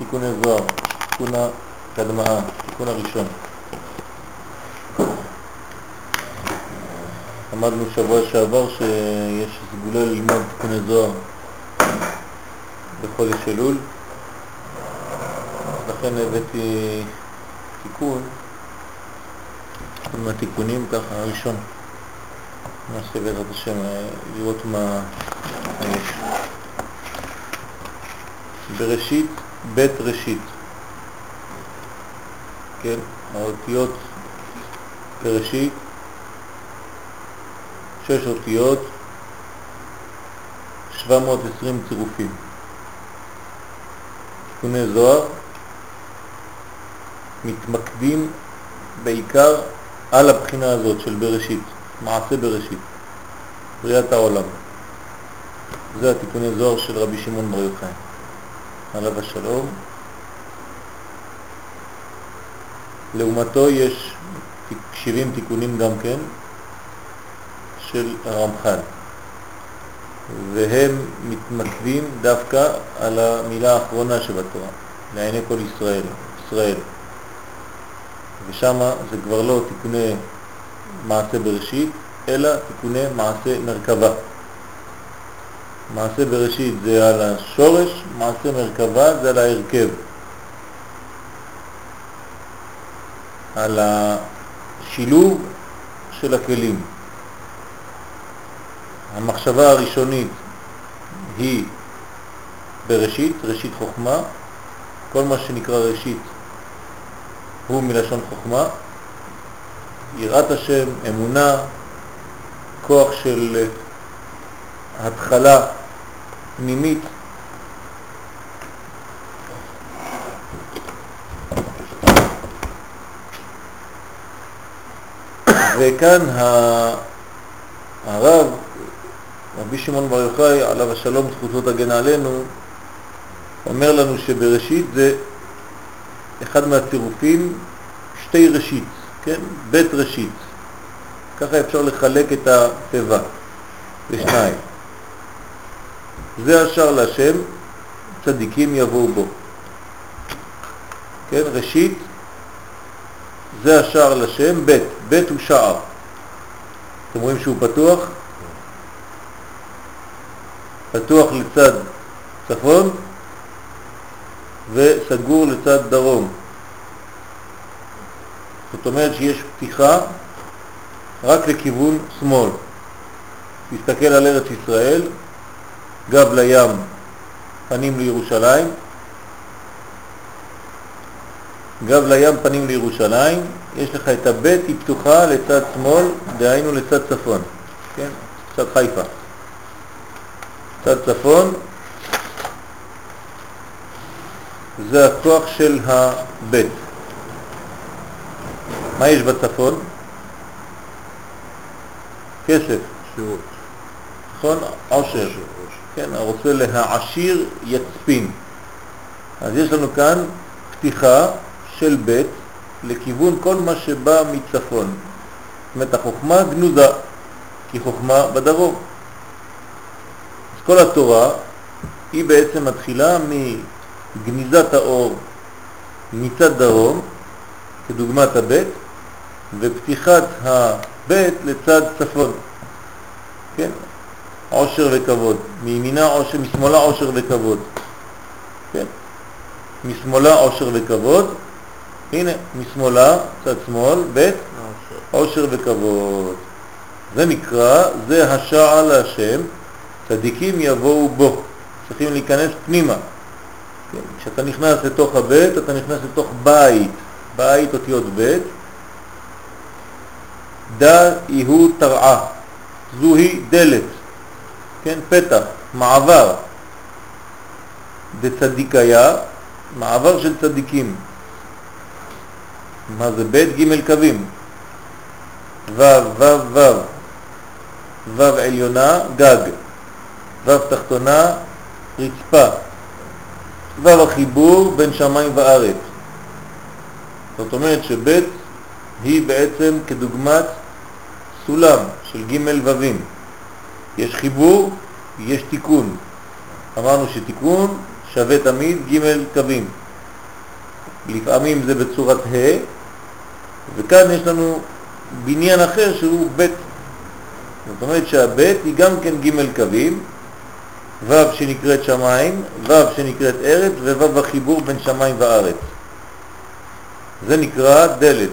תיקוני זוהר, תיקון הקדמאה, תיקון הראשון. למדנו שבוע שעבר שיש סגולה ללמוד תיקוני זוהר בחודש אלול, לכן הבאתי תיקון, עם התיקונים ככה הראשון. נעשה בעזרת השם לראות מה יש. בראשית, בית ראשית. כן, האותיות בראשית, שש אותיות, 720 צירופים. תיקוני זוהר מתמקדים בעיקר על הבחינה הזאת של בראשית, מעשה בראשית, בריאת העולם. זה התיקוני זוהר של רבי שמעון בר יוחאי. עליו השלום. לעומתו יש 70 תיקונים גם כן של הרמח"ל, והם מתמקדים דווקא על המילה האחרונה שבתורה, לעיני כל ישראל, ישראל. ושם זה כבר לא תיקוני מעשה בראשית, אלא תיקוני מעשה מרכבה. מעשה בראשית זה על השורש, מעשה מרכבה זה על ההרכב. על השילוב של הכלים. המחשבה הראשונית היא בראשית, ראשית חוכמה, כל מה שנקרא ראשית הוא מלשון חוכמה, יראת השם, אמונה, כוח של התחלה פנימית וכאן הרב, רבי שמעון בר יוחאי, עליו השלום, זכותו תגן עלינו, אומר לנו שבראשית זה אחד מהצירופים שתי ראשית, כן? בית ראשית. ככה אפשר לחלק את התיבה לשניים. זה השאר להשם, צדיקים יבואו בו. כן, ראשית, זה השער לשם, ב', ב' הוא שער. אתם רואים שהוא פתוח? פתוח לצד צפון וסגור לצד דרום. זאת אומרת שיש פתיחה רק לכיוון שמאל. תסתכל על ארץ ישראל, גב לים, פנים לירושלים, גב לים, פנים לירושלים, יש לך את הבית, היא פתוחה לצד שמאל, דהיינו לצד צפון, כן? צד חיפה. צד צפון זה הכוח של הבית. מה יש בצפון? כסף. שירות. נכון? עושר. כן, הרוצה להעשיר יצפין. אז יש לנו כאן פתיחה של בית לכיוון כל מה שבא מצפון. זאת אומרת, החוכמה גנוזה, כי חוכמה בדרום. אז כל התורה היא בעצם מתחילה מגניזת האור מצד דרום, כדוגמת הבית, ופתיחת הבית לצד צפון. כן? עושר וכבוד. מימינה עושר, משמאלה עושר וכבוד. כן? משמאלה עושר וכבוד. הנה, משמאלה, צד שמאל, ב' עושר וכבוד. זה נקרא, זה השער להשם, צדיקים יבואו בו. צריכים להיכנס פנימה. כן? כשאתה נכנס לתוך הבית, אתה נכנס לתוך בית. בית אותיות בית. דה יהו תרעה. זוהי דלת. כן, פתח, מעבר. דצדיקיה, מעבר של צדיקים. מה זה בית ג' קווים? ו' ו' ו' ו' עליונה גג, ו' תחתונה רצפה, ו' החיבור בין שמיים וארץ. זאת אומרת שבית היא בעצם כדוגמת סולם של ג' ווים. יש חיבור, יש תיקון. אמרנו שתיקון שווה תמיד ג' קווים. לפעמים זה בצורת ה', וכאן יש לנו בניין אחר שהוא ב'. זאת אומרת שהב' היא גם כן ג' קווים, ו' שנקראת שמיים, ו' שנקראת ארץ, וו' החיבור בין שמיים וארץ. זה נקרא דלת.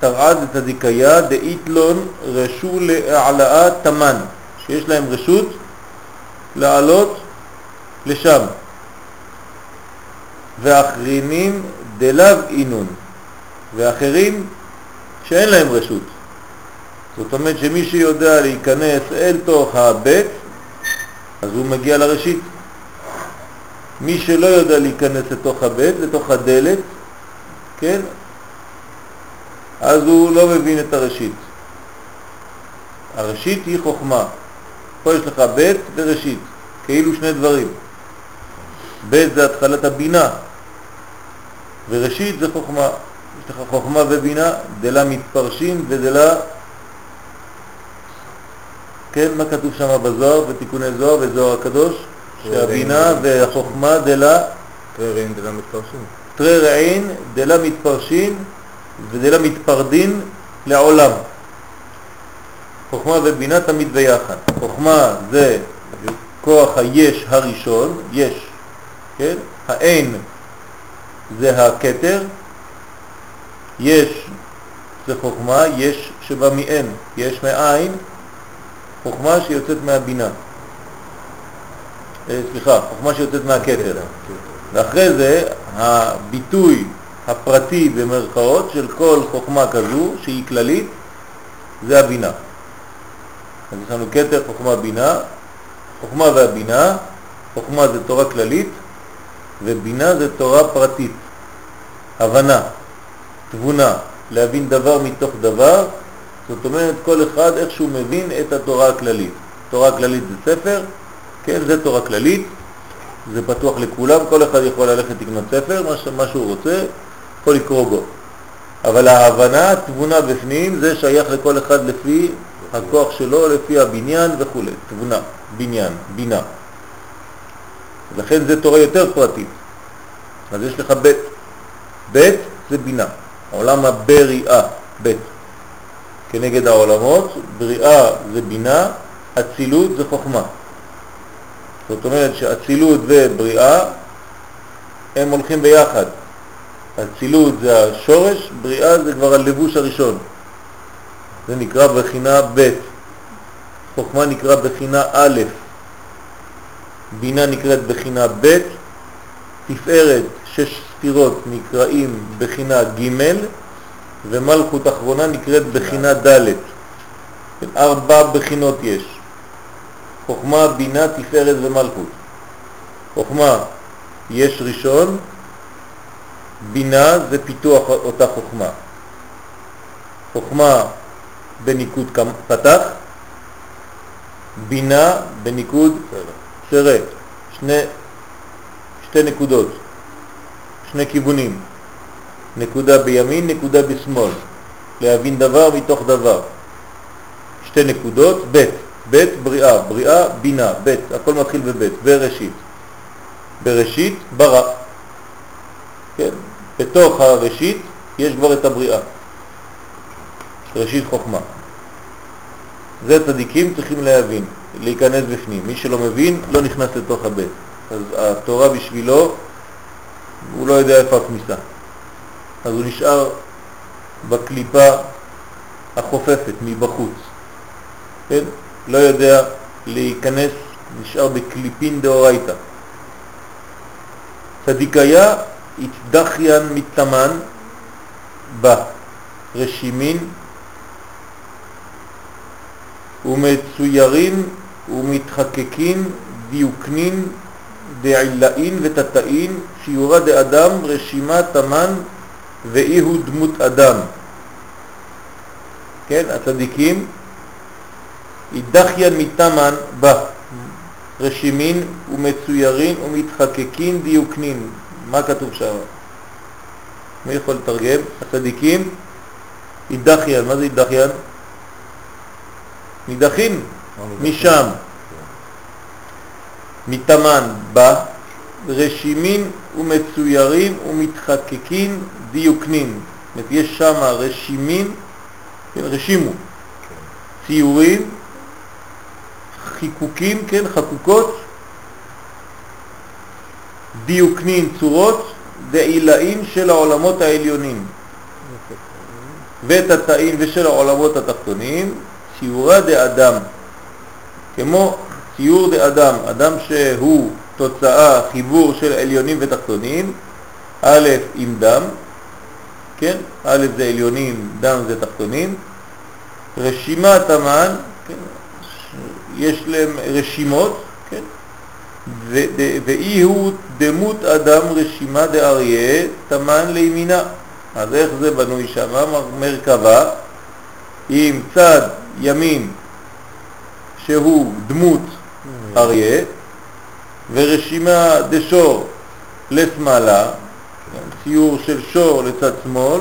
תרעד את הדיקיה דאיתלון רשו להעלאה תמן, שיש להם רשות לעלות לשם. ואחרינים דלאו אינון, ואחרים שאין להם רשות. זאת אומרת שמי שיודע להיכנס אל תוך הבית, אז הוא מגיע לראשית. מי שלא יודע להיכנס לתוך הבית, לתוך הדלת, כן, אז הוא לא מבין את הראשית. הראשית היא חוכמה. פה יש לך בית וראשית, כאילו שני דברים. בית זה התחלת הבינה, וראשית זה חוכמה. יש לך חוכמה ובינה, דלה מתפרשים ודלה... כן, מה כתוב שם בזוהר, בתיקוני זוהר וזוהר הקדוש? שהבינה והחוכמה דלה... תרי רעין דלה מתפרשים. תרי רעין דלה מתפרשים ודלה מתפרדין לעולם. חוכמה ובינה תמיד ביחד. חוכמה זה כוח היש הראשון, יש, כן? האין זה הכתר, יש זה חוכמה, יש שבא מאין, יש מאין, חוכמה שיוצאת מהבינה. אה, סליחה, חוכמה שיוצאת מהכתר. ואחרי זה הביטוי הפרטי במרכאות של כל חוכמה כזו, שהיא כללית, זה הבינה. אז יש לנו כתר, חוכמה, בינה, חוכמה והבינה, חוכמה זה תורה כללית, ובינה זה תורה פרטית, הבנה, תבונה, להבין דבר מתוך דבר, זאת אומרת כל אחד איך שהוא מבין את התורה הכללית. תורה כללית זה ספר, כן, זה תורה כללית, זה פתוח לכולם, כל אחד יכול ללכת לקנות ספר, מה, מה שהוא רוצה, יכול לקרוא בו. אבל ההבנה, התבונה בפנים, זה שייך לכל אחד לפי הכוח שלו, לפי הבניין וכו', תבונה, בניין, בינה. לכן זה תורה יותר פרטית. אז יש לך בית. בית זה בינה, עולם הבריאה, בית. כנגד העולמות, בריאה זה בינה, אצילות זה חוכמה. זאת אומרת שאצילות ובריאה הם הולכים ביחד. אצילות זה השורש, בריאה זה כבר הלבוש הראשון. זה נקרא בחינה ב', חוכמה נקרא בחינה א', בינה נקראת בחינה ב', תפארת, שש ספירות נקראים בחינה ג' ומלכות אחרונה נקראת בחינה ד'. ארבע בחינות יש. חוכמה, בינה, תפארת ומלכות. חוכמה יש ראשון, בינה זה פיתוח אותה חוכמה. חוכמה בניקוד פתח, בינה בניקוד סרט. שני, שתי נקודות, שני כיוונים. נקודה בימין, נקודה בשמאל. להבין דבר מתוך דבר. שתי נקודות, ב', ב' בריאה, בריאה בינה, ב', הכל מתחיל בב', בראשית. בראשית ברא. כן, בתוך הראשית יש כבר את הבריאה. ראשית חוכמה. זה צדיקים צריכים להבין, להיכנס בפנים. מי שלא מבין לא נכנס לתוך הבית. אז התורה בשבילו, הוא לא יודע איפה הכניסה. אז הוא נשאר בקליפה החופפת מבחוץ. כן? לא יודע להיכנס, נשאר בקליפין דאורייתא. צדיקיה התדחיין מתמן בה רשימין ומצוירים ומתחקקים דיוקנין דעילאין ותתאין שיורה דאדם רשימה תמן ואי הוא דמות אדם. כן, הצדיקים, אידחיין מתמן בה, רשימין ומצוירים ומתחקקים דיוקנין. מה כתוב שם? מי יכול לתרגם? הצדיקים, אידחיין, מה זה אידחיין? נידחים משם, מתמן בא, רשימין ומצוירים ומתחקקין דיוקנין. זאת אומרת, יש שם רשימין, כן, רשימו, ציורים, חיקוקים, כן, חקוקות, דיוקנין, צורות, דעילאים של העולמות העליונים. ואת התאים ושל העולמות התחתונים, ציורה דאדם, כמו ציור דאדם, אדם שהוא תוצאה, חיבור של עליונים ותחתונים, א' עם דם, כן? א' זה עליונים, דם זה תחתונים, רשימת המן, כן? יש להם רשימות, כן? ואי הוא דמות אדם רשימה דאריה, תמן לימינה. אז איך זה בנוי שם? מרכבה עם צד ימין שהוא דמות אריה ורשימה דשור לשמאלה, ציור של שור לצד שמאל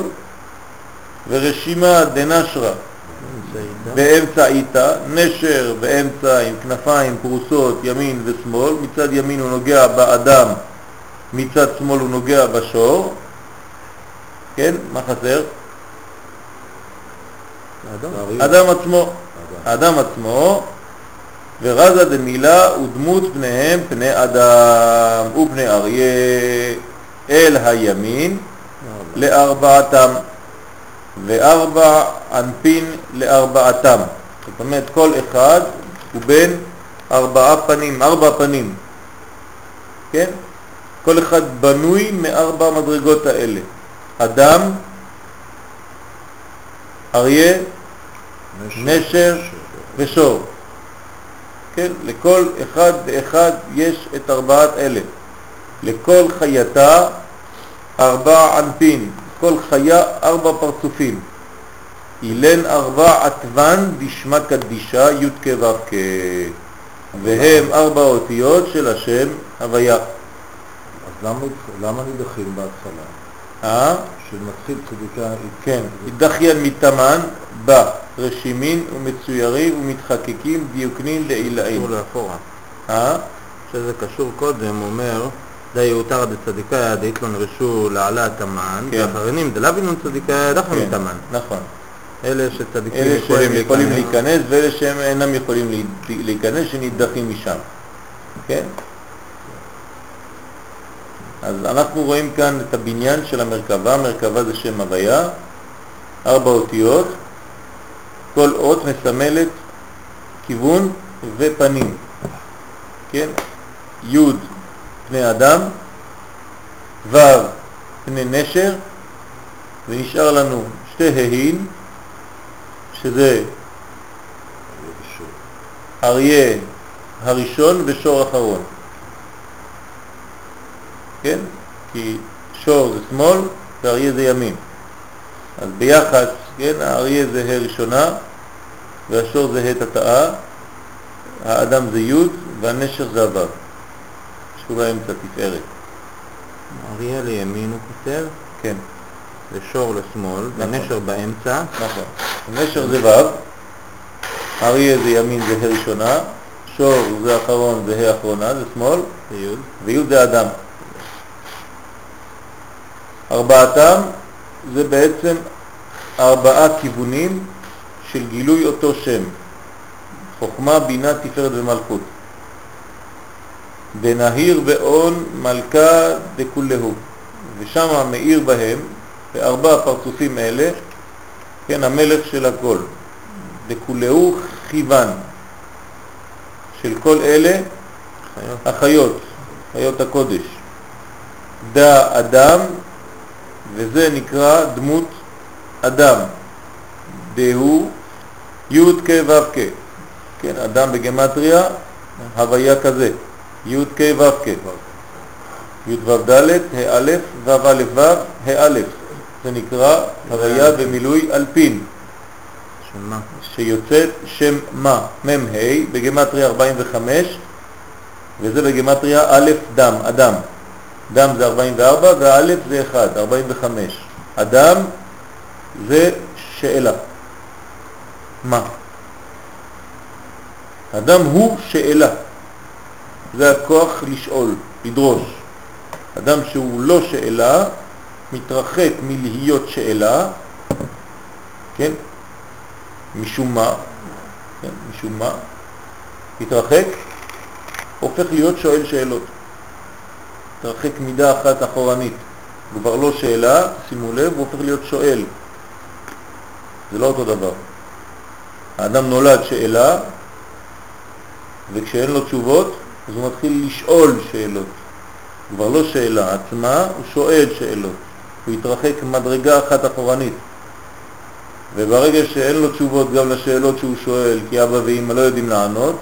ורשימה דנשרה באמצע איתה, נשר באמצע עם כנפיים פרוסות ימין ושמאל, מצד ימין הוא נוגע באדם, מצד שמאל הוא נוגע בשור, כן? מה חסר? אדם עצמו. האדם עצמו, ורזה דמילה ודמות פניהם פני אדם ופני אריה אל הימין לארבעתם וארבע אנפין לארבעתם. זאת אומרת כל אחד הוא בין ארבעה פנים, ארבע פנים, כן? כל אחד בנוי מארבע מדרגות האלה. אדם, אריה, נשר ושור. כן? לכל אחד ואחד יש את ארבעת אלה. לכל חייתה ארבע ענפין, כל חיה ארבע פרצופים. אילן ארבע עטוון דשמה קדישה י' כ' ו' כ' והם ארבע אותיות של השם הוויה. אז למה נדחים בהתחלה? אה? שמתחיל צדיקה... כן, דחיין מתמן בא רשימין ומצוירים ומתחקקים דיוקנין לעילאים. קשור לאחורה. אה? שזה קשור קודם, אומר, די יאותר דצדיקה דאיתלון רשו לעלה תמן, כן. ואחרונים דלבינון צדיקה דחם כן, מתמן. נכון. אלה שצדיקים יכולים להיכנס. ואלה שהם אינם יכולים להי- להיכנס שנדחים משם. כן? אז אנחנו רואים כאן את הבניין של המרכבה, מרכבה זה שם הוויה, ארבע אותיות, כל אות מסמלת כיוון ופנים, כן? י' פני אדם, ו' פני נשר, ונשאר לנו שתי ההין, שזה אריה הראשון ושור אחרון. כן? כי שור זה שמאל ואריה זה ימין. אז ביחד, כן, האריה זה ה' ראשונה והשור זה ה' תתאה, האדם זה י' והנשר זה הו'. שהוא באמצע תפארת. אריה לימין הוא כותב, כן, ושור לשמאל, ונשר באמצע, נכון. נשר זה ו', אריה זה ימין זה ה' ראשונה, שור זה אחרון זה ה' אחרונה, זה שמאל, ויוד. וי' זה אדם. ארבעתם זה בעצם ארבעה כיוונים של גילוי אותו שם, חוכמה, בינה, תפארת ומלכות. דנהיר באון מלכה דכולהו, ושם מאיר בהם, בארבע פרצופים אלה, כן, המלך של הכל. דכולהו חיוון, של כל אלה חיות. החיות, חיות הקודש. דא אדם, וזה נקרא דמות אדם. דהו י' כ' ו' כ'. כן, אדם בגמטריה, הוויה כזה. י' כ' ו' כ'. י' ו' ד', ה' ו' א' ו', ה'. זה נקרא הוויה במילוי אלפין. שיוצאת שם מה, מ' ה', בגמטריה 45, וזה בגמטריה א' דם, אדם. דם זה 44 והאלף זה 1, 45. אדם זה שאלה. מה? אדם הוא שאלה. זה הכוח לשאול, לדרוש. אדם שהוא לא שאלה, מתרחק מלהיות שאלה, כן? משום מה, כן? משום מה, מתרחק, הופך להיות שואל שאלות. מתרחק מידה אחת אחורנית. הוא כבר לא שאלה, שימו לב, הוא הופך להיות שואל. זה לא אותו דבר. האדם נולד שאלה, וכשאין לו תשובות, אז הוא מתחיל לשאול שאלות. כבר לא שאלה עצמה, הוא שואל שאלות. הוא יתרחק מדרגה אחת אחורנית. וברגע שאין לו תשובות גם לשאלות שהוא שואל, כי אבא ואמא לא יודעים לענות,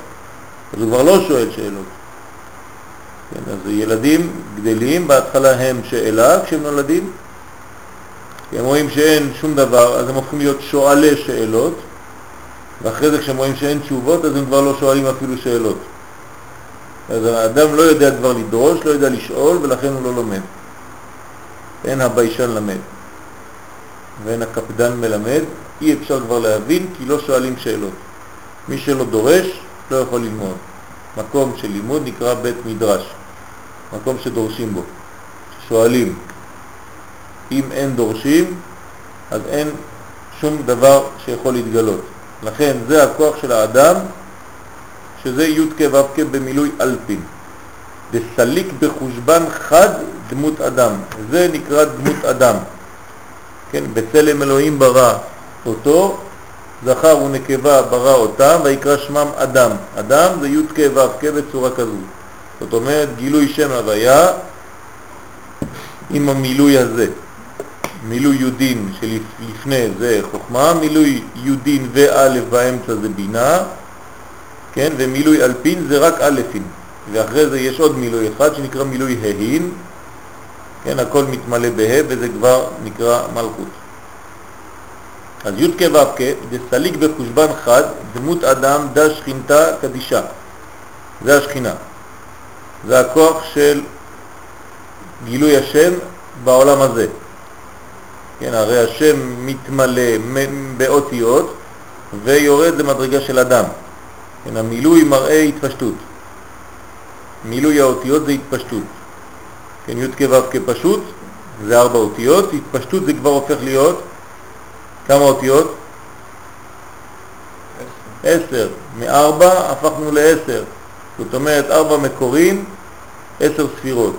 אז הוא כבר לא שואל שאלות. כן, אז ילדים גדלים, בהתחלה הם שאלה כשהם נולדים, הם רואים שאין שום דבר, אז הם הופכים להיות שואלי שאלות, ואחרי זה כשהם רואים שאין תשובות, אז הם כבר לא שואלים אפילו שאלות. אז האדם לא יודע כבר לדרוש, לא יודע לשאול, ולכן הוא לא לומד. אין הביישן למד, ואין הקפדן מלמד, אי אפשר כבר להבין כי לא שואלים שאלות. מי שלא דורש לא יכול ללמוד. מקום של לימוד נקרא בית מדרש, מקום שדורשים בו, שואלים. אם אין דורשים, אז אין שום דבר שיכול להתגלות. לכן זה הכוח של האדם, שזה י' כ' במילוי אלפין. דסליק בחושבן חד דמות אדם. זה נקרא דמות אדם. כן, בצלם אלוהים ברא אותו, זכר ונקבה ברא אותם, ויקרא שמם אדם. אדם זה י' כ' בצורה כזו. זאת אומרת, גילוי שם הוויה עם המילוי הזה. מילוי יודין שלפני זה חוכמה, מילוי יודין ואלף באמצע זה בינה, כן, ומילוי אלפין זה רק אלפין, ואחרי זה יש עוד מילוי אחד שנקרא מילוי ההין, כן, הכל מתמלא בה וזה כבר נקרא מלכות. אז י' כ' ו' כ' דסליק בחושבן חד, דמות אדם דה שכינתה קדישה, זה השכינה, זה הכוח של גילוי השם בעולם הזה. כן, הרי השם מתמלא באותיות ויורד למדרגה של אדם. כן, המילוי מראה התפשטות. מילוי האותיות זה התפשטות. כן, י' כ' ו' כפשוט זה ארבע אותיות, התפשטות זה כבר הופך להיות כמה אותיות? עשר. מארבע הפכנו לעשר. זאת אומרת ארבע מקורים, עשר ספירות.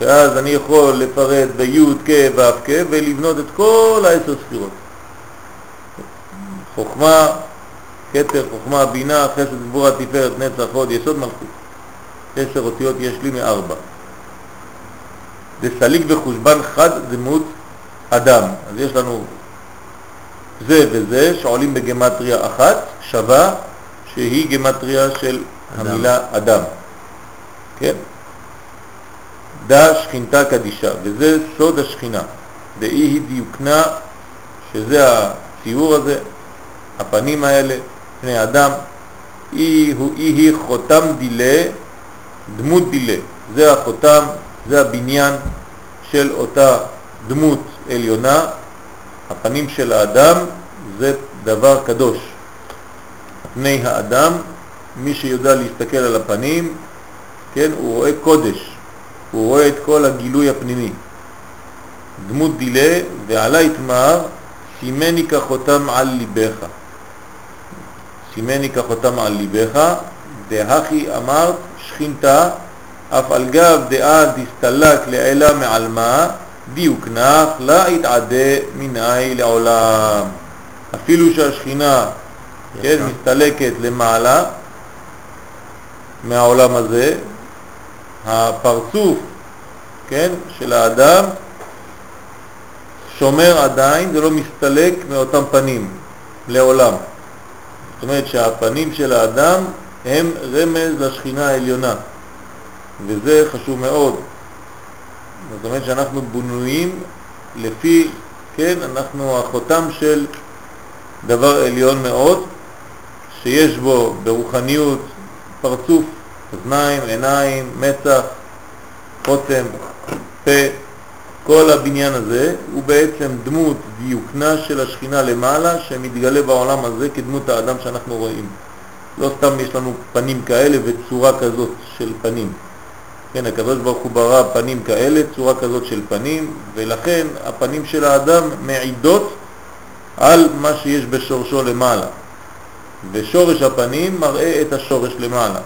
ואז אני יכול לפרט בי' כ' ו' כ' ולבנות את כל העשר ספירות. חוכמה, כתר, חוכמה, בינה, חסד, גבורה, תפארת, נצח, הוד, יסוד, מלכות. עשר אותיות יש לי מארבע. דסליק בחושבן חד דמות אדם. אז יש לנו זה וזה שעולים בגמטריה אחת, שווה, שהיא גמטריה של. המילה אדם. כן? דה שכינתה קדישה, וזה סוד השכינה. דאי היא דיוקנה, שזה הציור הזה, הפנים האלה, פני אדם, אי הוא אי היא חותם דילה, דמות דילה. זה החותם, זה הבניין של אותה דמות עליונה. הפנים של האדם זה דבר קדוש. פני האדם, מי שיודע להסתכל על הפנים, כן, הוא רואה קודש. הוא רואה את כל הגילוי הפנימי. דמות דילה ועלי יתמר, סימני כחותם על ליבך. סימני כחותם על ליבך, דהכי אמרת שכינתה, אף על גב דעה דסתלק לעילה מעלמה, דיוק נח, לה יתעדה מנאי לעולם. אפילו שהשכינה כן, מסתלקת למעלה מהעולם הזה, הפרצוף, כן, של האדם שומר עדיין, זה לא מסתלק מאותם פנים, לעולם. זאת אומרת שהפנים של האדם הם רמז לשכינה העליונה, וזה חשוב מאוד. זאת אומרת שאנחנו בנויים לפי, כן, אנחנו החותם של דבר עליון מאוד, שיש בו ברוחניות פרצוף אוזניים, עיניים, מצח, חותם, פה, כל הבניין הזה הוא בעצם דמות דיוקנה של השכינה למעלה שמתגלה בעולם הזה כדמות האדם שאנחנו רואים. לא סתם יש לנו פנים כאלה וצורה כזאת של פנים. כן, הקדוש ברוך הוא ברא פנים כאלה, צורה כזאת של פנים, ולכן הפנים של האדם מעידות על מה שיש בשורשו למעלה. ושורש הפנים מראה את השורש למעלה.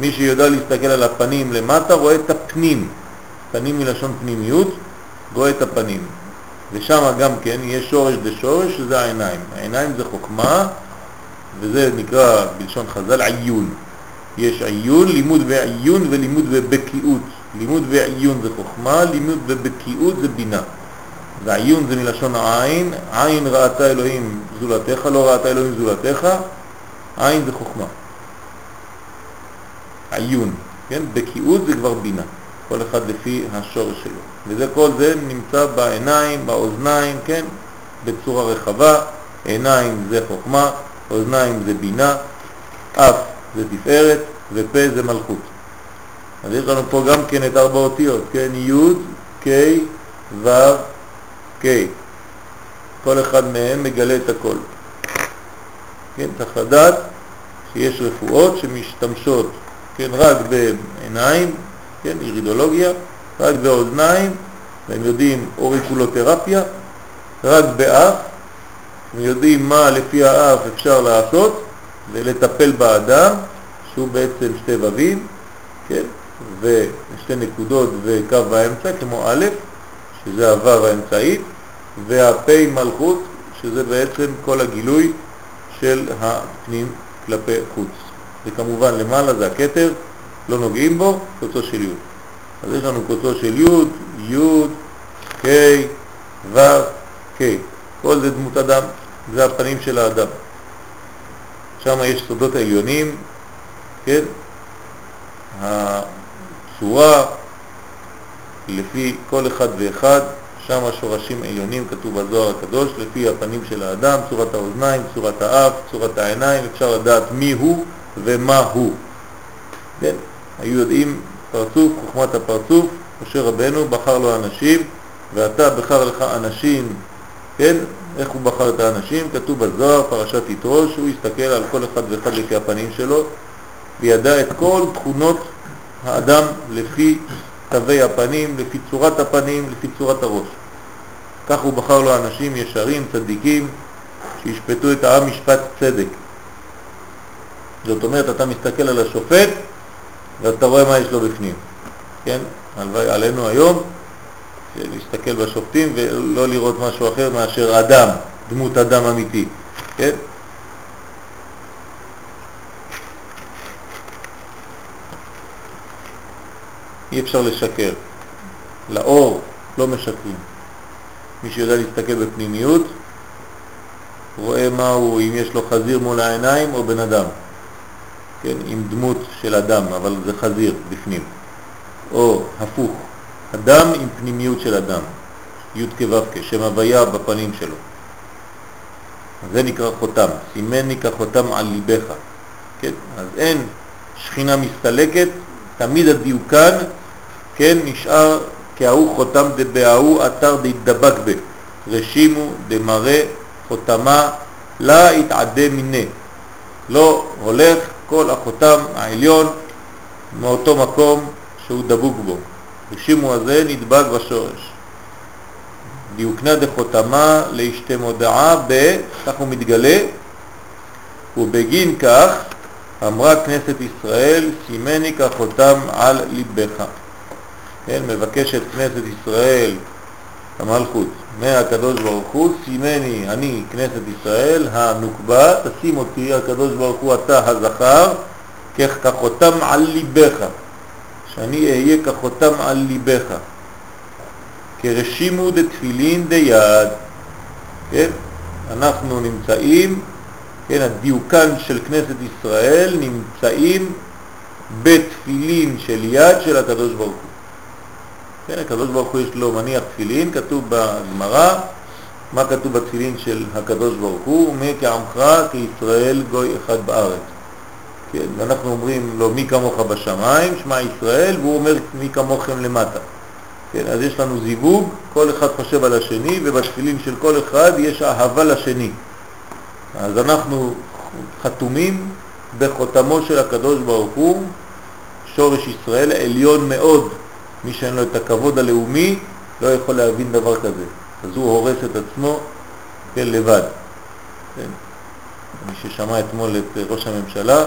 מי שיודע להסתכל על הפנים למטה רואה את הפנים. פנים מלשון פנימיות, רואה את הפנים. ושם גם כן יש שורש דשורש, שזה העיניים. העיניים זה חוכמה, וזה נקרא בלשון חז"ל עיון. יש עיון, לימוד ועיון ולימוד ובקיאות. לימוד ועיון זה חוכמה, לימוד ובקיאות זה בינה. ועיון זה מלשון עין, עין ראתה אלוהים זולתך, לא ראתה אלוהים זולתך, עין זה חוכמה. עיון, כן? בקיאות זה כבר בינה, כל אחד לפי השורש שלו. וזה כל זה נמצא בעיניים, באוזניים, כן? בצורה רחבה, עיניים זה חוכמה, אוזניים זה בינה, אף זה תפארת ופה זה מלכות. אז יש לנו פה גם כן את ארבע אותיות, כן? י', ק', ו', ק'. כל אחד מהם מגלה את הכל. כן, צריך לדעת שיש רפואות שמשתמשות, כן, רק בעיניים, כן, אירידולוגיה, רק באוזניים, והם יודעים אוריקולותרפיה, רק באף, הם יודעים מה לפי האף אפשר לעשות ולטפל באדם, שהוא בעצם שתי ווים, כן, ושתי נקודות וקו באמצע, כמו א', שזה הוו האמצעית, והפ' מלכות, שזה בעצם כל הגילוי של הפנים כלפי חוץ. וכמובן למעלה זה הכתר, לא נוגעים בו, קוצו של י'. אז יש לנו קוצו של י', י', ק', ו', ק'. כל זה דמות אדם, זה הפנים של האדם. שם יש סודות עליונים, כן? הצורה לפי כל אחד ואחד, שם השורשים עליונים, כתוב בזוהר הקדוש, לפי הפנים של האדם, צורת האוזניים, צורת האף, צורת העיניים, אפשר לדעת מי הוא ומה הוא. כן, היו יודעים פרצוף, חוכמת הפרצוף, משה רבנו בחר לו אנשים, ואתה בחר לך אנשים, כן, איך הוא בחר את האנשים? כתוב בזוהר, פרשת יתרו, שהוא הסתכל על כל אחד ואחד לפי הפנים שלו, וידע את כל תכונות האדם לפי תווי הפנים, לפי צורת הפנים, לפי צורת הראש. כך הוא בחר לו אנשים ישרים, צדיקים, שישפטו את העם משפט צדק. זאת אומרת, אתה מסתכל על השופט ואתה רואה מה יש לו בפנים. כן? הלוואי עלינו היום להסתכל בשופטים ולא לראות משהו אחר מאשר אדם, דמות אדם אמיתי. כן? אי אפשר לשקר. לאור לא משקרים. מי שיודע להסתכל בפנימיות, רואה מה הוא, אם יש לו חזיר מול העיניים או בן אדם. כן, עם דמות של אדם, אבל זה חזיר בפנים. או הפוך, אדם עם פנימיות של אדם, י' כו' שם הוויה בפנים שלו. זה נקרא חותם, סימני כחותם על ליבך. כן, אז אין שכינה מסתלקת, תמיד הדיוקן כן נשאר כהוא חותם דבההוא אתר דתדבק ב, רשימו דמראה חותמה לה יתעדה מיני. לא הולך כל החותם העליון מאותו מקום שהוא דבוק בו. רשימו הזה נדבק בשורש. דיוקנה דחותמה להשתה מודעה ב, כך הוא מתגלה, ובגין כך אמרה כנסת ישראל, סימני כחותם על ליבך. כן, מבקשת כנסת ישראל, המלכות, מהקדוש ברוך הוא, סימני, אני כנסת ישראל, הנוקבה, תשים אותי, הקדוש ברוך הוא, אתה הזכר, כחותם על ליבך, שאני אהיה כחותם על ליבך, כרשימו דתפילין דיד, כן, אנחנו נמצאים, כן, הדיוקן של כנסת ישראל נמצאים בתפילין של יד של הקדוש ברוך הוא. כן, הקדוש ברוך הוא יש לו מניח תפילין, כתוב בגמרא, מה כתוב בתפילין של הקדוש ברוך הוא? ומי כעמך כישראל גוי אחד בארץ. כן, ואנחנו אומרים לו מי כמוך בשמיים, שמע ישראל, והוא אומר מי כמוכם למטה. כן, אז יש לנו זיווג, כל אחד חושב על השני, ובתפילין של כל אחד יש אהבה לשני. אז אנחנו חתומים בחותמו של הקדוש ברוך הוא, שורש ישראל עליון מאוד. מי שאין לו את הכבוד הלאומי לא יכול להבין דבר כזה. אז הוא הורס את עצמו כן, לבד. כן. מי ששמע אתמול את ראש הממשלה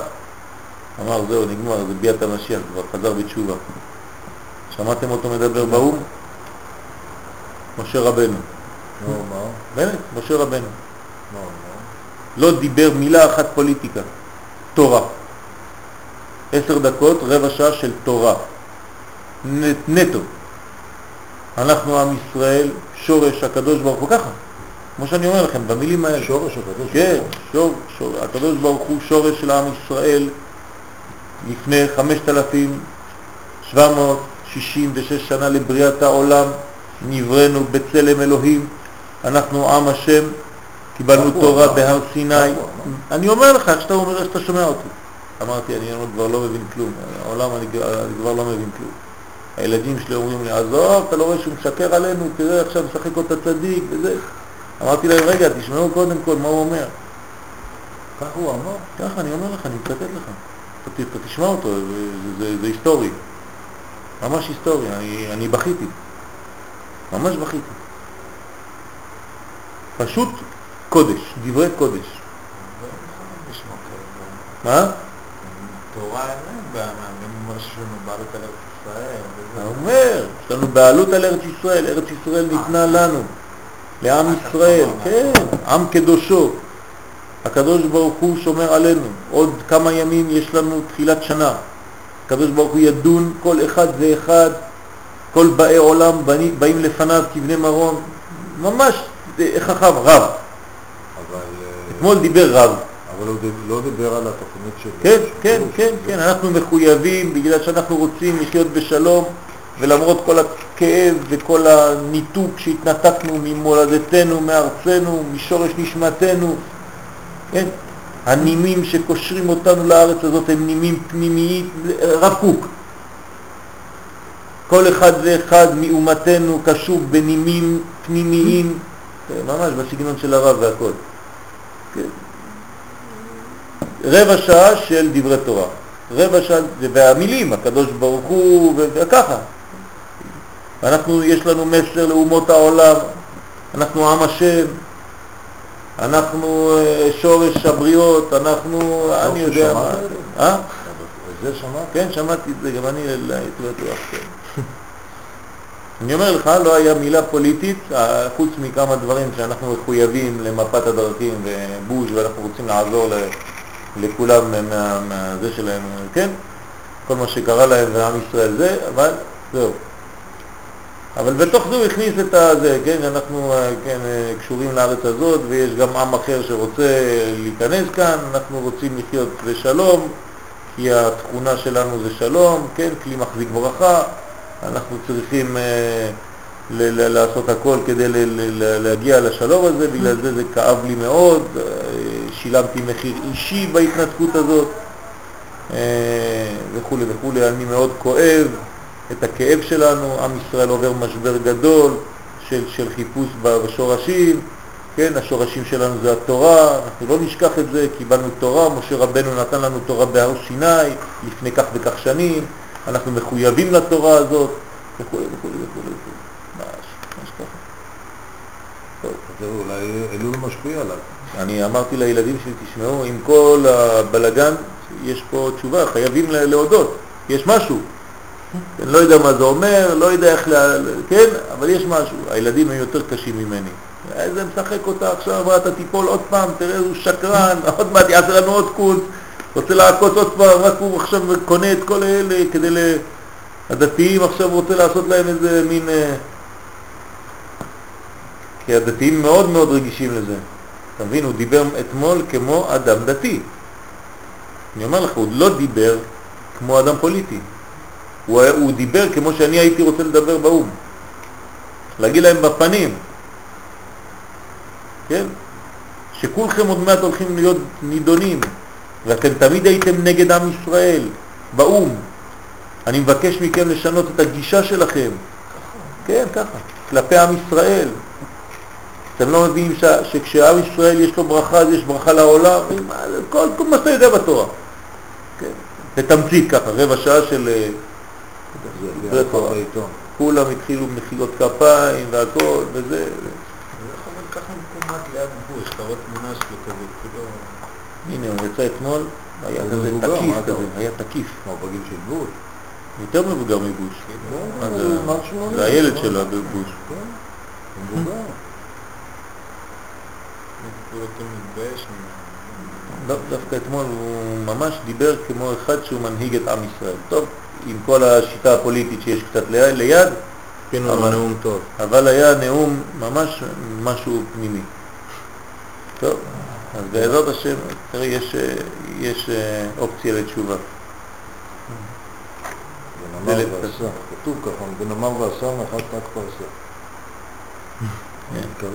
אמר זהו נגמר, זה ביאת המשיח, כבר חזר בתשובה. שמעתם אותו מדבר באו"ם? משה רבנו. באמת, משה רבנו. לא דיבר מילה אחת פוליטיקה, תורה. עשר דקות, רבע שעה של תורה. נ- נטו. אנחנו עם ישראל, שורש הקדוש ברוך הוא ככה, כמו שאני אומר לכם, במילים האלה. שורש הקדוש כן, ברוך הוא. שור, שור, הקדוש ברוך הוא שורש של עם ישראל לפני 5,766 שנה לבריאת העולם, נבראנו בצלם אלוהים, אנחנו עם השם, קיבלנו תורה. בהר סיני. אני אומר לך, איך שאתה אומר, איך שאתה שומע אותי. אמרתי, אני כבר לא מבין כלום, העולם אני, אני כבר לא מבין כלום. הילדים שלי אומרים לי, עזוב, אתה לא רואה שהוא משקר עלינו, תראה עכשיו משחק אותה צדיק וזה. אמרתי להם, רגע, תשמעו קודם כל מה הוא אומר. כך הוא אמר. ככה, אני אומר לך, אני מצטט לך. אתה, אתה תשמע אותו, זה, זה, זה היסטורי. ממש היסטורי, אני, אני בכיתי. ממש בכיתי. פשוט קודש, דברי קודש. מה? תורה אין להם הם אומר שיש לנו בעלות על ארץ ישראל. אתה אומר, יש לנו בעלות על ארץ ישראל, ארץ ישראל ניתנה לנו, לעם ישראל, כן, עם קדושו. הקדוש ברוך הוא שומר עלינו. עוד כמה ימים יש לנו תחילת שנה. הקדוש ברוך הוא ידון כל אחד ואחד, כל באי עולם באים לפניו כבני מרון, ממש אה, חכם, רב. אבל, אה, אתמול דיבר רב. אבל הוא לא דיבר על התוכנית של... כן, כן, כן, כן, אנחנו מחויבים בגלל שאנחנו רוצים לחיות בשלום ולמרות כל הכאב וכל הניתוק שהתנתקנו ממולדתנו, מארצנו, משורש נשמתנו, כן, הנימים שקושרים אותנו לארץ הזאת הם נימים פנימיים, רב קוק. כל אחד ואחד מאומתנו קשור בנימים פנימיים, כן, ממש בסגנון של הרב והכל. כן. רבע שעה של דברי תורה. רבע שעה, והמילים, הקדוש ברוך הוא, וככה. אנחנו, יש לנו מסר לאומות העולם, אנחנו עם השם, אנחנו אה, שורש הבריות, אנחנו, אני יודע מה. אה? זה שמעת? כן, שמעתי את זה, גם אני הייתי בטוח, כן. אני אומר לך, לא היה מילה פוליטית, אה, חוץ מכמה דברים שאנחנו מחויבים למפת הדרכים ובוש, ואנחנו רוצים לעזור לכולם מה- מהזה שלהם, כן? כל מה שקרה להם ועם ישראל זה, אבל זהו. אבל בתוך זה הוא הכניס את הזה, כן, אנחנו אה, כן, אה, קשורים לארץ הזאת ויש גם עם אחר שרוצה להיכנס כאן, אנחנו רוצים לחיות בשלום, כי התכונה שלנו זה שלום, כן, כלי מחזיק ברכה, אנחנו צריכים אה, לעשות הכל כדי להגיע לשלום הזה, בגלל זה זה כאב לי מאוד, אה, שילמתי מחיר אישי בהתנתקות הזאת אה, וכו' וכו', אני מאוד כואב את הכאב שלנו, עם ישראל עובר משבר גדול של, של חיפוש בשורשים, כן, השורשים שלנו זה התורה, אנחנו לא נשכח את זה, קיבלנו תורה, משה רבנו נתן לנו תורה בהר סיני לפני כך וכך שנים, אנחנו מחויבים לתורה הזאת, וכו' וכו' וכו' ממש, ממש ככה. טוב. זה אולי אלול משפיע עליו. אני אמרתי לילדים שלי, תשמעו, עם כל הבלגן, יש פה תשובה, חייבים לה- להודות, יש משהו. אני לא יודע מה זה אומר, לא יודע איך, לה, כן, אבל יש משהו. הילדים הם יותר קשים ממני. איזה משחק אותה עכשיו, אתה תיפול עוד פעם, תראה איזה שקרן, עוד מעט יעשה לנו עוד קונץ, רוצה לעקוץ עוד פעם, רק הוא עכשיו קונה את כל אלה כדי ל... הדתיים עכשיו רוצה לעשות להם איזה מין... אה, כי הדתיים מאוד מאוד רגישים לזה. אתה מבין, הוא דיבר אתמול כמו אדם דתי. אני אומר לך, הוא לא דיבר כמו אדם פוליטי. הוא, הוא דיבר כמו שאני הייתי רוצה לדבר באו"ם. להגיד להם בפנים, כן? שכולכם עוד מעט הולכים להיות נידונים, ואתם תמיד הייתם נגד עם ישראל, באו"ם. אני מבקש מכם לשנות את הגישה שלכם. כן, ככה, כלפי עם ישראל. אתם לא מבינים ש... שכשעם ישראל יש לו ברכה, אז יש ברכה לעולם? כל, כל מה שאתה יודע בתורה. כן. בתמצית ככה, רבע שעה של... זה תורה. כולם התחילו מחילות כפיים והכל וזה. כאילו... הנה, הוא יצא אתמול, היה כזה תקיף כזה? היה תקיף. מה, הוא בגיל של בוש? יותר מבוגר מבוש. הוא זה? מעל 80, זה הילד? שלו, בוש. כן. לא, דווקא אתמול הוא ממש דיבר כמו אחד שהוא מנהיג את עם ישראל. טוב, עם כל השיטה הפוליטית שיש קצת ליד, לו אבל- נאום טוב. אבל היה נאום ממש משהו פנימי. טוב, אז בעזרת השם, תראה, יש, יש אה, אופציה לתשובה. דלת ועשה. כתוב ככה, בן אמר ועשה מאחד ת"ק פרסה. כן.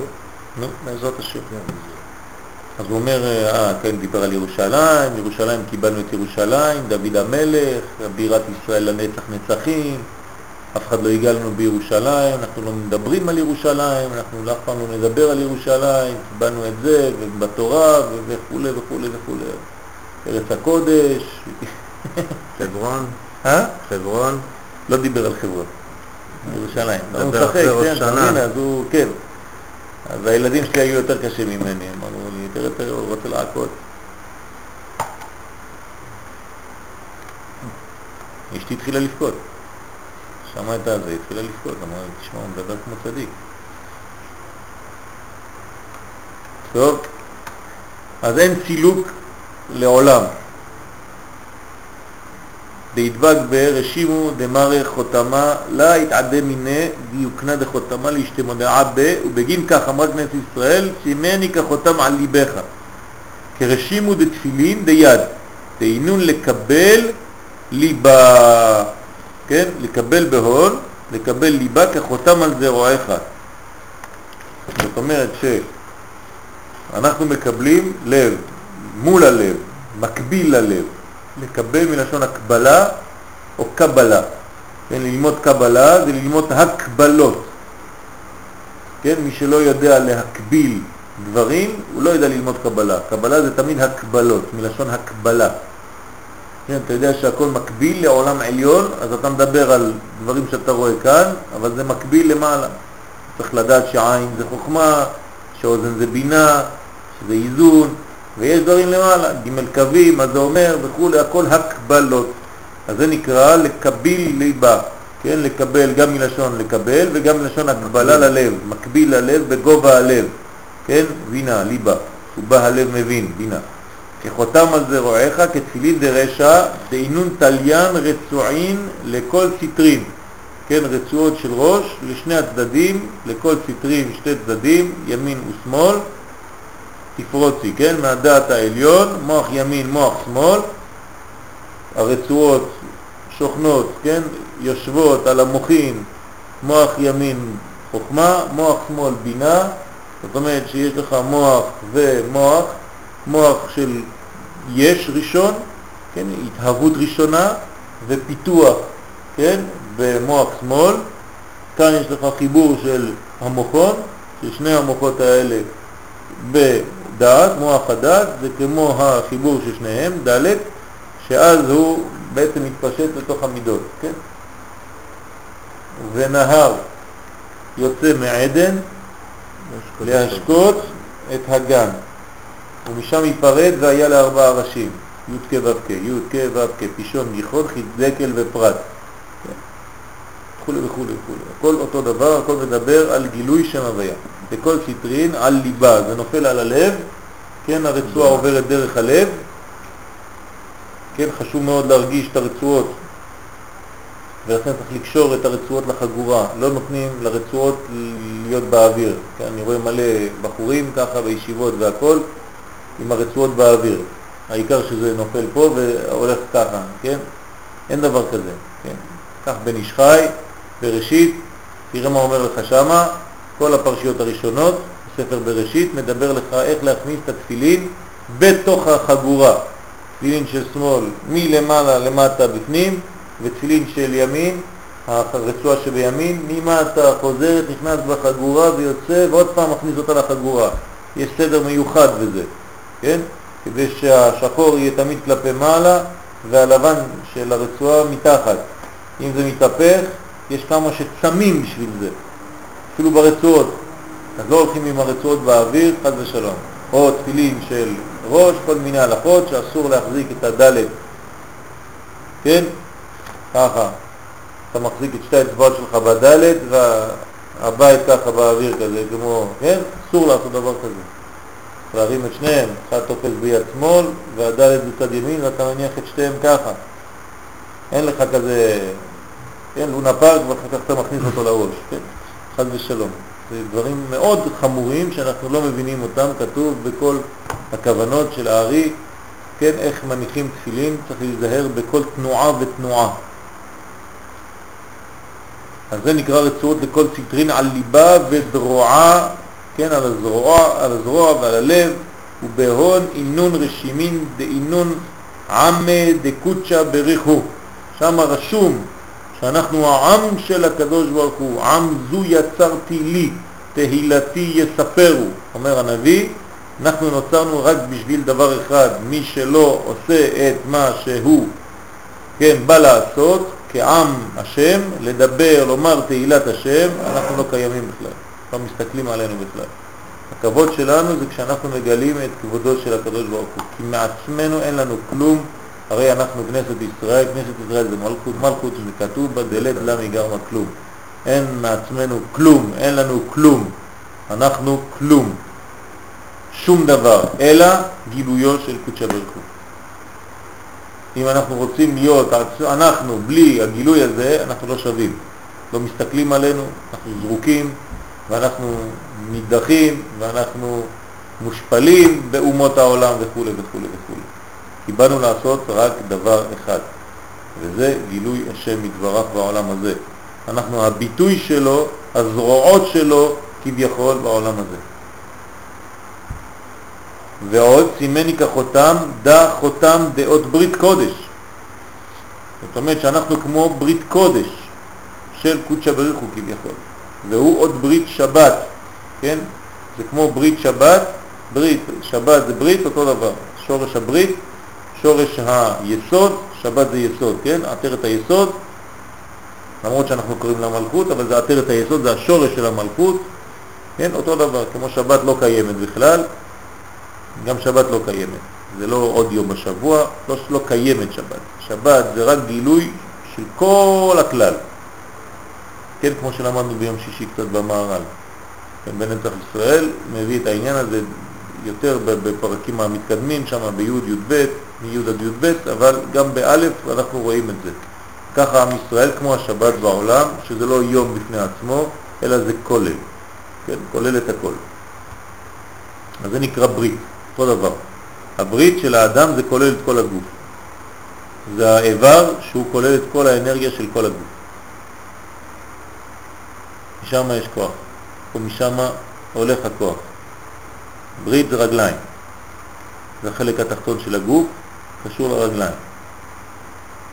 נו, בעזרת השם. אז הוא אומר, אה, כן, דיבר על ירושלים, ירושלים קיבלנו את ירושלים, דוד המלך, בירת ישראל לנצח נצחים, אף אחד לא יגע לנו בירושלים, אנחנו לא מדברים על ירושלים, אנחנו אף פעם לא נדבר על ירושלים, קיבלנו את זה, ובתורה, וכו' וכו' וכו'. ארץ הקודש, חברון, אה? חברון, לא דיבר על חברון, ירושלים. לא, הוא משחק, כן, אתה. מבין, אז הוא, כן. אז הילדים שלי היו יותר קשים ממני, הם תראה, הוא רוצה לעקוד. אשתי התחילה לבכות. שמעה את הזה, התחילה לבכות, אמרה תשמע, הוא מדבר כמו צדיק. טוב, אז אין סילוק לעולם. דהדבק ברשימו דמרי חותמה לה יתעדה מיני דיוקנה דחותמה להשתמודעה ב ובגין כך אמרה כנסת ישראל שימני כחותם על ליבך כרשימו דתפילין דיד דהינון לקבל ליבה כן? לקבל בהון לקבל ליבה כחותם על זרועיך זאת אומרת שאנחנו מקבלים לב מול הלב מקביל ללב לקבל מלשון הקבלה או קבלה. כן, ללמוד קבלה זה ללמוד הקבלות. כן, מי שלא יודע להקביל דברים, הוא לא יודע ללמוד קבלה. קבלה זה תמיד הקבלות, מלשון הקבלה. כן, אתה יודע שהכל מקביל לעולם עליון, אז אתה מדבר על דברים שאתה רואה כאן, אבל זה מקביל למעלה. צריך לדעת שעין זה חוכמה, שאוזן זה בינה, שזה איזון, ויש דברים למעלה, ג' קווים, מה זה אומר וכו', הכל הקבלות. אז זה נקרא לקביל ליבה, כן, לקבל גם מלשון לקבל וגם מלשון הקבלה ללב, מקביל ללב בגובה הלב, כן, בינה, ליבה, ובא הלב מבין, בינה. כחותם על זרועיך כתפילין דרשע, דעינון תליין רצועין לכל סיטרין, כן, רצועות של ראש לשני הצדדים, לכל סיטרין שתי צדדים, ימין ושמאל, תפרוצי, כן, מהדעת העליון, מוח ימין, מוח שמאל, הרצועות שוכנות, כן, יושבות על המוחין, מוח ימין חוכמה, מוח שמאל בינה, זאת אומרת שיש לך מוח ומוח, מוח של יש ראשון, כן, התהוות ראשונה ופיתוח, כן, במוח שמאל, כאן יש לך חיבור של המוחון, ששני המוחות האלה בדעת, מוח הדעת, זה כמו החיבור של שניהם, ד', שאז הוא בעצם מתפשט לתוך המידות, כן? ונהר יוצא מעדן להשקות את הגן, ומשם ייפרד והיה לארבעה ראשים, י' כ' ו' כ', י' כ' ו' כ', פישון, גיחון, חידקל ופרט. כן. וכו' וכו' וכו'. הכל אותו דבר, הכל מדבר על גילוי שם הוויה. בכל סיטרין על ליבה, זה נופל על הלב, כן, הרצועה עוברת דרך הלב, כן, חשוב מאוד להרגיש את הרצועות, ולכן צריך לקשור את הרצועות לחגורה, לא נותנים לרצועות להיות באוויר, כן, אני רואה מלא בחורים ככה בישיבות והכל, עם הרצועות באוויר, העיקר שזה נופל פה והולך ככה, כן, אין דבר כזה, כן, קח בן איש חי, בראשית, תראה מה אומר לך שמה, כל הפרשיות הראשונות, ספר בראשית, מדבר לך איך להכניס את התפילין בתוך החגורה. תפילין של שמאל מלמעלה למטה בפנים, ותפילין של ימין, הרצועה שבימין, ממטה חוזרת, נכנס בחגורה ויוצא, ועוד פעם מכניס אותה לחגורה. יש סדר מיוחד בזה, כן? כדי שהשחור יהיה תמיד כלפי מעלה, והלבן של הרצועה מתחת. אם זה מתהפך, יש כמה שצמים בשביל זה, אפילו ברצועות. אז לא הולכים עם הרצועות באוויר, חד ושלום. או תפילין של ראש, כל מיני הלכות שאסור להחזיק את הדלת, כן? ככה. אתה מחזיק את שתי האצבעות שלך בדלת והבית ככה באוויר כזה, כמו, כן? אסור לעשות דבר כזה. להרים את שניהם, אחד תופס ביד שמאל והדלת בצד ימין ואתה מניח את שתיהם ככה. אין לך כזה, כן, לונה פארק ואחר כך אתה מכניס אותו לראש, כן? חד ושלום. זה דברים מאוד חמורים שאנחנו לא מבינים אותם, כתוב בכל הכוונות של הארי, כן, איך מניחים תפילין, צריך להיזהר בכל תנועה ותנועה. אז זה נקרא רצועות לכל ציטרין על ליבה ודרועה, כן, על הזרוע, על הזרוע ועל הלב, ובהון אינון רשימין דאינון עמא דקוצ'ה בריחו. שם רשום שאנחנו העם של הקדוש ברוך הוא, עם זו יצרתי לי, תהילתי יספרו, אומר הנביא, אנחנו נוצרנו רק בשביל דבר אחד, מי שלא עושה את מה שהוא, כן, בא לעשות, כעם השם, לדבר, לומר תהילת השם, אנחנו לא קיימים בכלל, לא מסתכלים עלינו בכלל. הכבוד שלנו זה כשאנחנו מגלים את כבודו של הקדוש ברוך הוא, כי מעצמנו אין לנו כלום, הרי אנחנו כנסת ישראל, כנסת ישראל זה מלכות, מלכות שזה כתוב בה דלת למי גרמה כלום. אין מעצמנו כלום, אין לנו כלום, אנחנו כלום, שום דבר, אלא גילויו של קודשא ברוך הוא. אם אנחנו רוצים להיות, אנחנו בלי הגילוי הזה, אנחנו לא שווים. לא מסתכלים עלינו, אנחנו זרוקים ואנחנו נידחים ואנחנו מושפלים באומות העולם וכו' וכו' וכו'. כי באנו לעשות רק דבר אחד, וזה גילוי השם מתברך בעולם הזה. אנחנו הביטוי שלו, הזרועות שלו כביכול בעולם הזה. ועוד סימני כחותם, דא חותם דעות ברית קודש. זאת אומרת שאנחנו כמו ברית קודש של קודשא בריך הוא כביכול, והוא עוד ברית שבת, כן? זה כמו ברית שבת, ברית, שבת זה ברית, אותו דבר, שורש הברית, שורש היסוד, שבת זה יסוד, כן? עטרת היסוד, למרות שאנחנו קוראים לה מלכות, אבל זה עטרת היסוד, זה השורש של המלכות, כן? אותו דבר, כמו שבת לא קיימת בכלל, גם שבת לא קיימת. זה לא עוד יום בשבוע, לא שלא קיימת שבת. שבת זה רק גילוי של כל הכלל. כן, כמו שלמדנו ביום שישי קצת במערל. כן, בנצח ישראל מביא את העניין הזה יותר בפרקים המתקדמים, שם בי' י"ב, מי' עד י"ב, אבל גם באלף אנחנו רואים את זה. ככה עם ישראל כמו השבת בעולם, שזה לא יום בפני עצמו, אלא זה כולל, כן, כולל את הכל. אז זה נקרא ברית. אותו דבר. הברית של האדם זה כולל את כל הגוף. זה האיבר שהוא כולל את כל האנרגיה של כל הגוף. משם יש כוח, ומשם הולך הכוח. ברית זה רגליים. זה החלק התחתון של הגוף, קשור לרגליים.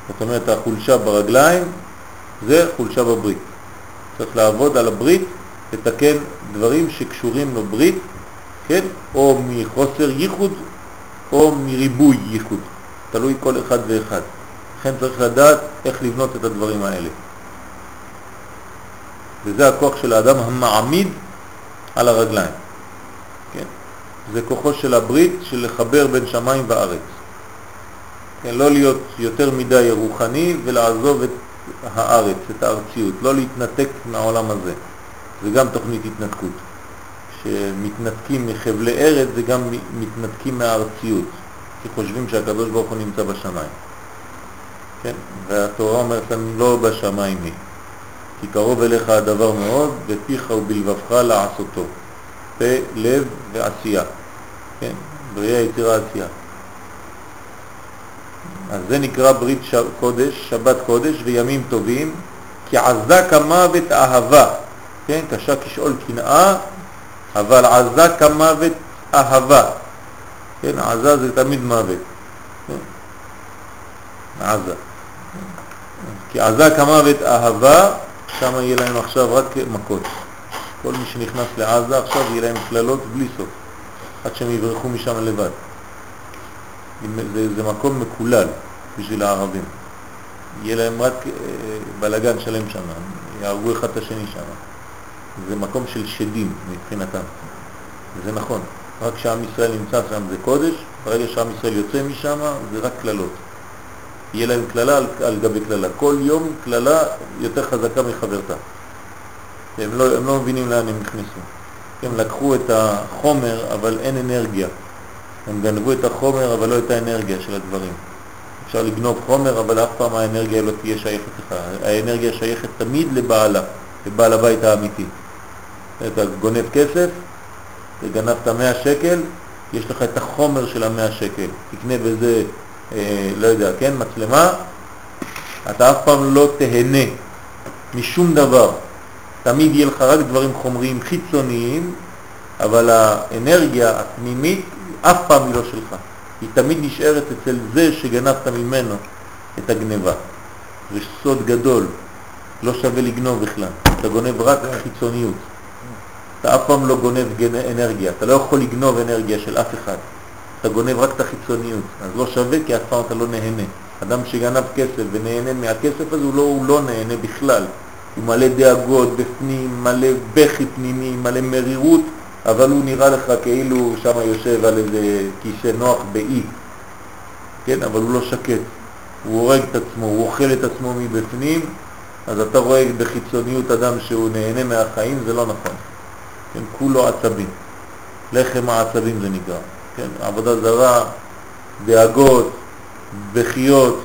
זאת אומרת, החולשה ברגליים זה חולשה בברית. צריך לעבוד על הברית, לתקן דברים שקשורים לברית כן? או מחוסר ייחוד או מריבוי ייחוד, תלוי כל אחד ואחד. לכן צריך לדעת איך לבנות את הדברים האלה. וזה הכוח של האדם המעמיד על הרגליים. כן? זה כוחו של הברית של לחבר בין שמיים וארץ. כן? לא להיות יותר מדי רוחני ולעזוב את הארץ, את הארציות, לא להתנתק מהעולם הזה. זה גם תוכנית התנתקות. שמתנתקים מחבלי ארץ זה גם מתנתקים מהארציות, כי חושבים שהקדוש ברוך הוא נמצא בשמיים. כן? והתורה אומרת לנו לא בשמיים היא, כי קרוב אליך הדבר מאוד, בפיך ובלבבך לעשותו. פה, לב ועשייה. כן? בריאה, יצירה, עשייה. אז זה נקרא ברית ש... קודש, שבת קודש וימים טובים, כי עזה כמוות אהבה, כן? קשה כשאול קנאה אבל עזה כמוות אהבה. כן, עזה זה תמיד מוות. כן? עזה. כי עזה כמוות אהבה, שם יהיה להם עכשיו רק מכות. כל מי שנכנס לעזה עכשיו יהיה להם כללות בלי סוף, עד שהם יברחו משם לבד. זה, זה מקום מקולל, בשביל הערבים. יהיה להם רק אה, בלגן שלם שם, יהרגו אחד את השני שם. זה מקום של שדים מבחינתם. וזה נכון, רק כשעם ישראל נמצא שם זה קודש, ברגע שעם ישראל יוצא משם זה רק קללות. יהיה להם קללה על, על גבי קללה. כל יום קללה יותר חזקה מחברתה. הם לא, הם לא מבינים לאן הם נכנסו. הם לקחו את החומר אבל אין אנרגיה. הם גנבו את החומר אבל לא את האנרגיה של הדברים. אפשר לגנוב חומר אבל אף פעם האנרגיה לא תהיה שייכת לך. האנרגיה שייכת תמיד לבעלה, לבעל הבית האמיתי. אתה גונב כסף, וגנבת 100 שקל, יש לך את החומר של ה-100 שקל. תקנה בזה, אה, לא יודע, כן, מצלמה, אתה אף פעם לא תהנה משום דבר. תמיד יהיה לך רק דברים חומריים חיצוניים, אבל האנרגיה הפנימית אף פעם היא לא שלך. היא תמיד נשארת אצל זה שגנבת ממנו את הגניבה. זה סוד גדול, לא שווה לגנוב בכלל. אתה גונב רק חיצוניות. אתה אף פעם לא גונב אנרגיה, אתה לא יכול לגנוב אנרגיה של אף אחד. אתה גונב רק את החיצוניות, אז לא שווה כי אף פעם אתה לא נהנה. אדם שגנב כסף ונהנה מהכסף הזה הוא לא, הוא לא נהנה בכלל. הוא מלא דאגות בפנים, מלא בכי פנימי, מלא מרירות, אבל הוא נראה לך כאילו שם יושב על איזה כיסא נוח באי, כן? אבל הוא לא שקט. הוא הורג את עצמו, הוא אוכל את עצמו מבפנים, אז אתה רואה בחיצוניות אדם שהוא נהנה מהחיים, זה לא נכון. כן, כולו עצבים. לחם העצבים זה נקרא. כן, עבודה זרה, דאגות, בכיות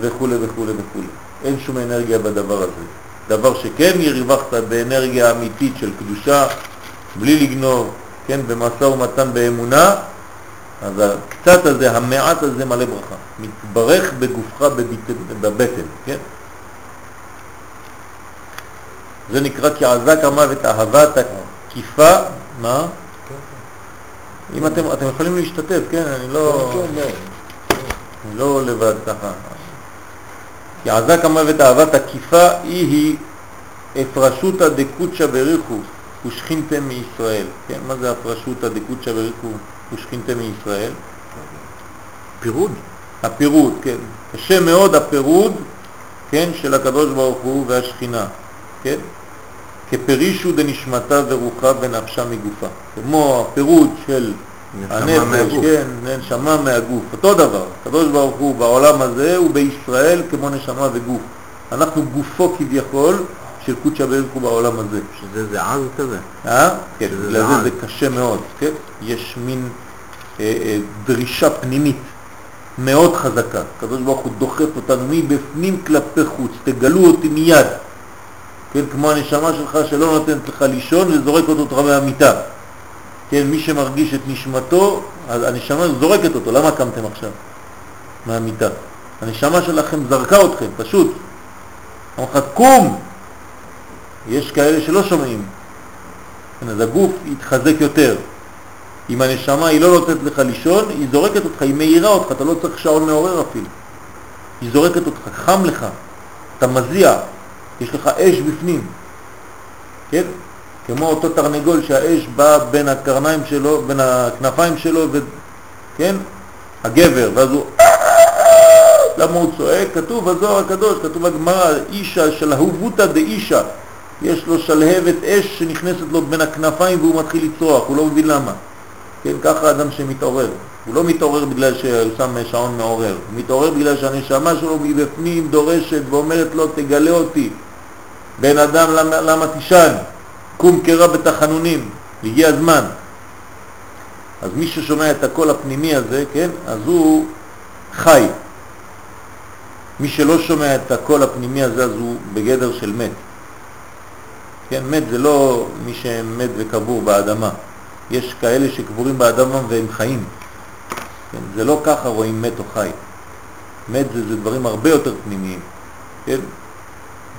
וכו' וכו' וכו'. אין שום אנרגיה בדבר הזה. דבר שכן ירווחת באנרגיה אמיתית של קדושה, בלי לגנוב, כן, במשא ומתן באמונה, אז הקצת הזה, המעט הזה מלא ברכה. מתברך בגופך בבטן, כן? זה נקרא כי עזק המוות אהבת תקיפה, מה? אם אתם, אתם יכולים להשתתף, כן? אני לא... אני לא לבד ככה. כי עזק המוות אהבת תקיפה היא היא הפרשותא דקוצ'ה בריחו ושכינתם מישראל. כן, מה זה הפרשותא דקוצ'ה בריחו ושכינתם מישראל? פירוד. הפירוד, כן. קשה מאוד הפירוד, כן, של הקדוש ברוך הוא והשכינה, כן? כפרישו דנשמתה ורוחה ונפשה מגופה. כמו הפירוד של הנפש, כן, נשמה מהגוף. אותו דבר, הקדוש ברוך הוא בעולם הזה הוא בישראל כמו נשמה וגוף. אנחנו גופו כביכול של קודשא בריך בעולם הזה. שזה זה עז כזה? אה? כן, בגלל זה זה קשה מאוד, כן? יש מין אה, אה, דרישה פנימית מאוד חזקה. הקדוש ברוך הוא דוחף אותנו מבפנים כלפי חוץ, תגלו אותי מיד. כן, כמו הנשמה שלך שלא נותנת לך לישון וזורקת אותך מהמיטה. כן, מי שמרגיש את נשמתו, הנשמה זורקת אותו, למה קמתם עכשיו מהמיטה? הנשמה שלכם זרקה אתכם, פשוט. אמר לך, קום! יש כאלה שלא שומעים. כן, אז הגוף יתחזק יותר. אם הנשמה היא לא נותנת לך לישון, היא זורקת אותך, היא מאירה אותך, אתה לא צריך שעון מעורר אפילו. היא זורקת אותך, חם לך, אתה מזיע, יש לך אש בפנים, כן? כמו אותו תרנגול שהאש בא בין הקרניים שלו, בין הכנפיים שלו, ו... כן? הגבר, ואז הוא... למה הוא צועק? כתוב בזוהר הקדוש, כתוב בגמרא, אישה של אהובותא דאישה, יש לו שלהבת אש שנכנסת לו בין הכנפיים והוא מתחיל לצרוח, הוא לא מבין למה. כן, ככה אדם שמתעורר. הוא לא מתעורר בגלל שהוא שם שעון מעורר, הוא מתעורר בגלל שהנשמה שלו מבפנים דורשת ואומרת לו, תגלה אותי. בן אדם, למה, למה תישן? קום קרא בתחנונים, הגיע הזמן. אז מי ששומע את הקול הפנימי הזה, כן, אז הוא חי. מי שלא שומע את הקול הפנימי הזה, אז הוא בגדר של מת. כן, מת זה לא מי שמת וקבור באדמה. יש כאלה שקבורים באדמה והם חיים. כן, זה לא ככה רואים מת או חי. מת זה, זה דברים הרבה יותר פנימיים. כן?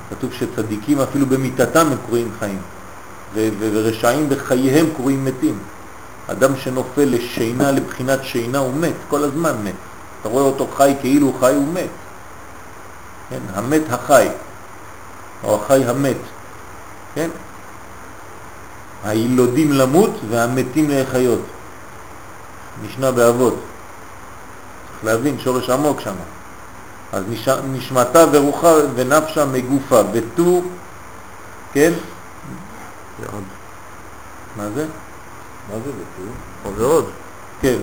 כתוב שצדיקים אפילו במיטתם הם קרואים חיים. ורשעים בחייהם קרויים מתים. אדם שנופל לשינה, לבחינת שינה, הוא מת, כל הזמן מת. אתה רואה אותו חי כאילו הוא חי, הוא מת. כן, המת החי, או החי המת. כן? הילודים למות והמתים להחיות. משנה באבות. צריך להבין, שורש עמוק שם. אז נש... נשמתה ורוחה ונפשה מגופה, ותו, כן? ועוד. מה זה? מה זה ביטוי? עוד ועוד. כן.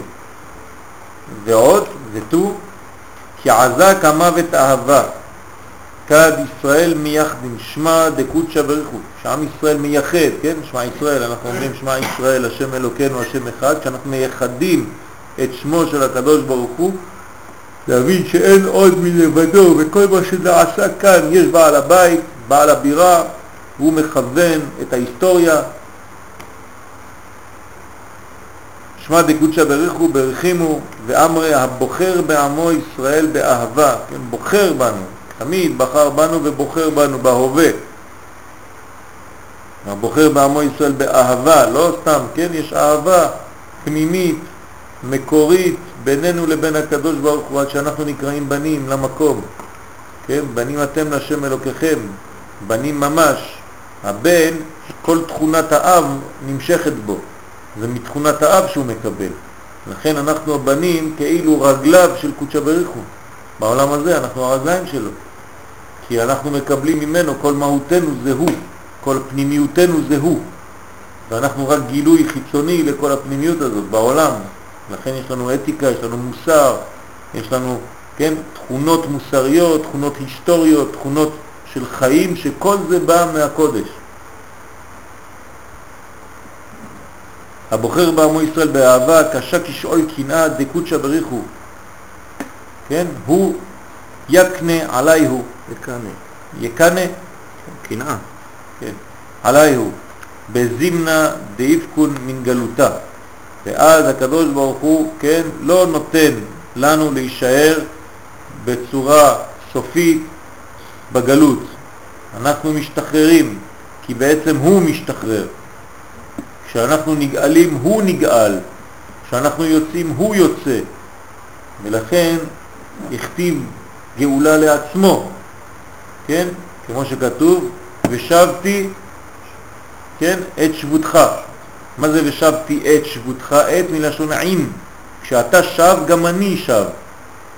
ועוד, ותו, כי עזה כמוות אהבה, כד ישראל מייחדים, שמע דקודשא בריחו, שעם ישראל מייחד, כן? שמע ישראל, אנחנו אומרים שמע ישראל, השם אלוקינו, השם אחד, כשאנחנו מייחדים את שמו של הקדוש ברוך הוא, להבין שאין עוד מלבדו, וכל מה שנעשה כאן, יש בעל הבית, בעל הבירה, הוא מכוון את ההיסטוריה. שמע דקודשא בריחו ברכימו ואמרי הבוחר בעמו ישראל באהבה, כן, בוחר בנו, תמיד בחר בנו ובוחר בנו בהווה. הבוחר בעמו ישראל באהבה, לא סתם, כן, יש אהבה פנימית, מקורית, בינינו לבין הקדוש ברוך הוא, עד שאנחנו נקראים בנים למקום. כן, בנים אתם לשם אלוקיכם, בנים ממש. הבן, כל תכונת האב נמשכת בו, זה מתכונת האב שהוא מקבל. לכן אנחנו הבנים כאילו רגליו של קודשא בריחו. בעולם הזה אנחנו הרגליים שלו. כי אנחנו מקבלים ממנו, כל מהותנו זה הוא, כל פנימיותנו זה הוא. ואנחנו רק גילוי חיצוני לכל הפנימיות הזאת בעולם. לכן יש לנו אתיקה, יש לנו מוסר, יש לנו, כן, תכונות מוסריות, תכונות היסטוריות, תכונות של חיים, שכל זה בא מהקודש. הבוחר בעמו ישראל באהבה, קשה כשאול קנאה דקודשא בריחו, כן, הוא יקנה עלייהו, יקנה. יקנה, קנאה. כן, עלייהו, בזימנה דאיפקון מן גלותה. ואז הקדוש ברוך הוא, כן, לא נותן לנו להישאר בצורה סופית בגלות. אנחנו משתחררים, כי בעצם הוא משתחרר. כשאנחנו נגאלים הוא נגאל, כשאנחנו יוצאים הוא יוצא, ולכן הכתיב גאולה לעצמו, כן? כמו שכתוב, ושבתי, כן, את שבותך. מה זה ושבתי את שבותך? את מלשון עם. כשאתה שב גם אני שב.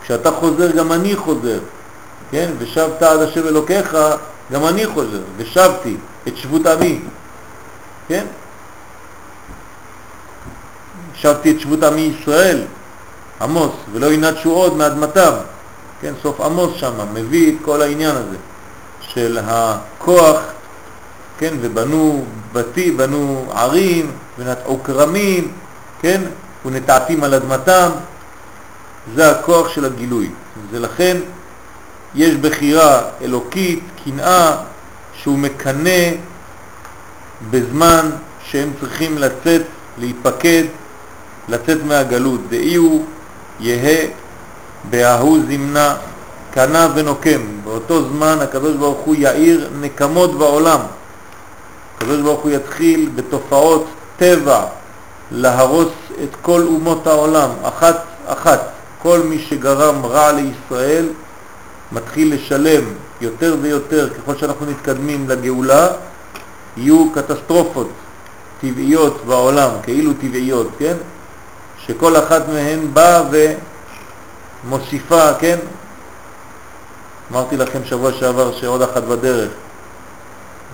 כשאתה חוזר גם אני חוזר. כן? ושבת עד השם אלוקיך גם אני חוזר. ושבתי את שבות עמי. כן? שבתי את שבות עמי ישראל, עמוס, ולא ינדשו עוד מאדמתם. כן, סוף עמוס שם מביא את כל העניין הזה של הכוח, כן, ובנו בתי, בנו ערים, ונטעו כרמים, כן, ונטעתים על אדמתם, זה הכוח של הגילוי. זה לכן יש בחירה אלוקית, קנאה, שהוא מקנה בזמן שהם צריכים לצאת, להיפקד, לצאת מהגלות. דאי הוא יהא בההוא זמנה קנה ונוקם. באותו זמן הקדוש ברוך הוא יאיר נקמות בעולם. הקדוש ברוך הוא יתחיל בתופעות טבע להרוס את כל אומות העולם, אחת אחת. כל מי שגרם רע לישראל מתחיל לשלם יותר ויותר ככל שאנחנו מתקדמים לגאולה, יהיו קטסטרופות טבעיות בעולם, כאילו טבעיות, כן? שכל אחת מהן באה ומוסיפה, כן? אמרתי לכם שבוע שעבר שעוד אחת בדרך,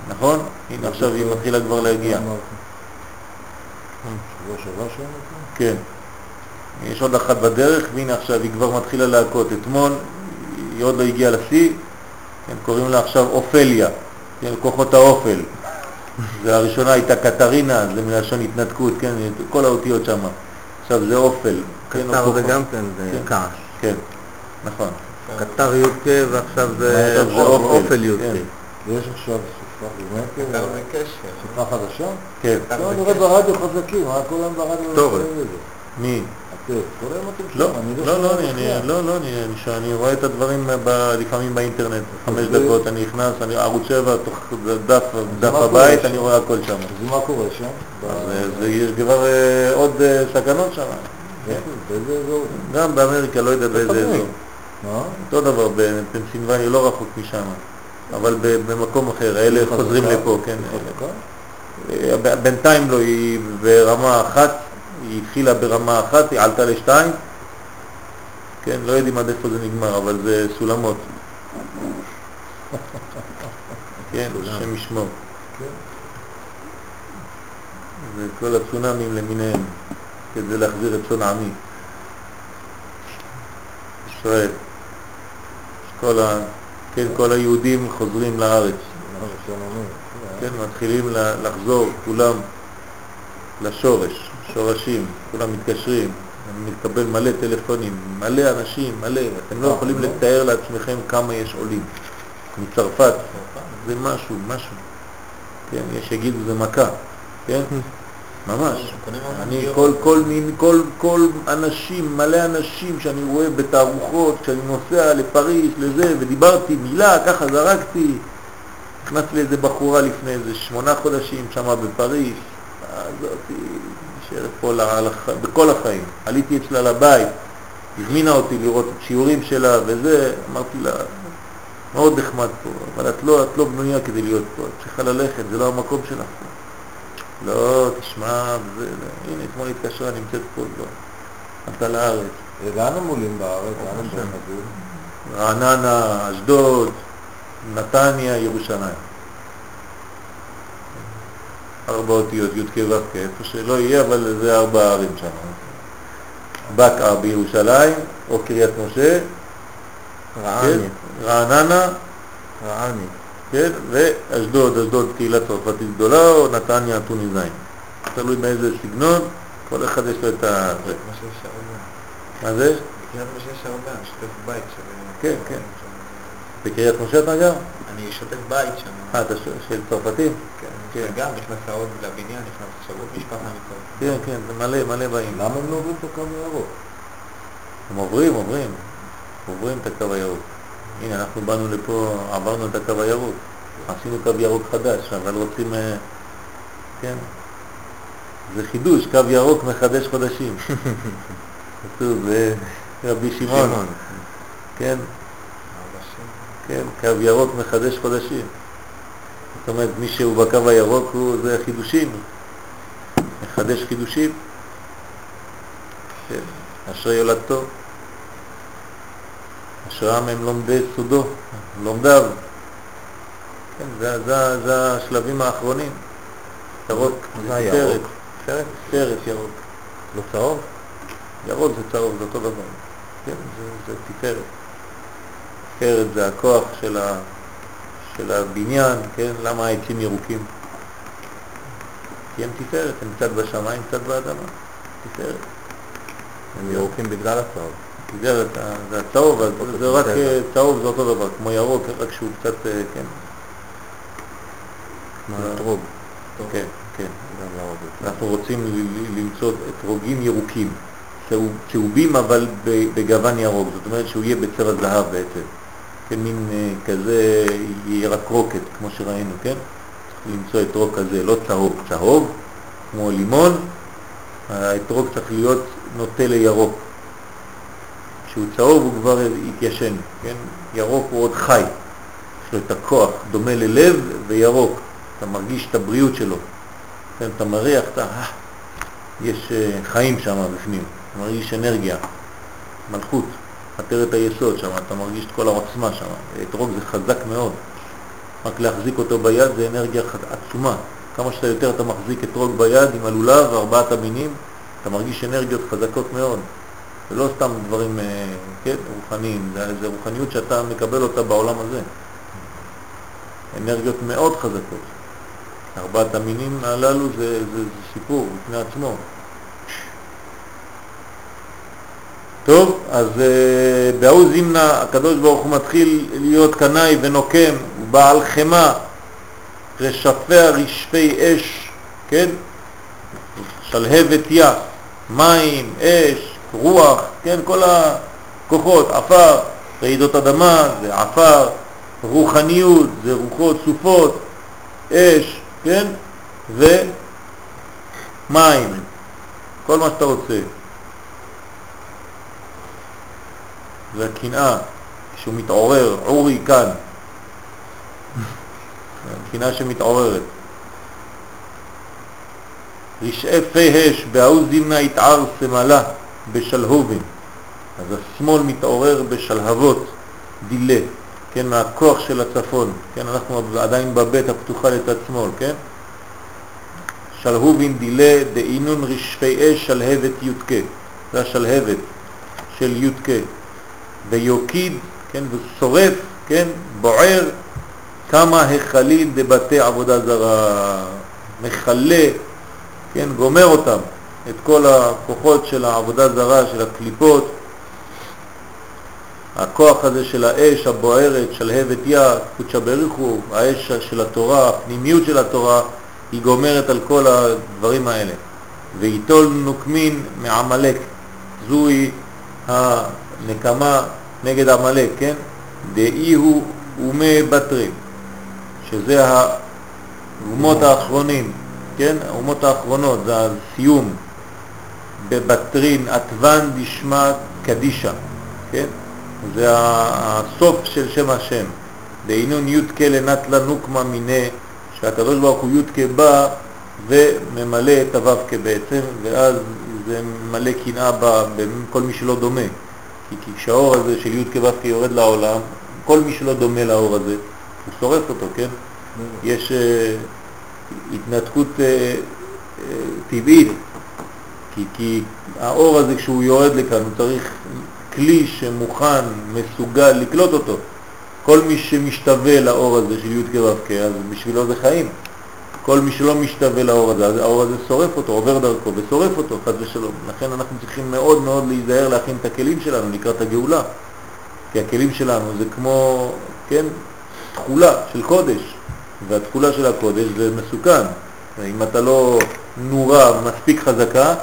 נכון? הנה עכשיו היא מתחילה כבר להגיע. שבוע שעבר שאלת? כן. יש עוד אחת בדרך, והנה עכשיו היא כבר מתחילה להכות. אתמול היא עוד לא הגיעה לשיא, כן, קוראים לה עכשיו אופליה, כן, כוחות האופל. זה הראשונה הייתה קטרינה, זה מלשון התנתקות, כן, כל האותיות שם. עכשיו זה אופל. כן, קטר זה גם כן, זה כן. כעס. כן, נכון. קטר י"ק ועכשיו זה אופל, י"ק. כן. ויש עכשיו סופה. סופה חדשה? כן. לא, אני רואה ברדיו חזקים, מה כולם ברדיו טוב. זה? מי? אתם, כל היום אתם לא, שם, אני לא, לא. לא, לא, אני, רואה את הדברים ב, לפעמים באינטרנט, חמש דקות, אני נכנס, אני ערוץ 7, תוך דף, הבית, אני? רואה הכל שם. אז מה קורה שם? אז אה, יש כבר אה, עוד אה, סכנות שם? באיזה אזור? גם באמריקה, לא יודע באיזה? אזור. מה? אותו דבר, בפנסילבניה לא רחוק משם, אבל במקום אחר, אלה חוזרים? לפה, כן. אה, בינתיים לא, היא ברמה אחת, היא התחילה ברמה אחת, היא עלתה לשתיים, כן, לא יודעים עד איפה זה נגמר, אבל זה סולמות. כן, השם ישמור. זה כל הצונאמים למיניהם, כדי להחזיר את צאן עמי. ישראל. כל, ה, כן, כל היהודים חוזרים לארץ. כן, מתחילים לחזור כולם לשורש, שורשים, כולם מתקשרים, אני מתקבל מלא טלפונים, מלא אנשים, מלא, אתם לא יכולים לתאר לעצמכם כמה יש עולים. מצרפת, זה משהו, משהו, כן, יש שיגידו זה מכה, כן, ממש, אני כל, כל, מין, כל, כל אנשים, מלא אנשים שאני רואה בתערוכות, כשאני נוסע לפריז, לזה, ודיברתי מילה, ככה זרקתי, נכנס לי איזה בחורה לפני איזה שמונה חודשים שמה בפריז, הזאת נשארת פה לח... בכל החיים. עליתי אצלה לבית, הזמינה אותי לראות את שיעורים שלה וזה, אמרתי לה, מאוד נחמד פה, אבל את לא, את לא בנויה כדי להיות פה, את צריכה ללכת, זה לא המקום שלך. לא, תשמע, לא. הנה, אתמול התקשרה, נמצאת פה, לא. עלתה לארץ. לאן הם עולים בארץ? לאן הם לגור? רעננה, אשדוד, נתניה, ירושלים. ארבע אותיות, י' כ' ו' כ', איפה שלא יהיה, אבל זה ארבע ערים שם. בקעה בירושלים, או קריית משה, כן, רעננה. כן, ואשדוד, אשדוד קהילה צרפתית גדולה, או נתניה טוניסאים. תלוי באיזה סגנון, כל אחד יש לו את ה... מה. מה זה? בקריית משה יש הרבה, שוטף בית של... כן, כן. בקריית משה אתה גר? אני שוטף בית שם. אה, אתה של צרפתים? כן. כן. וגם נכנס עוד לבניין, נכנס עכשיו עוד משפחה מכל. כן, כן, זה מלא, מלא באים. למה הם לא עוברים את הקו הירוק? הם עוברים, עוברים, עוברים את הקו הירוק. הנה, אנחנו באנו לפה, עברנו את הקו הירוק, עשינו קו ירוק חדש, אבל רוצים, אה, כן, זה חידוש, קו ירוק מחדש חודשים. כתוב ברבי שמעון, כן, כן, קו ירוק מחדש חודשים. זאת אומרת, מי שהוא בקו הירוק הוא, זה חידושים, מחדש חידושים. כן, אשרי יולדתו. אשרם הם לומדי סודו, לומדיו. כן, זה, זה, זה השלבים האחרונים. ירוק, זה הירוק? תפארת, תפארת ירוק. לא צהוב? ירוק זה צהוב, זה אותו דבר. כן, זה, זה תפארת. תפארת זה הכוח של, ה, של הבניין, כן? למה העצים ירוקים? כי הם תפארת, הם קצת בשמיים, קצת באדמה. תפארת. הם ירוקים בגלל הצהוב. ה- זה הצהוב, אז זה רק בסדר. אה, צהוב זה אותו דבר, כמו ירוק, רק שהוא קצת, אה, כן, כמו לא. אתרוג. כן, כן. ירוק. אנחנו רוצים למצוא אתרוגים ירוקים, צהוב- צהובים אבל בגוון ירוק, זאת אומרת שהוא יהיה בצבע זהב בעצם, כן, מין אה, כזה ירקרוקת, כמו שראינו, כן? צריך למצוא אתרוג כזה, לא צהוב, צהוב, כמו לימון, האתרוג צריך להיות נוטה לירוק. כשהוא צהוב הוא כבר התיישן, כן? ירוק הוא עוד חי, יש לו את הכוח, דומה ללב וירוק, אתה מרגיש את הבריאות שלו. כן, אתה מריח, אתה, אה, יש אה, חיים שם בפנים, אתה מרגיש אנרגיה, מלכות, חתרת היסוד שם, אתה מרגיש את כל העוצמה שם, אתרוג זה חזק מאוד, רק להחזיק אותו ביד זה אנרגיה עצומה, כמה שאתה יותר אתה מחזיק אתרוג ביד עם הלולב וארבעת המינים, אתה מרגיש אנרגיות חזקות מאוד, זה לא סתם דברים, אה, כן, רוחניים, זה, זה רוחניות שאתה מקבל אותה בעולם הזה, אנרגיות מאוד חזקות. ארבעת המינים הללו זה, זה, זה סיפור בפני עצמו. טוב, אז uh, בהוא זימנה הקדוש ברוך הוא מתחיל להיות קנאי ונוקם, בעל חמה, רשפיה רשפי אש, כן? שלהבת יא, מים, אש, רוח, כן? כל הכוחות, עפר, רעידות אדמה, זה עפר, רוחניות, זה רוחות סופות, אש, כן? ומים, כל מה שאתה רוצה. והקנאה, כשהוא מתעורר, עורי כאן, הקנאה שמתעוררת. רשעי פי אש, בהאו זימנה יתער סמלה בשלהובים. אז השמאל מתעורר בשלהבות, דילה, כן, מהכוח של הצפון, כן, אנחנו עדיין בבית הפתוחה לצד שמאל, כן? שלהובין דילה דאינון רשפי אש שלהבת יודקה, זה השלהבת של יודקה, ויוקיד, כן, ושורף, כן, בוער כמה החלים דבתי עבודה זרה, מכלה, כן, גומר אותם, את כל הכוחות של העבודה זרה, של הקליפות, הכוח הזה של האש הבוערת, שלהבת יא, קודשא בריחו, האש של התורה, הפנימיות של התורה, היא גומרת על כל הדברים האלה. ויטול נוקמין מעמלק, זוהי הנקמה נגד עמלק, כן? דאי הוא אומי בתרים, שזה האומות האחרונים, כן? האומות האחרונות, זה הסיום. בבטרין עטוון דשמא קדישה, כן? זה הסוף של שם השם. דהינון י"ק לנטלה נוקמה מיני, שהקדוש ברוך הוא י"ק בא וממלא את הו"ק בעצם, ואז זה מלא קנאה בכל מי שלא דומה. כי כשהאור הזה של י"ק ו"ק יורד לעולם, כל מי שלא דומה לאור הזה, הוא שורף אותו, כן? יש uh, התנתקות uh, uh, טבעית, כי, כי האור הזה כשהוא יורד לכאן הוא צריך כלי שמוכן, מסוגל לקלוט אותו. כל מי שמשתווה לאור הזה של י' כו' אז בשבילו זה חיים. כל מי שלא משתווה לאור הזה, האור הזה שורף אותו, עובר דרכו ושורף אותו, חד ושלום. לכן אנחנו צריכים מאוד מאוד להיזהר להכין את הכלים שלנו לקראת הגאולה. כי הכלים שלנו זה כמו, כן, תכולה של קודש, והתכולה של הקודש זה מסוכן. אם אתה לא נורה מספיק חזקה,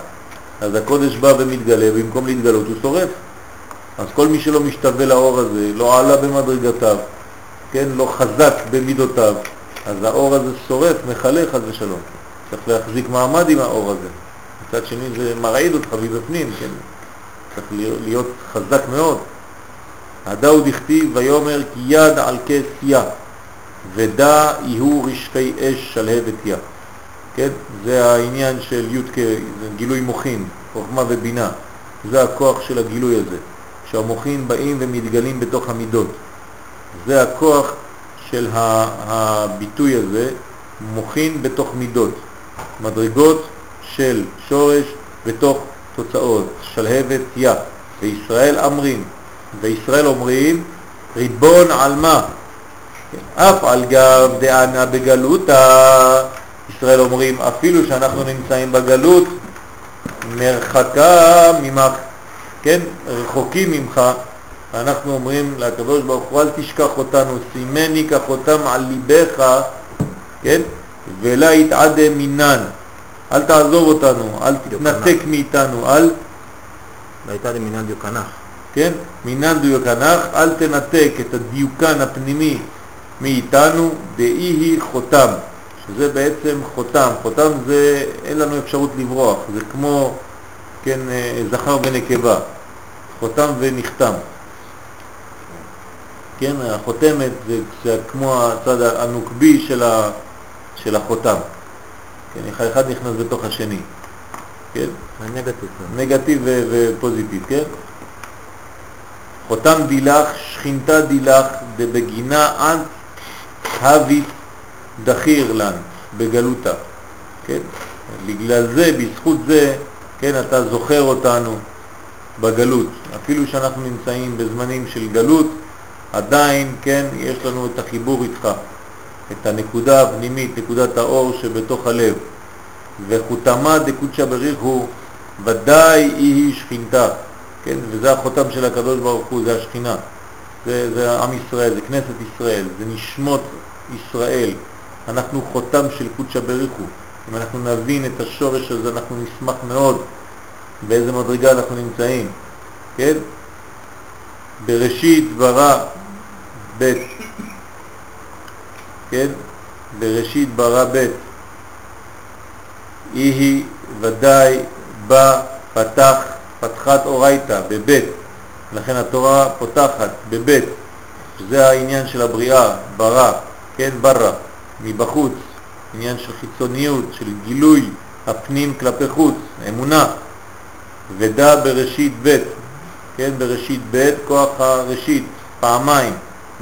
אז הקודש בא ומתגלה, ובמקום להתגלות הוא שורף. אז כל מי שלא משתווה לאור הזה, לא עלה במדרגתיו, כן, לא חזק במידותיו, אז האור הזה שורף, מחלה חס ושלום. צריך להחזיק מעמד עם האור הזה. מצד שני זה מרעיד אותך מבפנים, כן? צריך להיות חזק מאוד. הדאו דכתיב ויאמר כי יד על כס יא ודע יהיו רשפי אש שלהבת יא. כן? זה העניין של י' גילוי מוחין, חוכמה ובינה. זה הכוח של הגילוי הזה. שהמוחים באים ומתגלים בתוך המידות. זה הכוח של הביטוי הזה, מוחין בתוך מידות, מדרגות של שורש בתוך תוצאות, שלהבת יא, וישראל אמרים, וישראל אומרים, ריבון על מה? כן, אף על גב דענה בגלותה, ישראל אומרים, אפילו שאנחנו נמצאים בגלות, מרחקה ממך כן, רחוקים ממך, אנחנו אומרים לקדוש ברוך הוא, אל תשכח אותנו, סימני כחותם על ליבך, כן, ולה יתעדה מינן, אל תעזוב אותנו, אל תתנתק מאיתנו, אל... ויתעדה מינן דיוקנך. כן, מינן דיוקנך, אל תנתק את הדיוקן הפנימי מאיתנו, דאי היא חותם, שזה בעצם חותם, חותם זה, אין לנו אפשרות לברוח, זה כמו, כן, אה, זכר ונקבה. חותם ונחתם. כן, החותמת זה, זה כמו הצד הנוקבי של, ה, של החותם. כן, אחד נכנס בתוך השני. כן? נגטיב. נגטיב ופוזיטיב, כן? חותם דילך, שכינתה דילך, דבגינה אנט הווית דחיר לן, בגלותה. כן? בגלל זה, בזכות זה, כן, אתה זוכר אותנו, בגלות. אפילו שאנחנו נמצאים בזמנים של גלות, עדיין, כן, יש לנו את החיבור איתך, את הנקודה הפנימית, נקודת האור שבתוך הלב. וחותמה דקודשא בריך הוא ודאי היא שכינתה, כן, וזה החותם של הקדוש ברוך הוא, זה השכינה. זה, זה עם ישראל, זה כנסת ישראל, זה נשמות ישראל. אנחנו חותם של קודשא בריך הוא. אם אנחנו נבין את השורש הזה, אנחנו נשמח מאוד באיזה מדרגה אנחנו נמצאים, כן? בראשית ברא ב', כן? בראשית ברא ב', היא ודאי בא פתח, פתחת אורייתא, בב', לכן התורה פותחת בב', שזה העניין של הבריאה, ברא, כן, ברא, מבחוץ, עניין של חיצוניות, של גילוי הפנים כלפי חוץ, אמונה, ודע בראשית ב', כן, בראשית ב', כוח הראשית, פעמיים,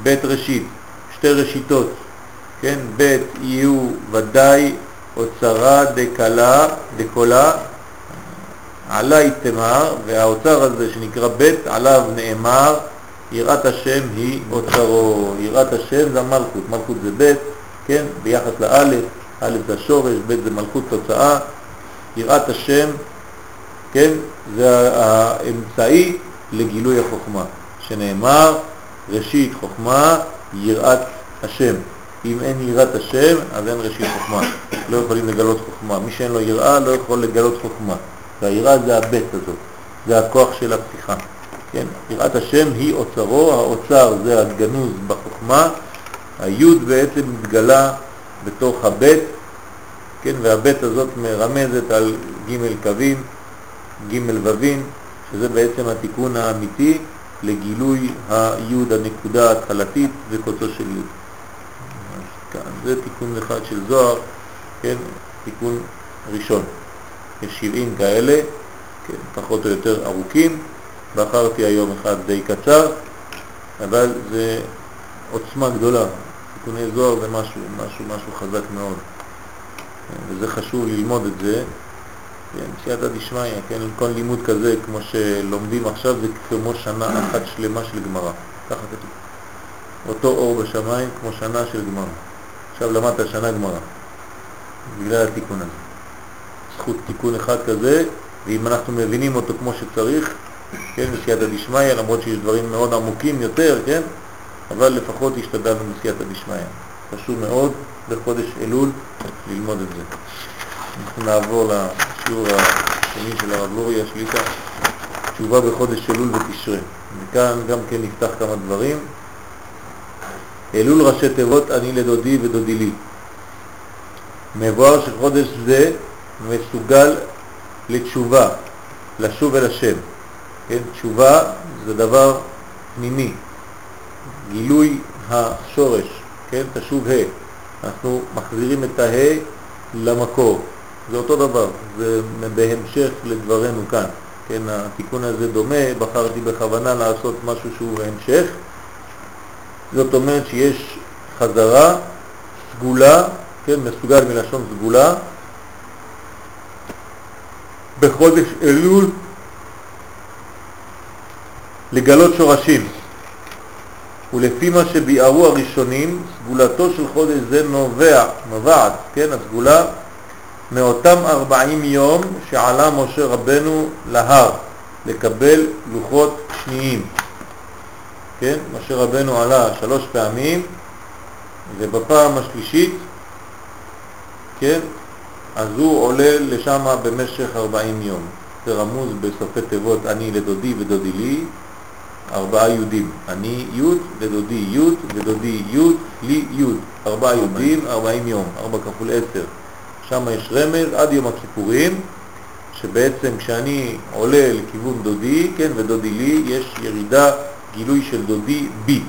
ב' ראשית, שתי ראשיתות, כן, ב' יהיו ודאי אוצרה דקלה, דקולה, עלי תמר, והאוצר הזה שנקרא ב', עליו נאמר, יראת השם היא אוצרו. יראת השם זה המלכות, מלכות זה ב', כן, ביחס לאלף, א' זה השורש, ב' זה מלכות תוצאה, יראת השם, כן, זה האמצעי לגילוי החוכמה, שנאמר, ראשית חוכמה, יראת השם. אם אין יראת השם, אז אין ראשית חוכמה. לא יכולים לגלות חוכמה. מי שאין לו יראה לא יכול לגלות חוכמה. והיראה זה הבית הזאת, זה הכוח של הפתיחה. כן? יראת השם היא אוצרו, האוצר זה הגנוז בחוכמה, היוד בעצם מתגלה בתוך הבית, כן? והבית הזאת מרמזת על ג' קווים, ג' ווים, שזה בעצם התיקון האמיתי לגילוי היוד הנקודה ההתחלתית וקוצו של יוד. זה תיקון אחד של זוהר, כן? תיקון ראשון. יש 70 כאלה, כן, פחות או יותר ארוכים, בחרתי היום אחד די קצר, אבל זה עוצמה גדולה. תיקוני זוהר זה משהו, משהו, משהו חזק מאוד. וזה חשוב ללמוד את זה. כן, סייעתא דשמיא, כן, כל לימוד כזה, כמו שלומדים עכשיו, זה כמו שנה אחת שלמה של גמרא. ככה כתוב. אותו אור בשמיים כמו שנה של גמרא. עכשיו למדת שנה גמרא, בגלל התיקון הזה. זכות תיקון אחד כזה, ואם אנחנו מבינים אותו כמו שצריך, כן, בסייעתא דשמיא, למרות שיש דברים מאוד עמוקים יותר, כן, אבל לפחות השתדלנו בסייעתא דשמיא. חשוב מאוד בחודש אלול ללמוד את זה. אנחנו נעבור לשיעור השני של הרב לוריה שליטה, תשובה בחודש אלול ותשרה. וכאן גם כן נפתח כמה דברים. אלול ראשי תיבות אני לדודי ודודי לי. מבואר שחודש זה מסוגל לתשובה, לשוב אל השם. כן? תשובה זה דבר פנימי, גילוי השורש, כן? תשוב ה', אנחנו מחזירים את ה' למקור, זה אותו דבר, זה בהמשך לדברנו כאן, כן? התיקון הזה דומה, בחרתי בכוונה לעשות משהו שהוא המשך, זאת אומרת שיש חזרה סגולה, כן? מסוגל מלשון סגולה, בחודש אלול לגלות שורשים. ולפי מה שביארו הראשונים, סגולתו של חודש זה נובע, נובעת, כן, הסגולה, מאותם ארבעים יום שעלה משה רבנו להר לקבל לוחות שניים. כן, משה רבנו עלה שלוש פעמים, ובפעם השלישית, כן, אז הוא עולה לשם במשך 40 יום. זה רמוז בסופי תיבות אני לדודי ודודי לי, ארבעה יהודים. אני י' ודודי י' ודודי י', לי י'. ארבעה יהודים, 40 יום, ארבע כפול עשר. שם יש רמז עד יום הכיפורים, שבעצם כשאני עולה לכיוון דודי, כן, ודודי לי, יש ירידה, גילוי של דודי בי.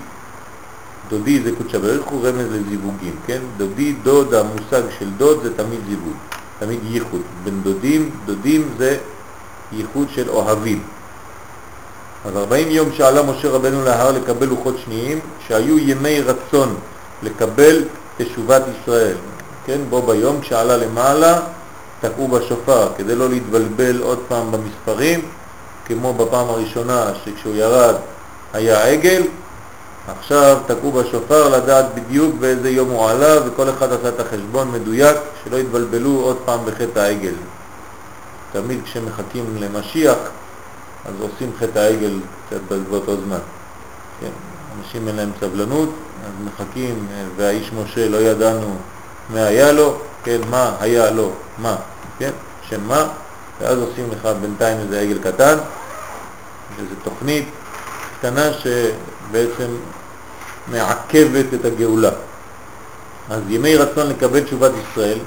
דודי זה קודשא בריך הוא רמז לזיווגים, כן? דודי, דוד, המושג של דוד זה תמיד זיווג. תמיד ייחוד. בין דודים, דודים זה ייחוד של אוהבים. אז 40 יום שעלה משה רבנו להר לקבל לוחות שניים, שהיו ימי רצון לקבל תשובת ישראל. כן, בו ביום כשעלה למעלה תקעו בשופר, כדי לא להתבלבל עוד פעם במספרים, כמו בפעם הראשונה שכשהוא ירד היה עגל, עכשיו תקעו בשופר לדעת בדיוק באיזה יום הוא עלה וכל אחד עשה את החשבון מדויק, שלא יתבלבלו עוד פעם בחטא העגל. תמיד כשמחכים למשיח אז עושים חטא העגל קצת באותו זמן. כן, אנשים אין להם סבלנות, אז מחכים והאיש משה לא ידענו מה היה לו, כן, מה היה לו, מה, כן, שם מה, ואז עושים לך בינתיים איזה עגל קטן, איזו תוכנית קטנה שבעצם מעכבת את הגאולה. אז ימי רצון לקבל תשובת ישראל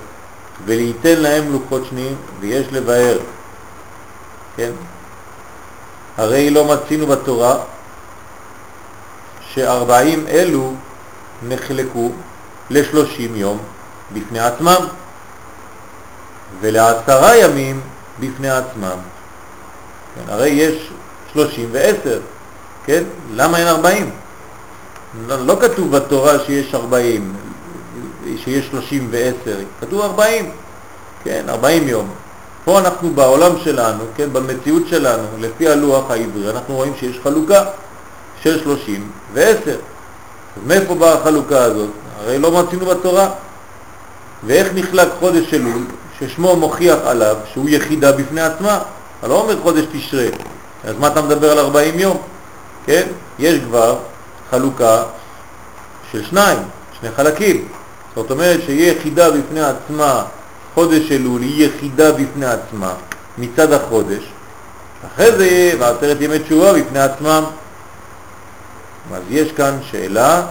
ולהיתן להם לוחות שניים ויש לבאר, כן? הרי לא מצינו בתורה שארבעים אלו נחלקו לשלושים יום בפני עצמם ולעשרה ימים בפני עצמם. כן, הרי יש 30 ו-10, כן? למה אין 40? לא, כתוב בתורה שיש 40, שיש 30 ו-10, כתוב 40, כן? 40 יום. פה אנחנו בעולם שלנו, כן? במציאות שלנו, לפי הלוח העברי, אנחנו רואים שיש חלוקה של 30 ו-10. אז מאיפה באה החלוקה הזאת? הרי לא מצינו בתורה. ואיך נחלק חודש אלול, ששמו מוכיח עליו שהוא יחידה בפני עצמה. אתה לא אומר חודש תשרה, אז מה אתה מדבר על 40 יום? כן? יש כבר חלוקה של שניים, שני חלקים. זאת אומרת שיהיה יחידה בפני עצמה, חודש אלול היא יחידה בפני עצמה מצד החודש, אחרי זה בעשרת ימי תשובה בפני עצמם. אז יש כאן שאלה,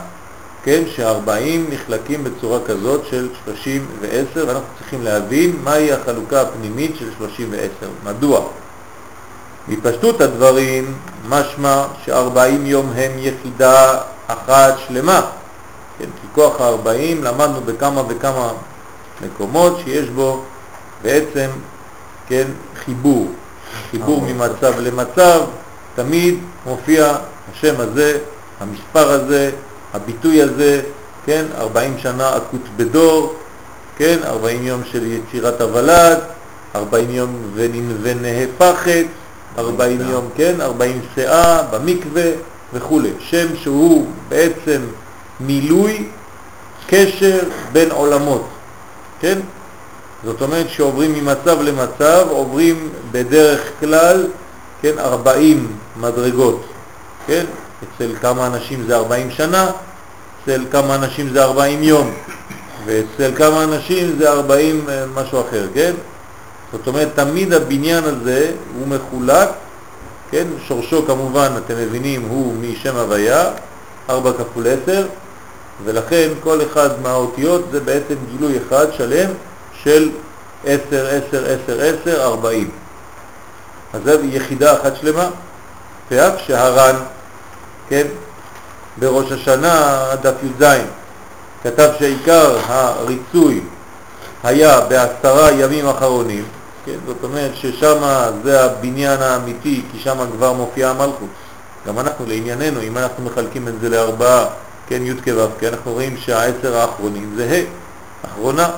כן, ש-40 נחלקים בצורה כזאת של 30 ו-10, ואנחנו צריכים להבין מהי החלוקה הפנימית של 30 ו-10. מדוע? מפשטות הדברים משמע ש-40 יום הם יחידה אחת שלמה. כן, כי כוח ה-40 למדנו בכמה וכמה מקומות שיש בו בעצם, כן, חיבור. חיבור ממצב למצב, תמיד מופיע השם הזה, המספר הזה, הביטוי הזה, כן, 40 שנה אקוט בדור, כן, 40 יום של יצירת הוולד, 40 יום וננבה פחת, 40 יום, כן, 40 שאה במקווה וכו'. שם שהוא בעצם מילוי קשר בין עולמות, כן? זאת אומרת שעוברים ממצב למצב, עוברים בדרך כלל, כן, 40 מדרגות, כן? אצל כמה אנשים זה 40 שנה, אצל כמה אנשים זה 40 יום, ואצל כמה אנשים זה 40 אה, משהו אחר, כן? זאת אומרת, תמיד הבניין הזה הוא מחולק, כן? שורשו כמובן, אתם מבינים, הוא משם הוויה, 4 כפול 10, ולכן כל אחד מהאותיות זה בעצם גילוי אחד שלם של 10, 10, 10, 10, 40. אז זו יחידה אחת שלמה, ואף שהר"ן, כן, בראש השנה, דף י"ז, כתב שעיקר הריצוי היה בעשרה ימים אחרונים, כן, זאת אומרת ששם זה הבניין האמיתי, כי שם כבר מופיעה המלכות. גם אנחנו, לענייננו, אם אנחנו מחלקים את זה לארבעה, כן, י' כו', כי אנחנו רואים שהעשר האחרונים זה ה', אחרונה,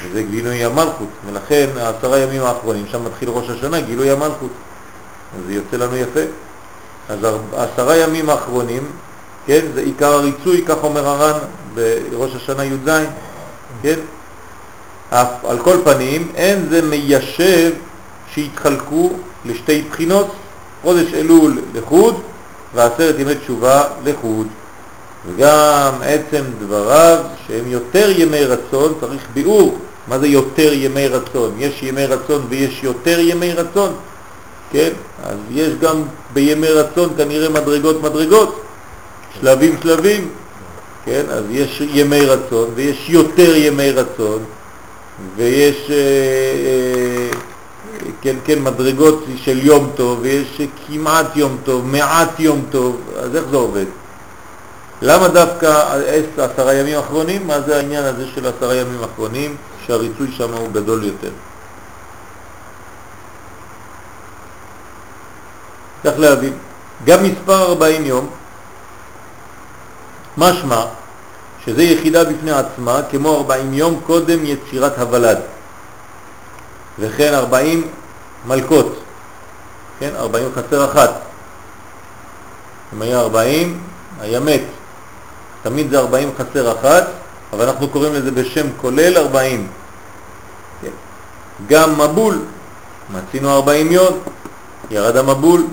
וזה גילוי המלכות, ולכן העשרה ימים האחרונים, שם מתחיל ראש השנה, גילוי המלכות. אז זה יוצא לנו יפה. אז עשרה ימים האחרונים, כן, זה עיקר הריצוי, כך אומר הר"ן בראש השנה י"ז, כן? אף על כל פנים, אין זה מיישב שהתחלקו לשתי בחינות, חודש אלול לחוד ועשרת ימי תשובה לחוד. וגם עצם דבריו שהם יותר ימי רצון, צריך ביאור מה זה יותר ימי רצון. יש ימי רצון ויש יותר ימי רצון, כן? אז יש גם בימי רצון כנראה מדרגות מדרגות, שלבים שלבים, כן? אז יש ימי רצון ויש יותר ימי רצון ויש אה, אה, כן, כן, מדרגות של יום טוב ויש כמעט יום טוב, מעט יום טוב, אז איך זה עובד? למה דווקא עשרה ימים אחרונים? מה זה העניין הזה של עשרה ימים אחרונים, שהריצוי שם הוא גדול יותר? צריך להבין, גם מספר 40 יום, משמע שזה יחידה בפני עצמה, כמו 40 יום קודם יצירת הוולד, וכן 40 מלכות, כן, 40 חסר אחת. אם היה 40, היה מת. תמיד זה 40 חסר אחת, אבל אנחנו קוראים לזה בשם כולל 40. כן. גם מבול, מצינו 40 יום, ירד המבול.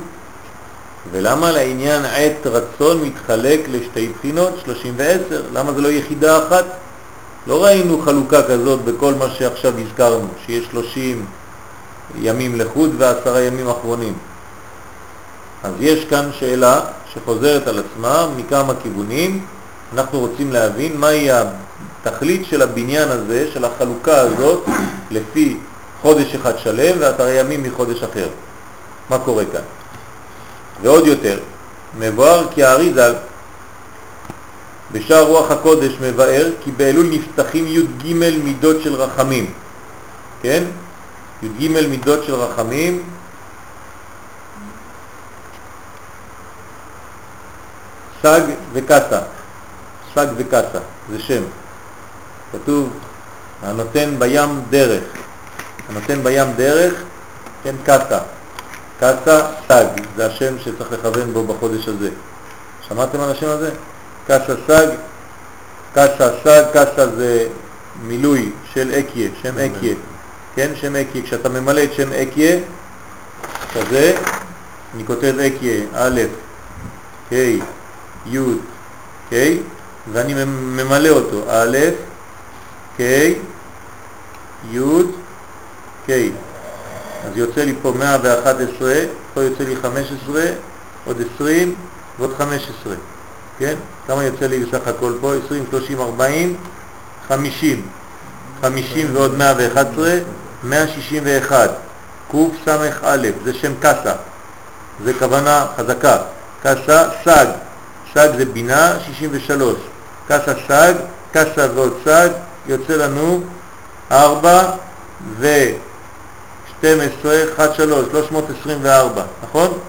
ולמה לעניין עת רצון מתחלק לשתי בחינות, 30 ו-10? למה זה לא יחידה אחת? לא ראינו חלוקה כזאת בכל מה שעכשיו הזכרנו, שיש 30 ימים לחוד ועשרה ימים אחרונים. אז יש כאן שאלה שחוזרת על עצמה מכמה כיוונים, אנחנו רוצים להבין מהי התכלית של הבניין הזה, של החלוקה הזאת, לפי חודש אחד שלם ואתרי ימים מחודש אחר. מה קורה כאן? ועוד יותר, מבואר כי האריזל בשער רוח הקודש מבאר כי באלול נפתחים י"ג מידות של רחמים, כן? י"ג מידות של רחמים, סג וקסה. סג וקסה, זה שם. כתוב, הנותן בים דרך. הנותן בים דרך, כן, קסה. קסה סג, זה השם שצריך לכוון בו בחודש הזה. שמעתם על השם הזה? קסה סג, קסה סג, קסה זה מילוי של אקיה, שם אקיה, כן, שם אקיה. כשאתה ממלא את שם אקיה, כזה, אני כותב אקיה, א', ה', י', ה', ואני ממלא אותו, א', ה', י', ה'. אז יוצא לי פה 111, פה יוצא לי 15, עוד 20 ועוד 15, כן? כמה יוצא לי בסך הכל פה? 20, 30, 40, 50. 50 ועוד 111, 161. קס"א, זה שם קסה, זה כוונה חזקה. קסה, סג, סג זה בינה, 63. קסה סג, קסה ועוד סג, יוצא לנו 4 ו-12, 1, 3, 324, נכון?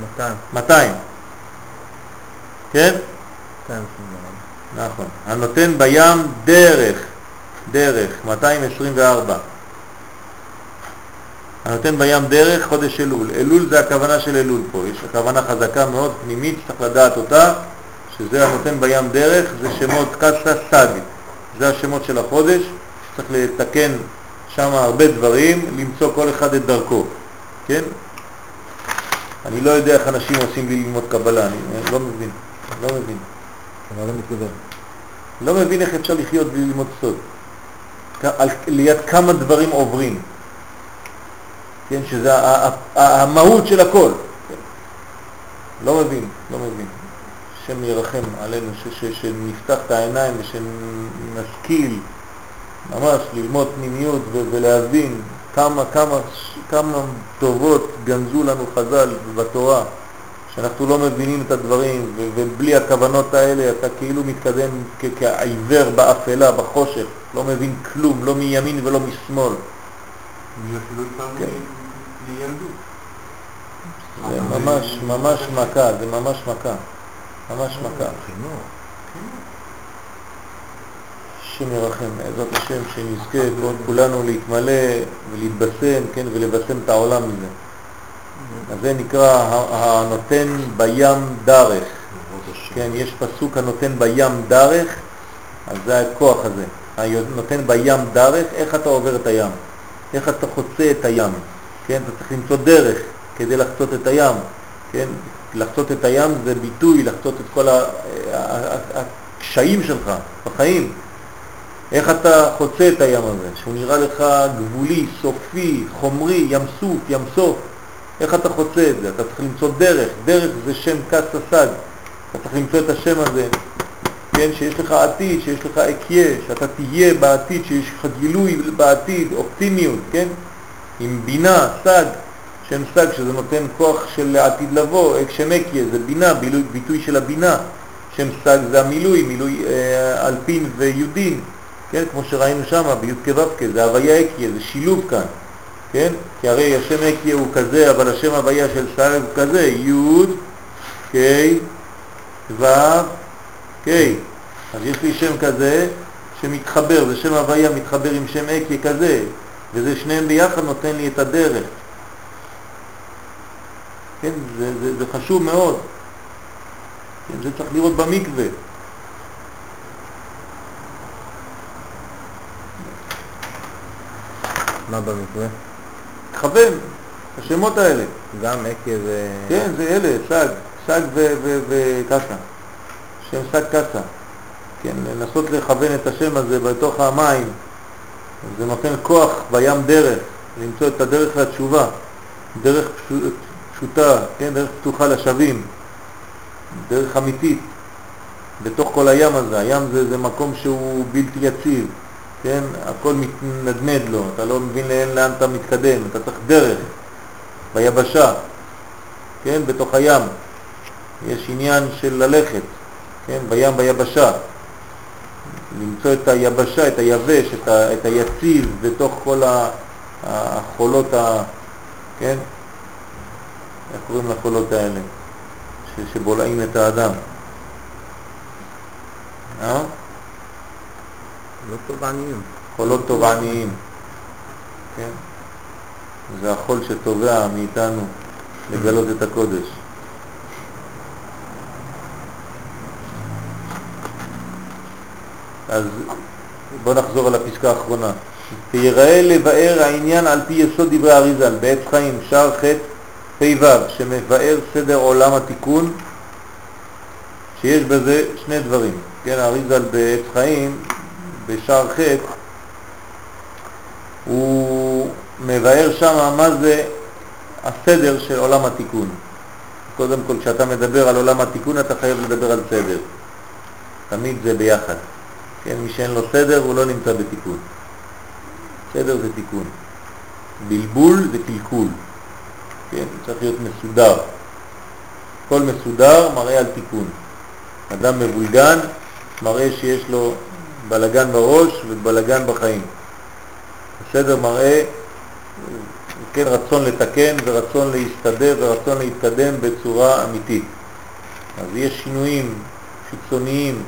200. 200. כן? 224. נכון. הנותן בים דרך, דרך, 224. הנותן בים דרך חודש אלול. אלול זה הכוונה של אלול פה, יש כוונה חזקה מאוד פנימית, צריך לדעת אותה, שזה הנותן בים דרך, זה שמות קסה סג, זה השמות של החודש, צריך לתקן שם הרבה דברים, למצוא כל אחד את דרכו, כן? אני לא יודע איך אנשים עושים לי ללמוד קבלה, אני לא מבין, לא מבין. מה זה מתכוון? לא מבין איך אפשר לחיות בלי ללמוד סוד. על, ליד כמה דברים עוברים. כן, שזה המהות של הכל. כן. לא מבין, לא מבין. השם ירחם עלינו, ש, ש, שנפתח את העיניים ושנשכיל ממש ללמוד פנימיות ולהבין כמה, כמה, כמה טובות גנזו לנו חז"ל בתורה, שאנחנו לא מבינים את הדברים, ו, ובלי הכוונות האלה אתה כאילו מתקדם כעיוור באפלה, בחושך, לא מבין כלום, לא מימין ולא משמאל. כן. זה ממש, ממש מכה, זה ממש מכה, ממש מכה. השם ירחם, בעזרת השם, שנזכה כולנו להתמלא ולהתבשם, כן, ולבשם את העולם מזה. אז זה נקרא הנותן בים דרך. כן, יש פסוק הנותן בים דרך, אז זה הכוח הזה. הנותן בים דרך, איך אתה עובר את הים? איך אתה חוצה את הים? כן, אתה צריך למצוא דרך כדי לחצות את הים, כן? לחצות את הים זה ביטוי, לחצות את כל הקשיים שלך בחיים. איך אתה חוצה את הים הזה, שהוא נראה לך גבולי, סופי, חומרי, ים סוף, ים סוף. איך אתה חוצה את זה? אתה צריך למצוא דרך, דרך זה שם כס הסג. אתה צריך למצוא את השם הזה, כן, שיש לך עתיד, שיש לך אקיה, שאתה תהיה בעתיד, שיש לך גילוי בעתיד, אופטימיות, כן? עם בינה, סג, שם סג שזה נותן כוח של עתיד לבוא, שם אקיה זה בינה, בילוי, ביטוי של הבינה, שם סג זה המילוי, מילוי אה, אלפין ויודין, כן, כמו שראינו שם ביוד כו"ק, זה הוויה אקיה, זה שילוב כאן, כן, כי הרי השם אקיה הוא כזה, אבל השם הוויה של סג הוא כזה, יוד, קי, ו', קי, אז יש לי שם כזה שמתחבר, זה שם הוויה מתחבר עם שם אקיה כזה, וזה שניהם ביחד נותן לי את הדרך. כן, זה, זה, זה חשוב מאוד. כן, זה צריך לראות במקווה. מה במקווה? תכוון, השמות האלה. גם ו... כן, זה אלה, סג, סג וקסה. שם סג קסה. כן, לנסות לכוון את השם הזה בתוך המים. זה נותן כוח בים דרך, למצוא את הדרך לתשובה, דרך פשוטה, כן, דרך פתוחה לשווים, דרך אמיתית, בתוך כל הים הזה. הים זה, זה מקום שהוא בלתי יציב, כן, הכל מתנדנד לו, אתה לא מבין לאן, לאן אתה מתקדם, אתה צריך דרך ביבשה, כן, בתוך הים. יש עניין של ללכת, כן, בים ביבשה. למצוא את היבשה, את היבש, את, ה, את היציב בתוך כל החולות, ה, כן? איך קוראים לחולות האלה? ש- שבולעים את האדם. אה? לא תובעניים. חולות תובעניים, כן? זה החול שתובע מאיתנו לגלות את הקודש. אז בוא נחזור על הפסקה האחרונה. ויראה לבאר העניין על פי יסוד דברי אריזל בעץ חיים, שער ח' פ"ו, שמבאר סדר עולם התיקון, שיש בזה שני דברים. כן, אריזל בעץ חיים, בשער ח', הוא מבאר שם מה זה הסדר של עולם התיקון. קודם כל, כשאתה מדבר על עולם התיקון, אתה חייב לדבר על סדר. תמיד זה ביחד. כן, מי שאין לו סדר, הוא לא נמצא בתיקון. סדר זה תיקון. בלבול זה קלקול. כן, צריך להיות מסודר. כל מסודר מראה על תיקון. אדם מבולגן מראה שיש לו בלגן בראש ובלגן בחיים. הסדר מראה כן, רצון לתקן ורצון להסתדר ורצון להתקדם בצורה אמיתית. אז יש שינויים חיצוניים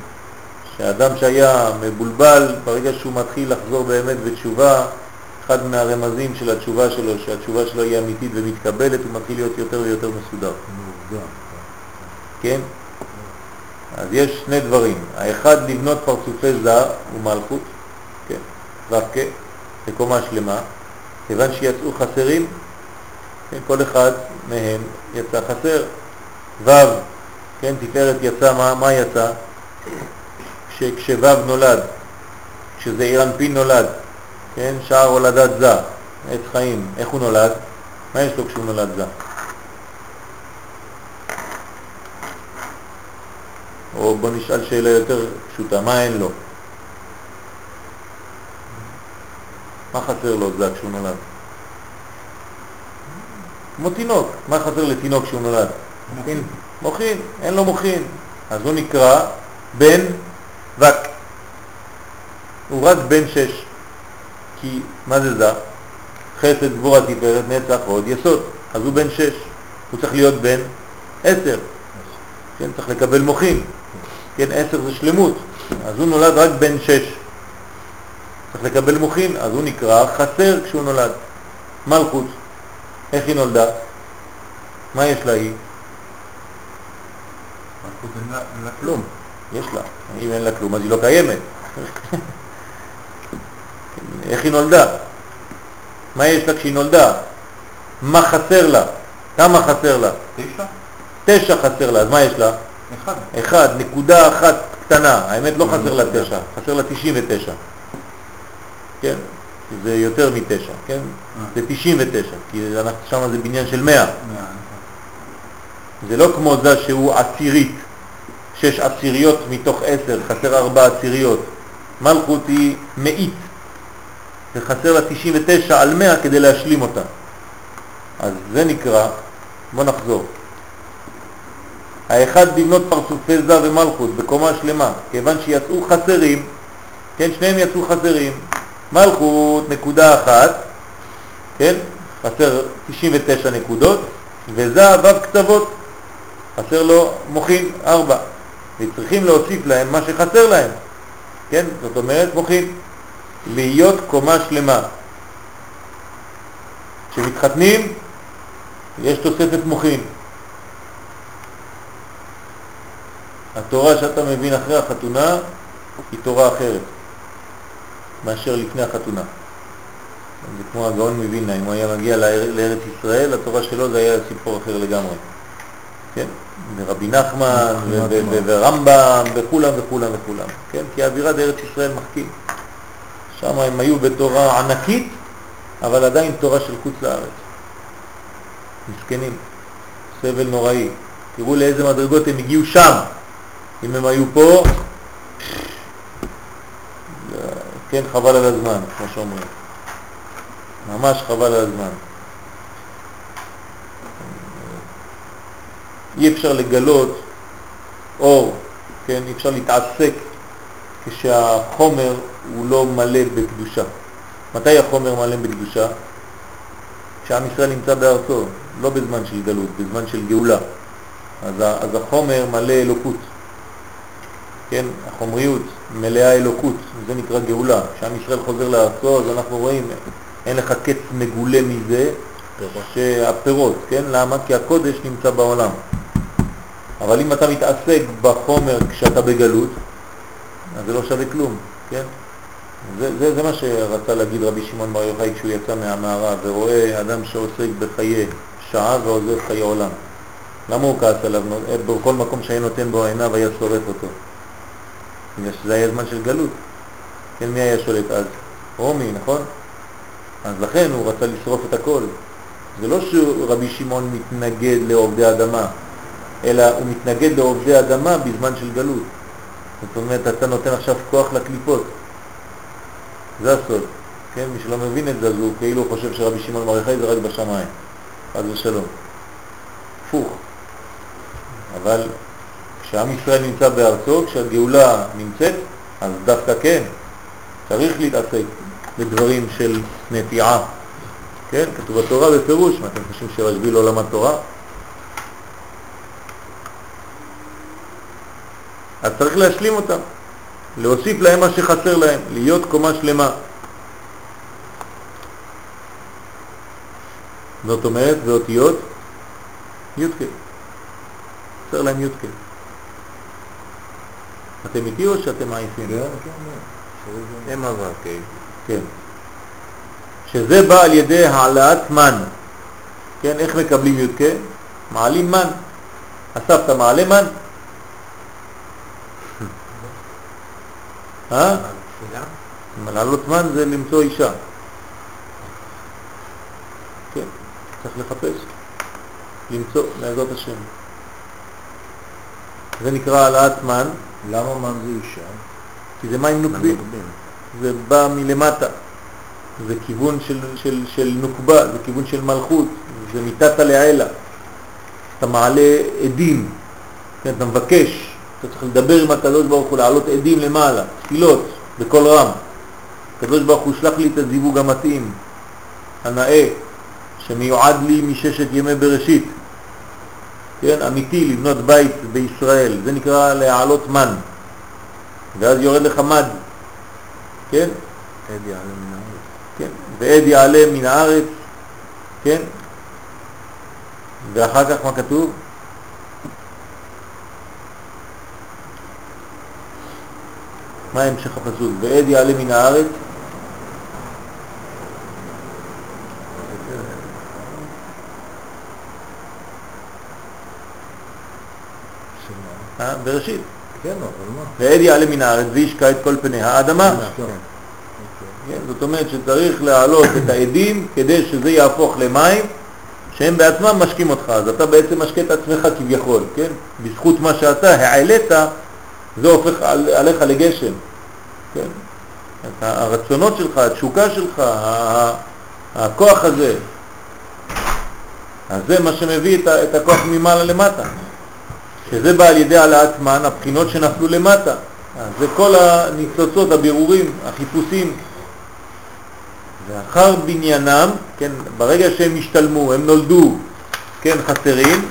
שהאדם שהיה מבולבל, ברגע שהוא מתחיל לחזור באמת בתשובה, אחד מהרמזים של התשובה שלו, שהתשובה שלו היא אמיתית ומתקבלת, הוא מתחיל להיות יותר ויותר מסודר. כן? אז יש שני דברים. האחד, לבנות פרצופי זר ומלכות, כן, ו"ק, בקומה שלמה, כיוון שיצאו חסרים, כן, כל אחד מהם יצא חסר. ו', כן, תפארת יצא, מה, מה יצא? כש, כשו' נולד, כשזה אירנפין נולד, כן, שער הולדת זה, עץ חיים, איך הוא נולד? מה יש לו כשהוא נולד זה? או בוא נשאל שאלה יותר פשוטה, מה אין לו? מה חסר לו זה כשהוא נולד? כמו תינוק, מה חסר לתינוק כשהוא נולד? מוחין. מוחין, אין לו מוחין. אז הוא נקרא בן וק. הוא רק בן שש. כי מה זה זה? חסד, גבורה, תפארת, נצח, עוד יסוד. אז הוא בן שש. הוא צריך להיות בן עשר. כן, צריך לקבל מוחין. כן, עשר זה שלמות. אז הוא נולד רק בן שש. צריך לקבל מוחין, אז הוא נקרא חסר כשהוא נולד. מלכות, איך היא נולדה? מה יש לה היא? מלכות אין לה כלום. יש לה. אם אין לה כלום אז היא לא קיימת. איך היא נולדה? מה יש לה כשהיא נולדה? מה חסר לה? כמה חסר לה? תשע? תשע חסר לה, אז מה יש לה? אחד. אחד, נקודה אחת קטנה, האמת לא חסר לה תשע, חסר לה תשעים ותשע. כן? זה יותר מתשע, כן? זה תשעים ותשע, כי אנחנו- שם זה בניין של מאה. מאה, נכון. זה לא כמו זה שהוא עשירית, שש עשיריות מתוך עשר, חסר ארבע עשיריות. מלכות היא מאית, וחסר לה 99 על 100 כדי להשלים אותה. אז זה נקרא, בוא נחזור. האחד לבנות פרצופי זה ומלכות בקומה שלמה, כיוון שיצאו חסרים, כן, שניהם יצאו חסרים. מלכות נקודה אחת, כן, חסר 99 נקודות, וזה ו' קצוות, חסר לו מוחין, ארבע, וצריכים להוסיף להם מה שחסר להם, כן, זאת אומרת מוחין, להיות קומה שלמה. כשמתחתנים יש תוספת מוחין. התורה שאתה מבין אחרי החתונה היא תורה אחרת מאשר לפני החתונה. זה כמו הגאון מווילנה, אם הוא היה מגיע לאר- לארץ ישראל, התורה שלו זה היה סיפור אחר לגמרי. כן? ורבי נחמן, ורמב"ם, וכולם וכולם וכולם. כן? כי האווירה בארץ ישראל מחכים. שם הם היו בתורה ענקית, אבל עדיין תורה של חוץ לארץ. מסכנים, סבל נוראי. תראו לאיזה מדרגות הם הגיעו שם. אם הם היו פה, כן, חבל על הזמן, כמו שאומרים. ממש חבל על הזמן. אי אפשר לגלות אור, כן, אי אפשר להתעסק כשהחומר הוא לא מלא בקדושה. מתי החומר מלא בקדושה? כשעם ישראל נמצא בארצו, לא בזמן של גלות, בזמן של גאולה. אז, אז החומר מלא אלוקות, כן, החומריות מלאה אלוקות, זה נקרא גאולה. כשעם ישראל חוזר לארצו, אז אנחנו רואים, אין לך קץ מגולה מזה, שהפירות, כן? למה? כי הקודש נמצא בעולם. אבל אם אתה מתעסק בחומר כשאתה בגלות, אז זה לא שווה כלום, כן? זה, זה, זה מה שרצה להגיד רבי שמעון בר יוחאי כשהוא יצא מהמערה ורואה אדם שעוסק בחיי שעה ועוזב חיי עולם. למה הוא כעס עליו? נו- בכל מקום שהיה נותן בו עיניו היה שורף אותו. בגלל שזה היה זמן של גלות. כן, מי היה שולט אז? רומי, נכון? אז לכן הוא רצה לשרוף את הכל. זה לא שרבי שמעון מתנגד לעובדי אדמה, אלא הוא מתנגד לעובדי אדמה בזמן של גלות. זאת אומרת, אתה נותן עכשיו כוח לקליפות. זה הסוד. כן, מי שלא מבין את זה, אז הוא כאילו חושב שרבי שמעון יוחאי זה רק בשמיים. חס ושלום. הפוך. אבל כשעם ישראל נמצא בארצו, כשהגאולה נמצאת, אז דווקא כן, צריך להתעסק בדברים של נטיעה. כן, כתוב בתורה בפירוש, מה אתם חושבים שרשב"י לא למד תורה? אז צריך להשלים אותם, להוסיף להם מה שחסר להם, להיות קומה שלמה. זאת אומרת, זה אותיות י"ק. חסר להם י"ק. אתם איתי או שאתם עייפים? כן, כן, כן. הם עבר, כן. כן. שזה בא על ידי העלאת מן. כן, איך מקבלים י"ק? מעלים מן. אתה מעלה מן? אה? לעלות מן זה למצוא אישה. כן, צריך לחפש, למצוא, לעזרת השם. זה נקרא העלאת מן, למה מן זה אישה? כי זה מים נוקבים. זה בא מלמטה, זה כיוון של, של, של נוקבה, זה כיוון של מלכות, זה מיטת לעילה. אתה מעלה עדים, כן, אתה מבקש, אתה צריך לדבר עם הקדוש ברוך הוא, להעלות עדים למעלה, תפילות, בקול רם. הקדוש ברוך הוא שלח לי את הזיווג המתאים, הנאה, שמיועד לי מששת ימי בראשית. כן, אמיתי, לבנות בית בישראל, זה נקרא להעלות מן. ואז יורד לך מד, כן? עד יעלה מן הארץ. כן, ועד יעלה מן הארץ, כן? ואחר כך מה כתוב? מה המשך הפסוק? ועד יעלה מן הארץ? אה, בראשית, כן, אבל מה? ועד יעלה מן הארץ וישקע את כל פני האדמה. כן. כן, זאת אומרת שצריך להעלות את העדים כדי שזה יהפוך למים שהם בעצמם משקים אותך, אז אתה בעצם משקה את עצמך כביכול, כן? בזכות מה שאתה העלית, זה הופך על, עליך לגשם, כן? הרצונות שלך, התשוקה שלך, הכוח הזה, אז זה מה שמביא את, את הכוח ממעלה למטה, שזה בא על ידי העלאת מן, הבחינות שנפלו למטה, אז זה כל הניצוצות, הבירורים, החיפושים, ואחר בניינם, כן, ברגע שהם השתלמו, הם נולדו, כן, חסרים,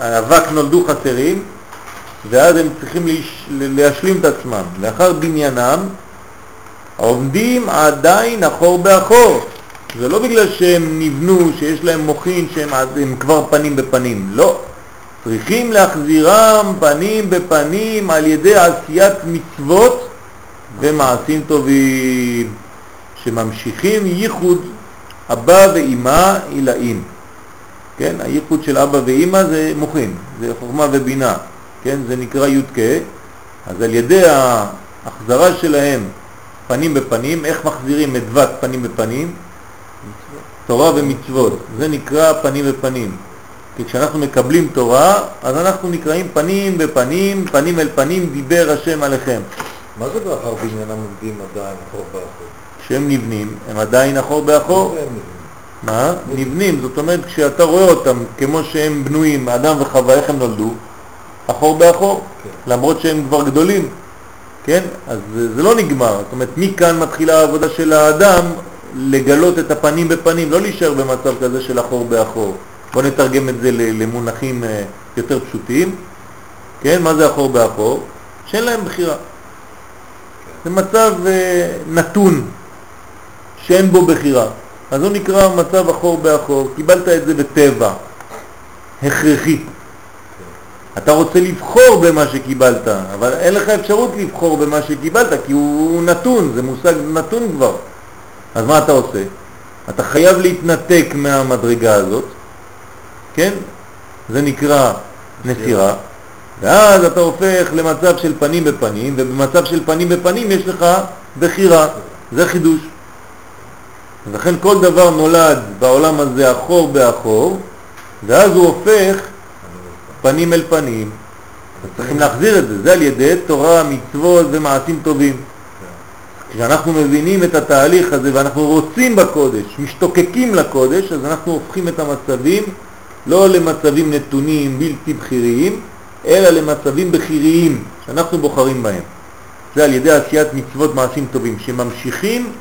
האבק נולדו חסרים, ואז הם צריכים להש... להשלים את עצמם. לאחר בניינם, עומדים עדיין אחור באחור. זה לא בגלל שהם נבנו, שיש להם מוחין, שהם הם כבר פנים בפנים, לא. צריכים להחזירם פנים בפנים על ידי עשיית מצוות ומעשים טובים. שממשיכים ייחוד אבא ואימא עילאים. כן, הייחוד של אבא ואימא זה מוחין, זה חוכמה ובינה, כן, זה נקרא י"ק, אז על ידי ההחזרה שלהם פנים בפנים, איך מחזירים את דבת פנים בפנים? תורה ומצוות, זה נקרא פנים בפנים. כי כשאנחנו מקבלים תורה, אז אנחנו נקראים פנים בפנים, פנים אל פנים, דיבר השם עליכם. מה זה באחר בניינם עומדים עדיין אחור באחור? כשהם נבנים, הם עדיין אחור באחור. מה? נבנים, זאת אומרת כשאתה רואה אותם כמו שהם בנויים, אדם וחווה, איך הם נולדו? אחור באחור, כן. למרות שהם כבר גדולים, כן? אז זה, לא נגמר, זאת אומרת מכאן מתחילה העבודה של האדם לגלות את הפנים בפנים, לא להישאר במצב כזה של אחור באחור, בואו נתרגם את זה למונחים אה, יותר פשוטים. כן, מה זה אחור באחור? שאין להם בחירה. זה מצב אה, נתון, שאין בו בחירה. אז הוא נקרא מצב אחור באחור. קיבלת את זה בטבע, הכרחי. אתה רוצה לבחור במה שקיבלת, אבל אין לך אפשרות לבחור במה שקיבלת, כי הוא נתון, זה מושג נתון כבר. אז מה אתה עושה? אתה חייב להתנתק מהמדרגה הזאת, כן? זה נקרא נסירה, ואז אתה הופך למצב של פנים בפנים, ובמצב של פנים בפנים יש לך בחירה, זה חידוש. לכן כל דבר נולד בעולם הזה אחור באחור, ואז הוא הופך פנים אל פנים. צריכים להחזיר את זה, זה על ידי תורה, מצוות ומעשים טובים. כשאנחנו מבינים את התהליך הזה ואנחנו רוצים בקודש, משתוקקים לקודש, אז אנחנו הופכים את המצבים לא למצבים נתונים בלתי בכיריים, אלא למצבים בכיריים שאנחנו בוחרים בהם. זה על ידי עשיית מצוות מעשים טובים, שממשיכים,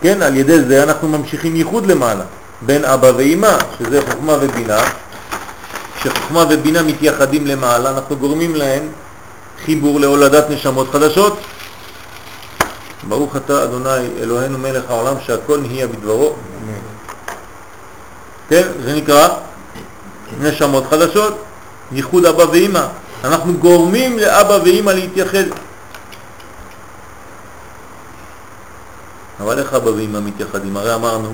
כן, על ידי זה אנחנו ממשיכים ייחוד למעלה, בין אבא ואמא, שזה חוכמה ובינה, כשחוכמה ובינה מתייחדים למעלה, אנחנו גורמים להם חיבור להולדת נשמות חדשות. ברוך אתה אדוני אלוהינו מלך העולם שהכל נהיה בדברו. כן, זה נקרא נשמות חדשות, ייחוד אבא ואמא. אנחנו גורמים לאבא ואמא להתייחד. אבל איך אבא ואמא מתייחדים? הרי אמרנו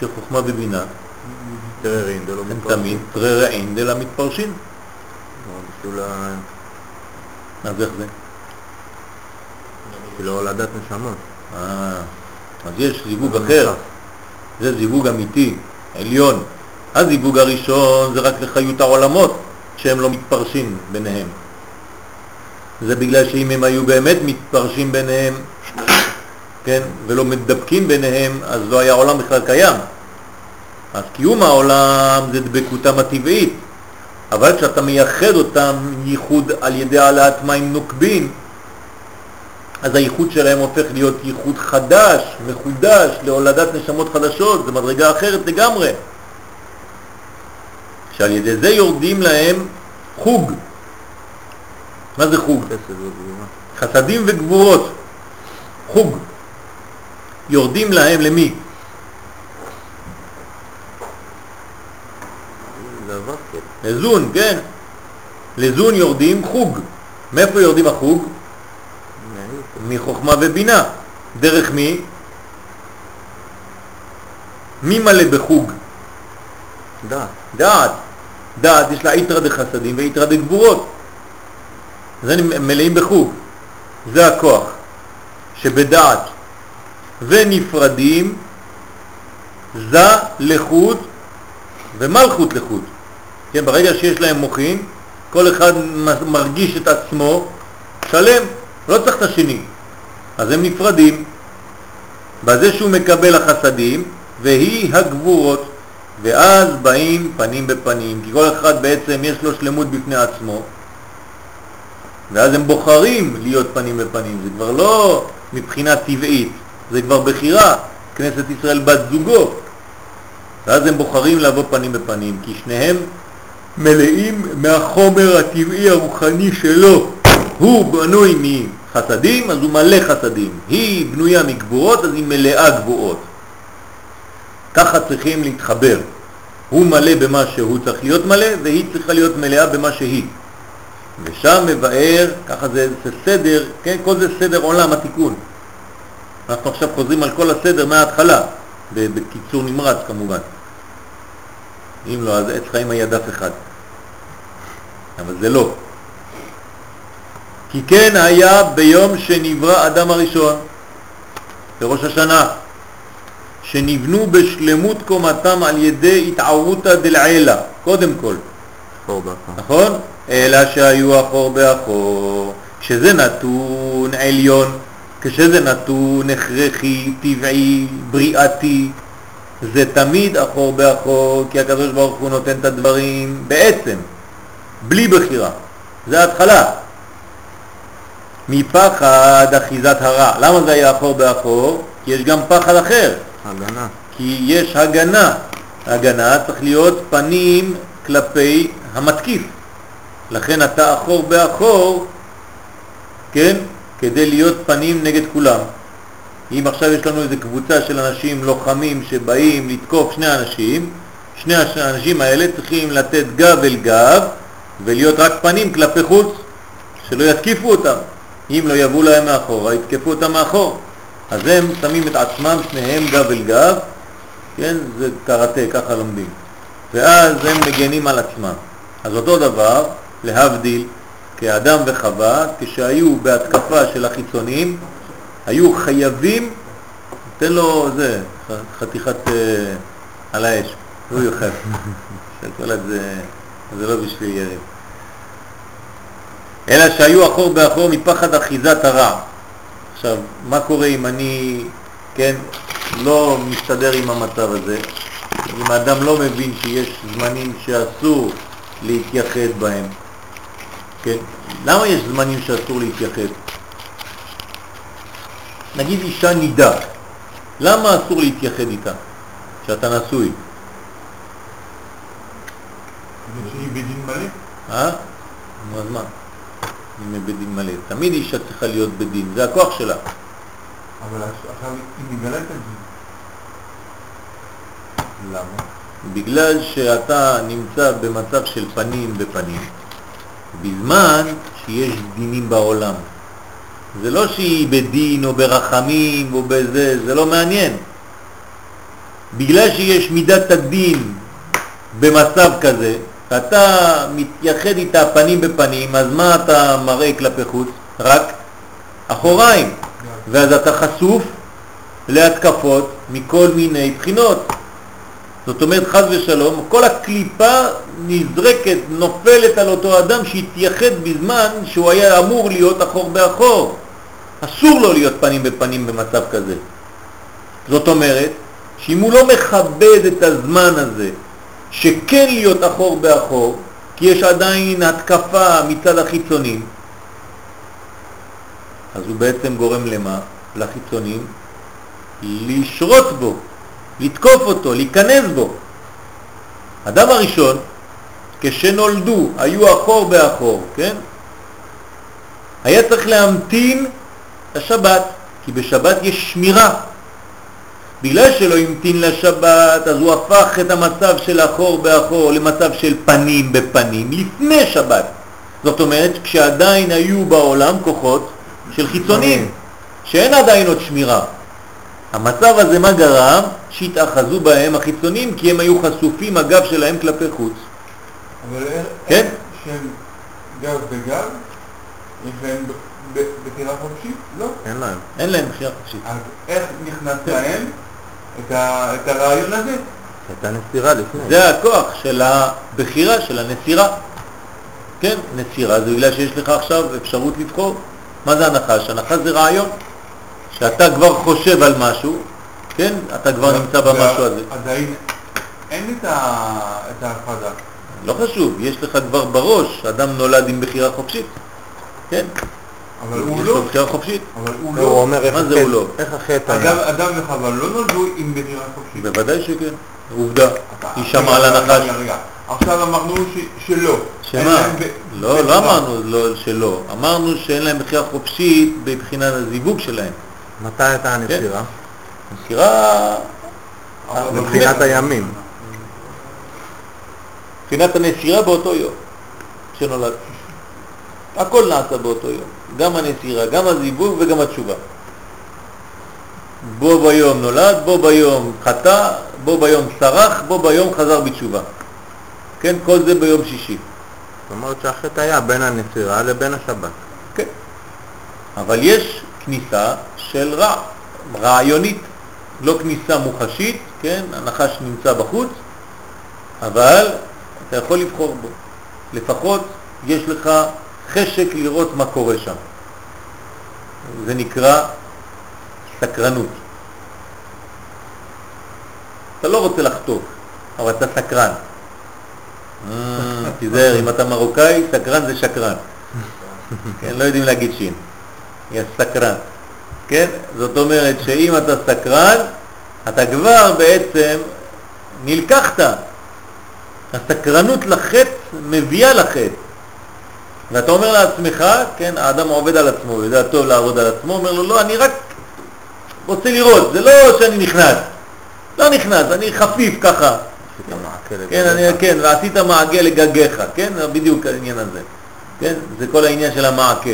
שחוכמה ובינה טררין, זה לא הם. תמיד ררעין דלה מתפרשים. לא, אז איך זה? בשביל הולדת נשמות. אה, אז יש זיווג אחר, זה זיווג אמיתי, עליון. הזיווג הראשון זה רק לחיות העולמות, שהם לא מתפרשים ביניהם. זה בגלל שאם הם היו באמת מתפרשים ביניהם, כן, ולא מדבקים ביניהם, אז לא היה עולם בכלל קיים. אז קיום העולם זה דבקותם הטבעית, אבל כשאתה מייחד אותם ייחוד על ידי העלאת מים נוקבים, אז הייחוד שלהם הופך להיות ייחוד חדש, מחודש, להולדת נשמות חדשות, זה מדרגה אחרת לגמרי. שעל ידי זה יורדים להם חוג. מה זה חוג? חסדים וגבורות. חוג. יורדים להם למי? זה הווסקל. לזון, כן. לזון יורדים חוג. מאיפה יורדים החוג? מחוכמה ובינה. דרך מי? מי מלא בחוג? דעת. דעת. דעת יש לה יתרא דחסדים ויתרא דגבורות. זה הם מלאים בחוג. זה הכוח שבדעת ונפרדים זה לחוד ומלכות לחוד. כן, ברגע שיש להם מוחים, כל אחד מרגיש את עצמו שלם, לא צריך את השני. אז הם נפרדים. בזה שהוא מקבל החסדים, והיא הגבורות, ואז באים פנים בפנים, כי כל אחד בעצם יש לו שלמות בפני עצמו, ואז הם בוחרים להיות פנים בפנים, זה כבר לא מבחינה טבעית, זה כבר בחירה, כנסת ישראל בת זוגו, ואז הם בוחרים לבוא פנים בפנים, כי שניהם מלאים מהחומר הטבעי הרוחני שלו. הוא בנוי מחסדים, אז הוא מלא חסדים. היא בנויה מגבורות, אז היא מלאה גבורות. ככה צריכים להתחבר. הוא מלא במה שהוא צריך להיות מלא, והיא צריכה להיות מלאה במה שהיא. ושם מבאר, ככה זה, זה סדר, כן, כל זה סדר עולם התיקון. אנחנו עכשיו חוזרים על כל הסדר מההתחלה, בקיצור נמרץ כמובן. אם לא, אז עץ חיים היה דף אחד. אבל זה לא. כי כן היה ביום שנברא אדם הראשון, בראש השנה, שנבנו בשלמות קומתם על ידי התערותא דלעילה, קודם כל, אחור באחור. נכון? אלא שהיו אחור באחור, כשזה נתון עליון, כשזה נתון הכרחי, טבעי, בריאתי, זה תמיד אחור באחור, כי הקדוש ברוך הוא נותן את הדברים בעצם, בלי בחירה. זה ההתחלה. מפחד אחיזת הרע. למה זה היה אחור באחור? כי יש גם פחד אחר, הגנה. כי יש הגנה. הגנה צריך להיות פנים כלפי המתקיף. לכן אתה אחור באחור, כן, כדי להיות פנים נגד כולם. אם עכשיו יש לנו איזו קבוצה של אנשים לוחמים שבאים לתקוף שני אנשים, שני האנשים האלה צריכים לתת גב אל גב ולהיות רק פנים כלפי חוץ, שלא יתקיפו אותם. אם לא יבואו להם מאחורה, יתקפו אותם מאחור. אז הם שמים את עצמם שניהם גב אל גב, כן, זה קראטה, ככה לומדים. ואז הם מגנים על עצמם. אז אותו דבר, להבדיל, כאדם וחווה, כשהיו בהתקפה של החיצונים, היו חייבים, תן לו זה, חתיכת אה, על האש, הוא יוכל. שוקולד זה, זה לא בשביל יריב. אלא שהיו אחור באחור מפחד אחיזת הרע. עכשיו, מה קורה אם אני, כן, לא מסתדר עם המצב הזה? אם האדם לא מבין שיש זמנים שאסור להתייחד בהם, כן? למה יש זמנים שאסור להתייחד? נגיד אישה נידה, למה אסור להתייחד איתה, שאתה נשוי? שהיא בדין מלא? אה? נו, אז מה? היא בדין מלא. תמיד אישה צריכה להיות בדין, זה הכוח שלה. אבל עכשיו היא מגלה את הדין. למה? בגלל שאתה נמצא במצב של פנים בפנים, בזמן שיש דינים בעולם. זה לא שהיא בדין או ברחמים או בזה, זה לא מעניין. בגלל שיש מידת הדין במצב כזה, אתה מתייחד איתה פנים בפנים, אז מה אתה מראה כלפי חוץ? רק אחוריים. ואז אתה חשוף להתקפות מכל מיני בחינות. זאת אומרת, חז ושלום, כל הקליפה נזרקת, נופלת על אותו אדם שהתייחד בזמן שהוא היה אמור להיות אחור באחור. אסור לו להיות פנים בפנים במצב כזה. זאת אומרת, שאם הוא לא מכבד את הזמן הזה, שכן להיות אחור באחור, כי יש עדיין התקפה מצד החיצונים, אז הוא בעצם גורם למה? לחיצונים לשרות בו, לתקוף אותו, להיכנס בו. אדם הראשון, כשנולדו, היו אחור באחור, כן? היה צריך להמתין לשבת, כי בשבת יש שמירה. בגלל שלא המתין לשבת, אז הוא הפך את המצב של אחור באחור למצב של פנים בפנים לפני שבת. זאת אומרת, כשעדיין היו בעולם כוחות של חיצונים, שאין עדיין עוד שמירה. המצב הזה מה גרם? שהתאחזו בהם החיצונים כי הם היו חשופים הגב שלהם כלפי חוץ. אבל איך כן? שהם גב בגב, יש להם ב- ב- בחירה חופשית? לא. אין להם. אין להם בחירה חופשית. אז איך נכנס להם את ה- את הרעיון הזה? הייתה נסירה לפני. זה הכוח של הבחירה, של הנסירה. כן, נסירה זה בגלל שיש לך עכשיו אפשרות לבחור. מה זה הנחש? הנחש זה רעיון. שאתה כבר חושב על משהו, כן, אתה כבר נמצא במשהו הזה. עדיין אין את ההפרדה. לא חשוב, יש לך כבר בראש, אדם נולד עם בחירה חופשית. כן, אבל הוא יש לא. לו בחירה חופשית. אבל הוא הוא לא. אומר איך מה זה החטא- הוא לא? איך החטא אדם, היה. אדם וחווה לא נולדו עם בחירה חופשית. בוודאי שכן, עובדה. היא שמעה על הנחש. עכשיו אמרנו שלא. שמה? לא. לא אמרנו לא, שלא. אמרנו שאין להם בחירה חופשית מבחינת הזיווג שלהם. מתי הייתה הנסירה? מסירה, אבל מבחינת הוא- הימים. מבחינת הנסירה באותו יום שנולד. הכל נעשה באותו יום. גם הנסירה, גם הזיווג וגם התשובה. בו ביום נולד, בו ביום חטא, בו ביום סרח, בו ביום חזר בתשובה. כן, כל זה ביום שישי. זאת אומרת שהחטא היה בין הנסירה לבין השבת. כן. אבל יש כניסה של רע, רעיונית, לא כניסה מוחשית, כן, הנחש נמצא בחוץ, אבל אתה יכול לבחור בו. לפחות יש לך חשק לראות מה קורה שם. זה נקרא סקרנות. אתה לא רוצה לחטוף, אבל אתה סקרן. אה, תיזהר, אם אתה מרוקאי, סקרן זה שקרן. כן, לא יודעים להגיד שין. יש סקרן. כן? זאת אומרת שאם אתה סקרן, אתה כבר בעצם נלקחת. הסקרנות לחטא מביאה לחטא. ואתה אומר לעצמך, כן, האדם עובד על עצמו, יודע טוב לעבוד על עצמו, אומר לו, לא, אני רק רוצה לראות, זה לא שאני נכנס, לא נכנס, אני חפיף ככה. כן, אני, כן, ועשית מעגה לגגיך, כן, בדיוק העניין הזה, כן, זה כל העניין של המעקה,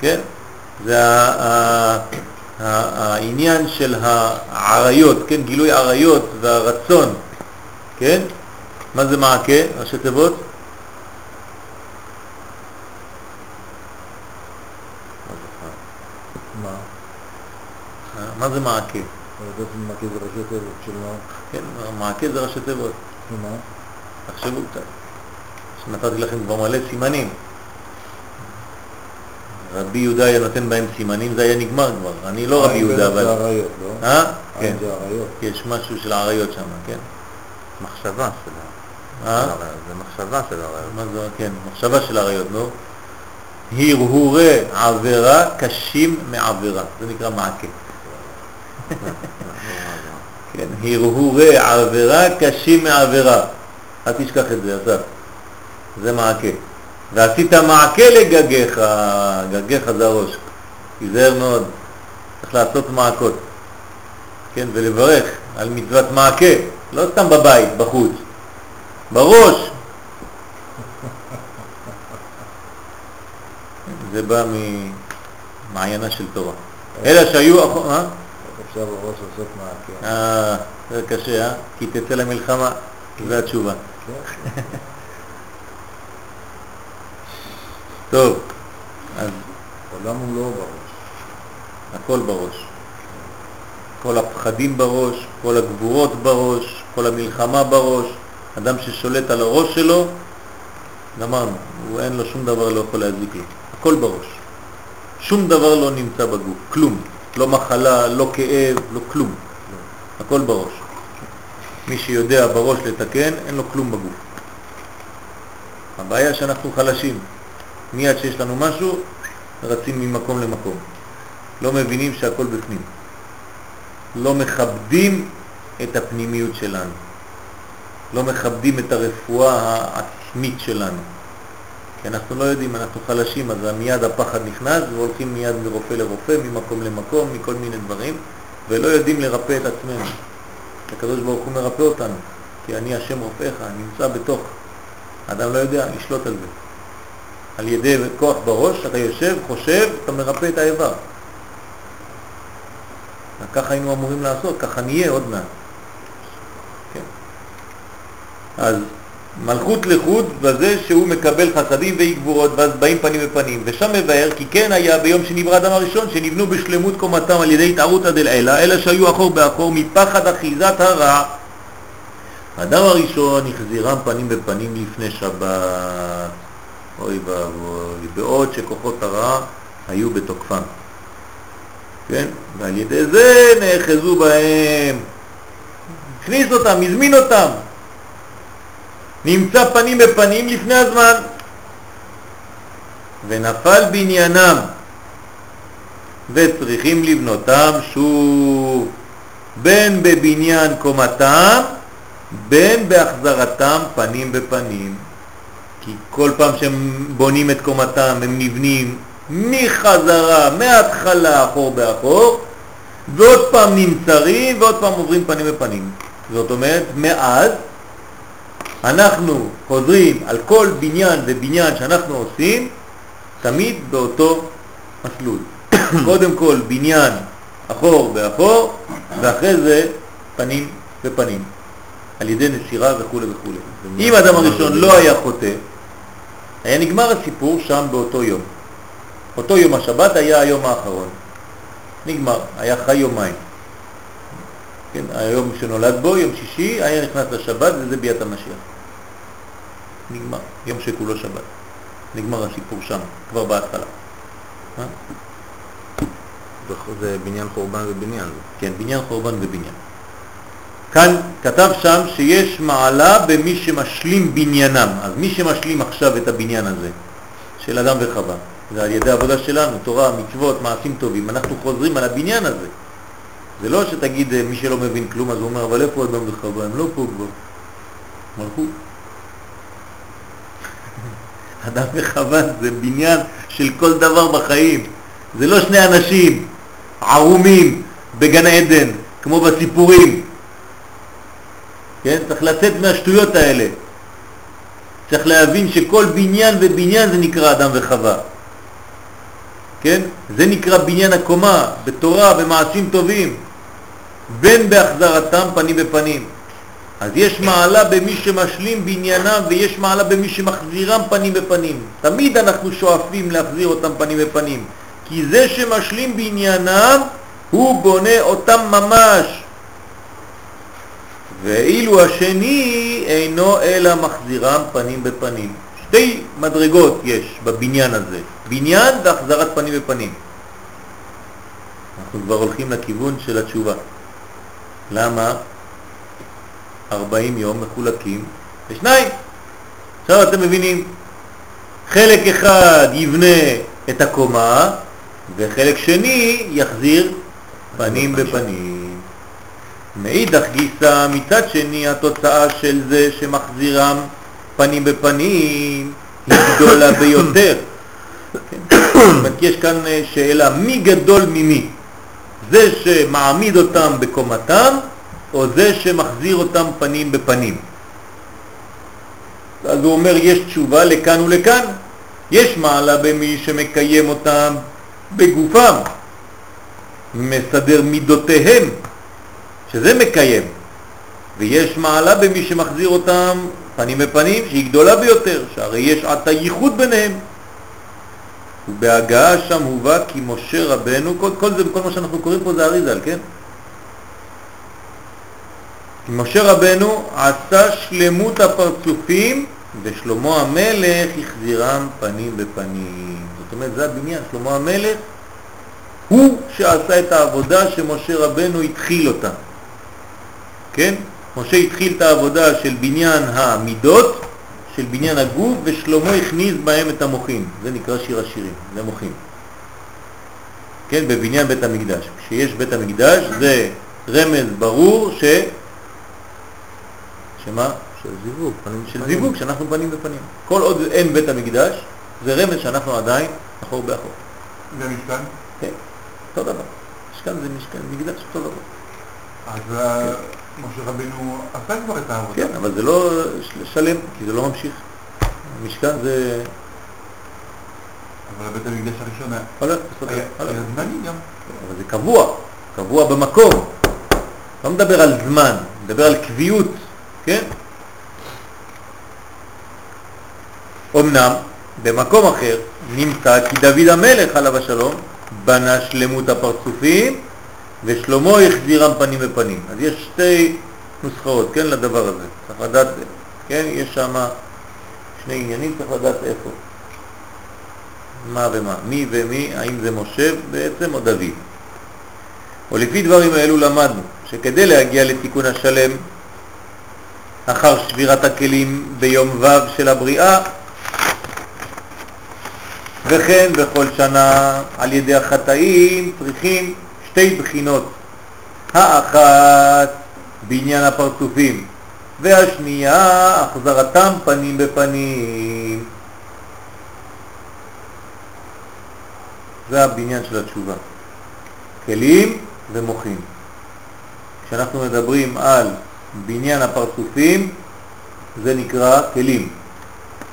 כן, זה העניין של העריות, כן, גילוי עריות והרצון, כן, מה זה מעקה, ראשי תיבות? מה? מה זה מעקה? יודעת אם מעקה זה ראשי תיבות של מה? כן, מעקה זה ראשי תיבות. מה? תחשבו קצת. שנתתי לכם כבר מלא סימנים. רבי יהודה היה נותן בהם סימנים, זה היה נגמר כבר. אני לא רבי יהודה, זה אבל... עריות, לא? אה? כן. עין זה עריות. יש משהו של העריות שם, כן. מחשבה של אה? הרעיון. זה מחשבה של הרעיון. מה זה, כן, מחשבה של העריות, נו. הרהורי עבירה קשים מעבירה, זה נקרא מעקה. כן, הרהורי עבירה קשים מעבירה. אל תשכח את זה, אסף. זה מעקה. ועשית מעקה לגגיך, גגיך זה הראש. תיזהר מאוד, צריך לעשות מעקות. כן, ולברך על מצוות מעקה, לא סתם בבית, בחוץ. בראש. זה בא ממעיינה של תורה. אלא שהיו... אה? אפשר בראש לעשות מעקה. אה, זה קשה, אה? כי תצא למלחמה, זו התשובה. כן. טוב, אז עולם הוא לא בראש. הכל בראש. כל הפחדים בראש, כל הגבורות בראש, כל המלחמה בראש. אדם ששולט על הראש שלו, גמרנו, הוא אין לו שום דבר לא יכול להזיק לו. הכל בראש. שום דבר לא נמצא בגוף, כלום. לא מחלה, לא כאב, לא כלום. הכל בראש. מי שיודע בראש לתקן, אין לו כלום בגוף. הבעיה שאנחנו חלשים. מיד שיש לנו משהו, רצים ממקום למקום. לא מבינים שהכל בפנים. לא מכבדים את הפנימיות שלנו. לא מכבדים את הרפואה העצמית שלנו. כי אנחנו לא יודעים, אנחנו חלשים, אז מיד הפחד נכנס והולכים מיד מרופא לרופא, ממקום למקום, מכל מיני דברים, ולא יודעים לרפא את עצמנו. הקדוש ברוך הוא מרפא אותנו, כי אני השם רופאיך, נמצא בתוך. האדם לא יודע לשלוט על זה. על ידי כוח בראש, אתה יושב, חושב, אתה מרפא את האיבר. ככה היינו אמורים לעשות, ככה נהיה עוד מעט. כן. אז מלכות לחוד בזה שהוא מקבל חסדים ואי גבורות ואז באים פנים בפנים ושם מבאר כי כן היה ביום שנברא אדם הראשון שנבנו בשלמות קומתם על ידי התערותא דלעילא אלא שהיו אחור באחור מפחד אחיזת הרע. האדם הראשון החזירם פנים בפנים לפני שבת. אוי ואבוי בעוד שכוחות הרע היו בתוקפם. כן? ועל ידי זה נאחזו בהם. הכניס אותם, הזמין אותם נמצא פנים בפנים לפני הזמן. ונפל בניינם וצריכים לבנותם שוב. בין בבניין קומתם בין בהחזרתם פנים בפנים. כי כל פעם שהם בונים את קומתם הם נבנים מחזרה, מההתחלה אחור באחור. ועוד פעם נמצרים ועוד פעם עוברים פנים בפנים. זאת אומרת מאז אנחנו חוזרים על כל בניין ובניין שאנחנו עושים תמיד באותו מסלול. קודם כל בניין אחור באחור, ואחרי זה פנים בפנים, על ידי נשירה וכו' וכו'. אם האדם הראשון לא היה חוטא, היה נגמר הסיפור שם באותו יום. אותו יום השבת היה היום האחרון. נגמר, היה חי יומיים. כן, היום שנולד בו, יום שישי, היה נכנס לשבת וזה ביאת המשיח. נגמר, יום שכולו שבת. נגמר הסיפור שם, כבר בהתחלה. אה? זה בניין חורבן ובניין. כן, בניין חורבן ובניין. כאן כתב שם שיש מעלה במי שמשלים בניינם. אז מי שמשלים עכשיו את הבניין הזה, של אדם וחווה, זה על ידי העבודה שלנו, תורה, מצוות, מעשים טובים. אנחנו חוזרים על הבניין הזה. זה לא שתגיד אה, מי שלא מבין כלום אז הוא אומר אבל איפה אדם וחווה? הם לא פה כבר. מלכו. אדם וחווה זה בניין של כל דבר בחיים. זה לא שני אנשים ערומים בגן עדן, כמו בסיפורים. כן? צריך לצאת מהשטויות האלה. צריך להבין שכל בניין ובניין זה נקרא אדם וחווה. כן? זה נקרא בניין הקומה, בתורה, במעשים טובים, בין בהחזרתם פנים בפנים. אז יש מעלה במי שמשלים בניינם ויש מעלה במי שמחזירם פנים בפנים. תמיד אנחנו שואפים להחזיר אותם פנים בפנים, כי זה שמשלים בניינם הוא בונה אותם ממש. ואילו השני אינו אלא מחזירם פנים בפנים. שתי מדרגות יש בבניין הזה, בניין והחזרת פנים בפנים. אנחנו כבר הולכים לכיוון של התשובה. למה? 40 יום מחולקים לשניים. עכשיו אתם מבינים, חלק אחד יבנה את הקומה וחלק שני יחזיר פנים בפנים. מאידך גיסא, מצד שני התוצאה של זה שמחזירם פנים בפנים היא גדולה ביותר. כן? יש כאן אה, שאלה, מי גדול ממי? זה שמעמיד אותם בקומתם או זה שמחזיר אותם פנים בפנים. אז הוא אומר, יש תשובה לכאן ולכאן. יש מעלה במי שמקיים אותם בגופם, מסדר מידותיהם, שזה מקיים, ויש מעלה במי שמחזיר אותם פנים בפנים, שהיא גדולה ביותר, שהרי יש עתה ייחוד ביניהם. ובהגעה שם הובא כי משה רבנו, כל, כל זה, כל מה שאנחנו קוראים פה זה אריזל, כן? כי משה רבנו עשה שלמות הפרצופים ושלמה המלך החזירם פנים בפנים. זאת אומרת, זה הבניין, שלמה המלך הוא שעשה את העבודה שמשה רבנו התחיל אותה. כן? משה התחיל את העבודה של בניין המידות, של בניין הגוף, ושלמה הכניס בהם את המוחים. זה נקרא שיר השירים, זה מוחים. כן, בבניין בית המקדש. כשיש בית המקדש זה רמז ברור ש... שמה? של זיווג, פנים של בפנים. זיווג, שאנחנו פנים בפנים. כל עוד אין בית המקדש, זה רמז שאנחנו עדיין אחור באחור. והמשכן? כן, אותו דבר. משכן זה משכן, מקדש אותו דבר. אז אה, משה רבינו עשה כבר את העבודה. כן, אבל זה לא של- שלם, כי זה לא ממשיך. המשכן זה... אבל בית המקדש הראשון. היה זמני גם. אבל זה קבוע, קבוע במקום. לא מדבר על זמן, מדבר על קביעות, כן? אמנם במקום אחר נמצא כי דוד המלך עליו השלום בנה שלמות הפרצופים ושלמה החזירם פנים בפנים. אז יש שתי נוסחאות, כן, לדבר הזה. צריך לדעת, כן, יש שם שני עניינים, צריך לדעת איפה. מה ומה, מי ומי, האם זה משה בעצם או דוד. ולפי דברים האלו למדנו שכדי להגיע לתיקון השלם אחר שבירת הכלים ביום ו' של הבריאה וכן בכל שנה על ידי החטאים צריכים שתי בחינות האחת בעניין הפרצופים והשנייה החזרתם פנים בפנים זה הבניין של התשובה כלים ומוחים. כשאנחנו מדברים על בניין הפרצופים, זה נקרא כלים.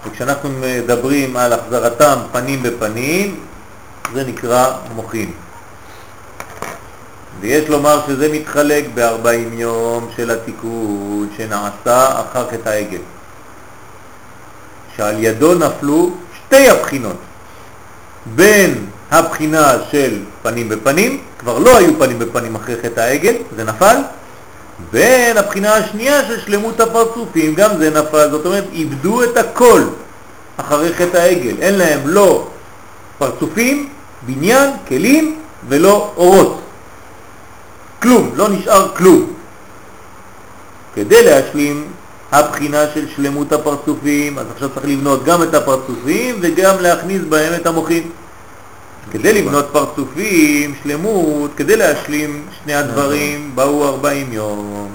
וכשאנחנו מדברים על החזרתם פנים בפנים, זה נקרא מוחים. ויש לומר שזה מתחלק ב-40 יום של התיקון שנעשה אחר חטא העגל, שעל ידו נפלו שתי הבחינות, בין הבחינה של פנים בפנים, כבר לא היו פנים בפנים אחרי חטא העגל, זה נפל, בין הבחינה השנייה של שלמות הפרצופים, גם זה נפל, זאת אומרת, איבדו את הכל אחרי חטא העגל, אין להם לא פרצופים, בניין, כלים ולא אורות. כלום, לא נשאר כלום. כדי להשלים הבחינה של שלמות הפרצופים, אז עכשיו צריך לבנות גם את הפרצופים וגם להכניס בהם את המוחים. כדי לבנות פרצופים, שלמות, כדי להשלים שני הדברים, באו 40 יום.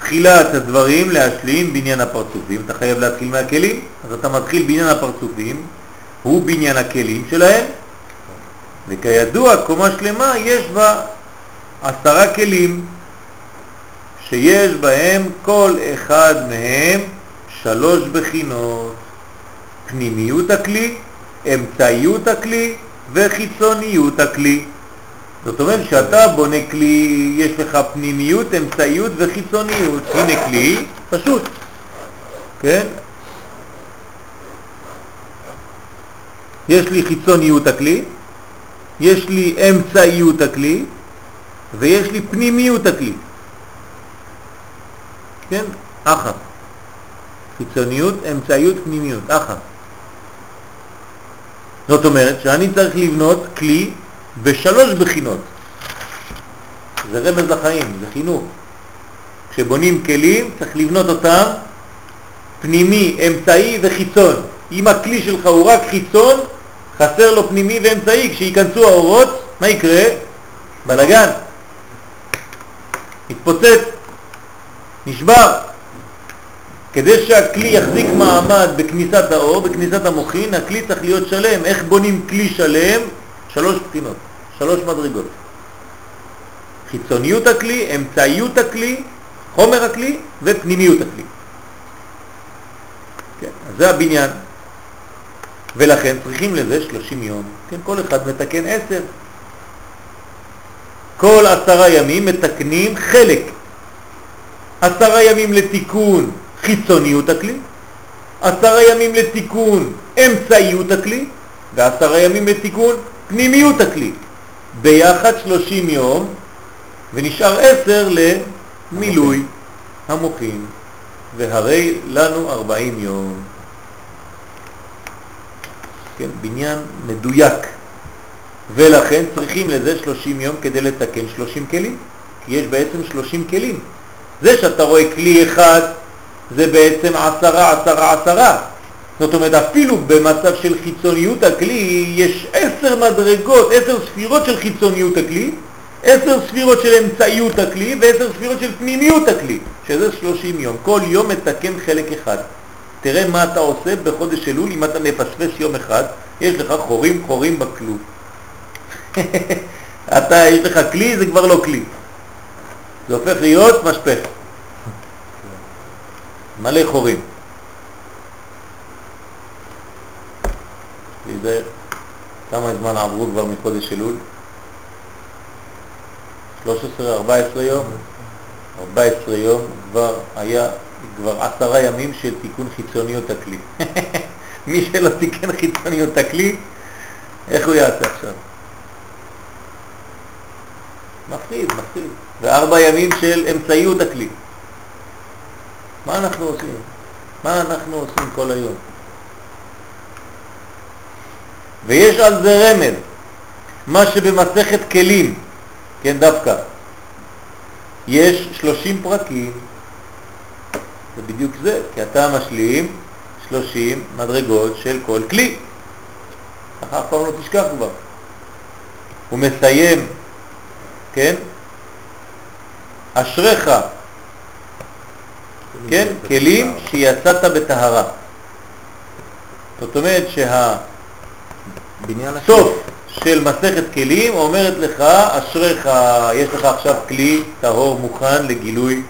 תחילת הדברים להשלים בניין הפרצופים, אתה חייב להתחיל מהכלים, אז אתה מתחיל בניין הפרצופים, הוא בניין הכלים שלהם, וכידוע קומה שלמה יש בה עשרה כלים, שיש בהם כל אחד מהם שלוש בחינות, פנימיות הכלי, אמצעיות הכלי וחיצוניות הכלי. זאת אומרת שאתה בונה כלי, יש לך פנימיות, אמצעיות וחיצוניות. הנה כלי, פשוט, כן? יש לי חיצוניות הכלי, יש לי אמצעיות הכלי ויש לי פנימיות הכלי. כן? אחת. חיצוניות, אמצעיות, פנימיות, אחת. זאת אומרת שאני צריך לבנות כלי בשלוש בחינות. זה רמז לחיים, זה חינוך. כשבונים כלים צריך לבנות אותם פנימי, אמצעי וחיצון. אם הכלי שלך הוא רק חיצון, חסר לו פנימי ואמצעי, כשיכנסו האורות, מה יקרה? בלגן. יתפוצץ, נשבר. כדי שהכלי יחזיק מעמד בכניסת האור, בכניסת המוחין, הכלי צריך להיות שלם. איך בונים כלי שלם? שלוש בחינות, שלוש מדרגות. חיצוניות הכלי, אמצעיות הכלי, חומר הכלי ופנימיות הכלי. כן, זה הבניין. ולכן צריכים לזה 30 יום. כן, כל אחד מתקן 10. כל עשרה ימים מתקנים חלק. עשרה ימים לתיקון חיצוניות הכלי, עשרה ימים לתיקון אמצעיות הכלי, ועשרה ימים לתיקון פנימיות הכלי. ביחד 30 יום, ונשאר 10 למילוי המוחים, והרי לנו 40 יום. כן, בניין מדויק. ולכן צריכים לזה 30 יום כדי לתקן 30 כלים, כי יש בעצם 30 כלים. זה שאתה רואה כלי אחד זה בעצם עשרה, עשרה, עשרה. זאת אומרת, אפילו במצב של חיצוניות הכלי, יש עשר מדרגות, עשר ספירות של חיצוניות הכלי, עשר ספירות של אמצעיות הכלי ועשר ספירות של פנימיות הכלי, שזה שלושים יום. כל יום מתקן חלק אחד. תראה מה אתה עושה בחודש אלול אם אתה מפספס יום אחד, יש לך חורים חורים בכלוב. אתה, יש לך כלי, זה כבר לא כלי. זה הופך להיות משפך. מלא חורים. להיזהר. כמה זמן עברו כבר מחודש אלול? 13, 14 יום? 14 יום כבר היה, כבר עשרה ימים של תיקון חיצוניות הכלי. מי שלא תיקן חיצוניות הכלי, איך הוא יעשה עכשיו? מפחיד, מפחיד. וארבע ימים של אמצעיות הכלי. מה אנחנו עושים? מה אנחנו עושים כל היום? ויש על זה רמז, מה שבמסכת כלים, כן דווקא, יש 30 פרקים, זה בדיוק זה, כי אתה משלים 30 מדרגות של כל כלי. אף פעם לא תשכח כבר. הוא מסיים, כן? אשריך כן, כלים שיצאת בטהרה. זאת אומרת שהסוף של מסכת כלים אומרת לך, אשריך, יש לך עכשיו כלי טהור מוכן לגילוי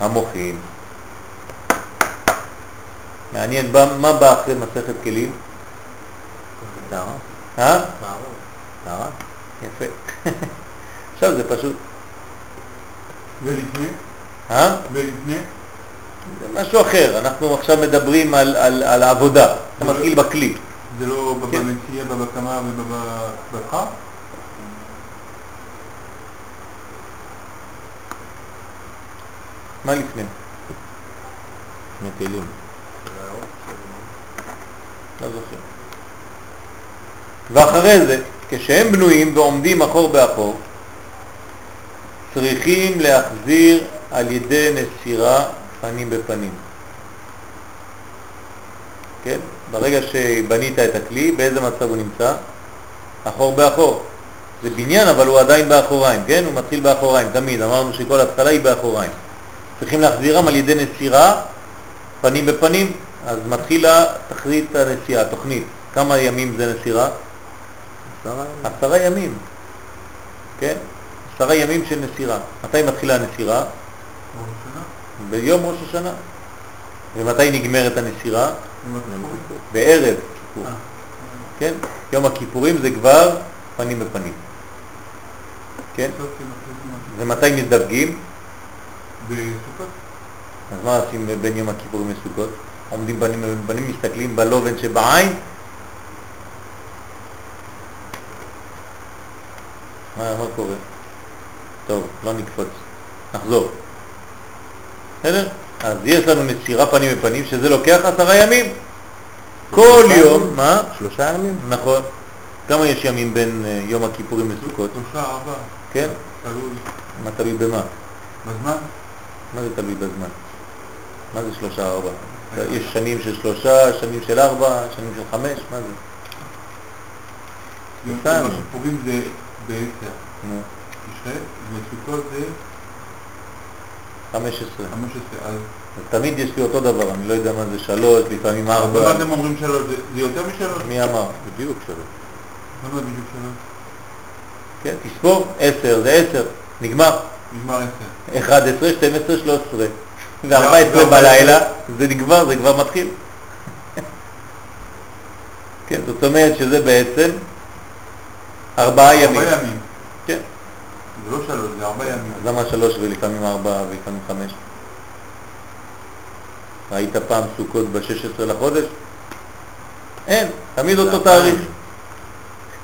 המוחים. מעניין, מה בא אחרי מסכת כלים? טהרה. אה? טהרה. יפה. עכשיו זה פשוט. ולפני? אה? ולפני? זה משהו אחר, אנחנו עכשיו מדברים על, על, על העבודה, אתה מתחיל בכלי. זה לא כן. במציאה, בבקמה ובברכה? מה לפני? מטילים. לא זוכר. ואחרי זה, כשהם בנויים ועומדים אחור באחור, צריכים להחזיר על ידי נסירה פנים בפנים. כן? ברגע שבנית את הכלי, באיזה מצב הוא נמצא? אחור באחור. זה בניין, אבל הוא עדיין באחוריים, כן? הוא מתחיל באחוריים, תמיד. אמרנו שכל התחלה היא באחוריים. צריכים להחזירם על ידי נסירה, פנים בפנים, אז מתחילה תחזית הנסיעה, תוכנית. כמה ימים זה נסירה? עשרה ימים. עשרה ימים, כן? עשרה ימים של נסירה. מתי מתחילה הנסירה? ביום ראש השנה. ומתי נגמרת הנסירה? בערב כיפור. אה, כן? יום הכיפורים זה כבר פנים בפנים. כן? ומתי מזדווגים? בסוכות? אז מה עושים בין יום הכיפורים לסוכות? עומדים פנים בפנים, מסתכלים בלובן שבעין? מה, מה קורה? טוב, לא נקפוץ. נחזור. בסדר? אז יש לנו נסירה פנים בפנים, שזה לוקח עשרה ימים. כל יום, מה? שלושה ימים? נכון. כמה יש ימים בין אה, יום הכיפורים לסוכות? שלושה, ארבע. כן? תלוי. מה תלוי במה? בזמן? מה זה תלוי בזמן? מה זה שלושה ארבע? יש שנים של שלושה, שנים של ארבע, שנים של חמש, מה זה? יום. הכיפורים זה בעשר. וסוכות זה חמש עשרה. חמש עשרה. אז אז תמיד יש לי אותו דבר, אני לא יודע מה זה שלוש, לפעמים מה ארבע. אתם אומרים שלוש? זה- יותר משלוש? מי אמר? בדיוק שלוש. מה זה בדיוק שלוש? כן, תספור, עשר, זה עשר, נגמר. נגמר עשר. 11, 12, 13. זה ו-14 ארבע- בלילה, זה נגמר, זה כבר מתחיל. כן, זאת אומרת שזה בעצם ארבעה ימים. זה לא שלוש, זה ארבע ימים. אז למה שלוש ולפעמים ארבע ולפעמים חמש? ראית פעם סוכות ב-16 לחודש? אין, תמיד אותו תאריך.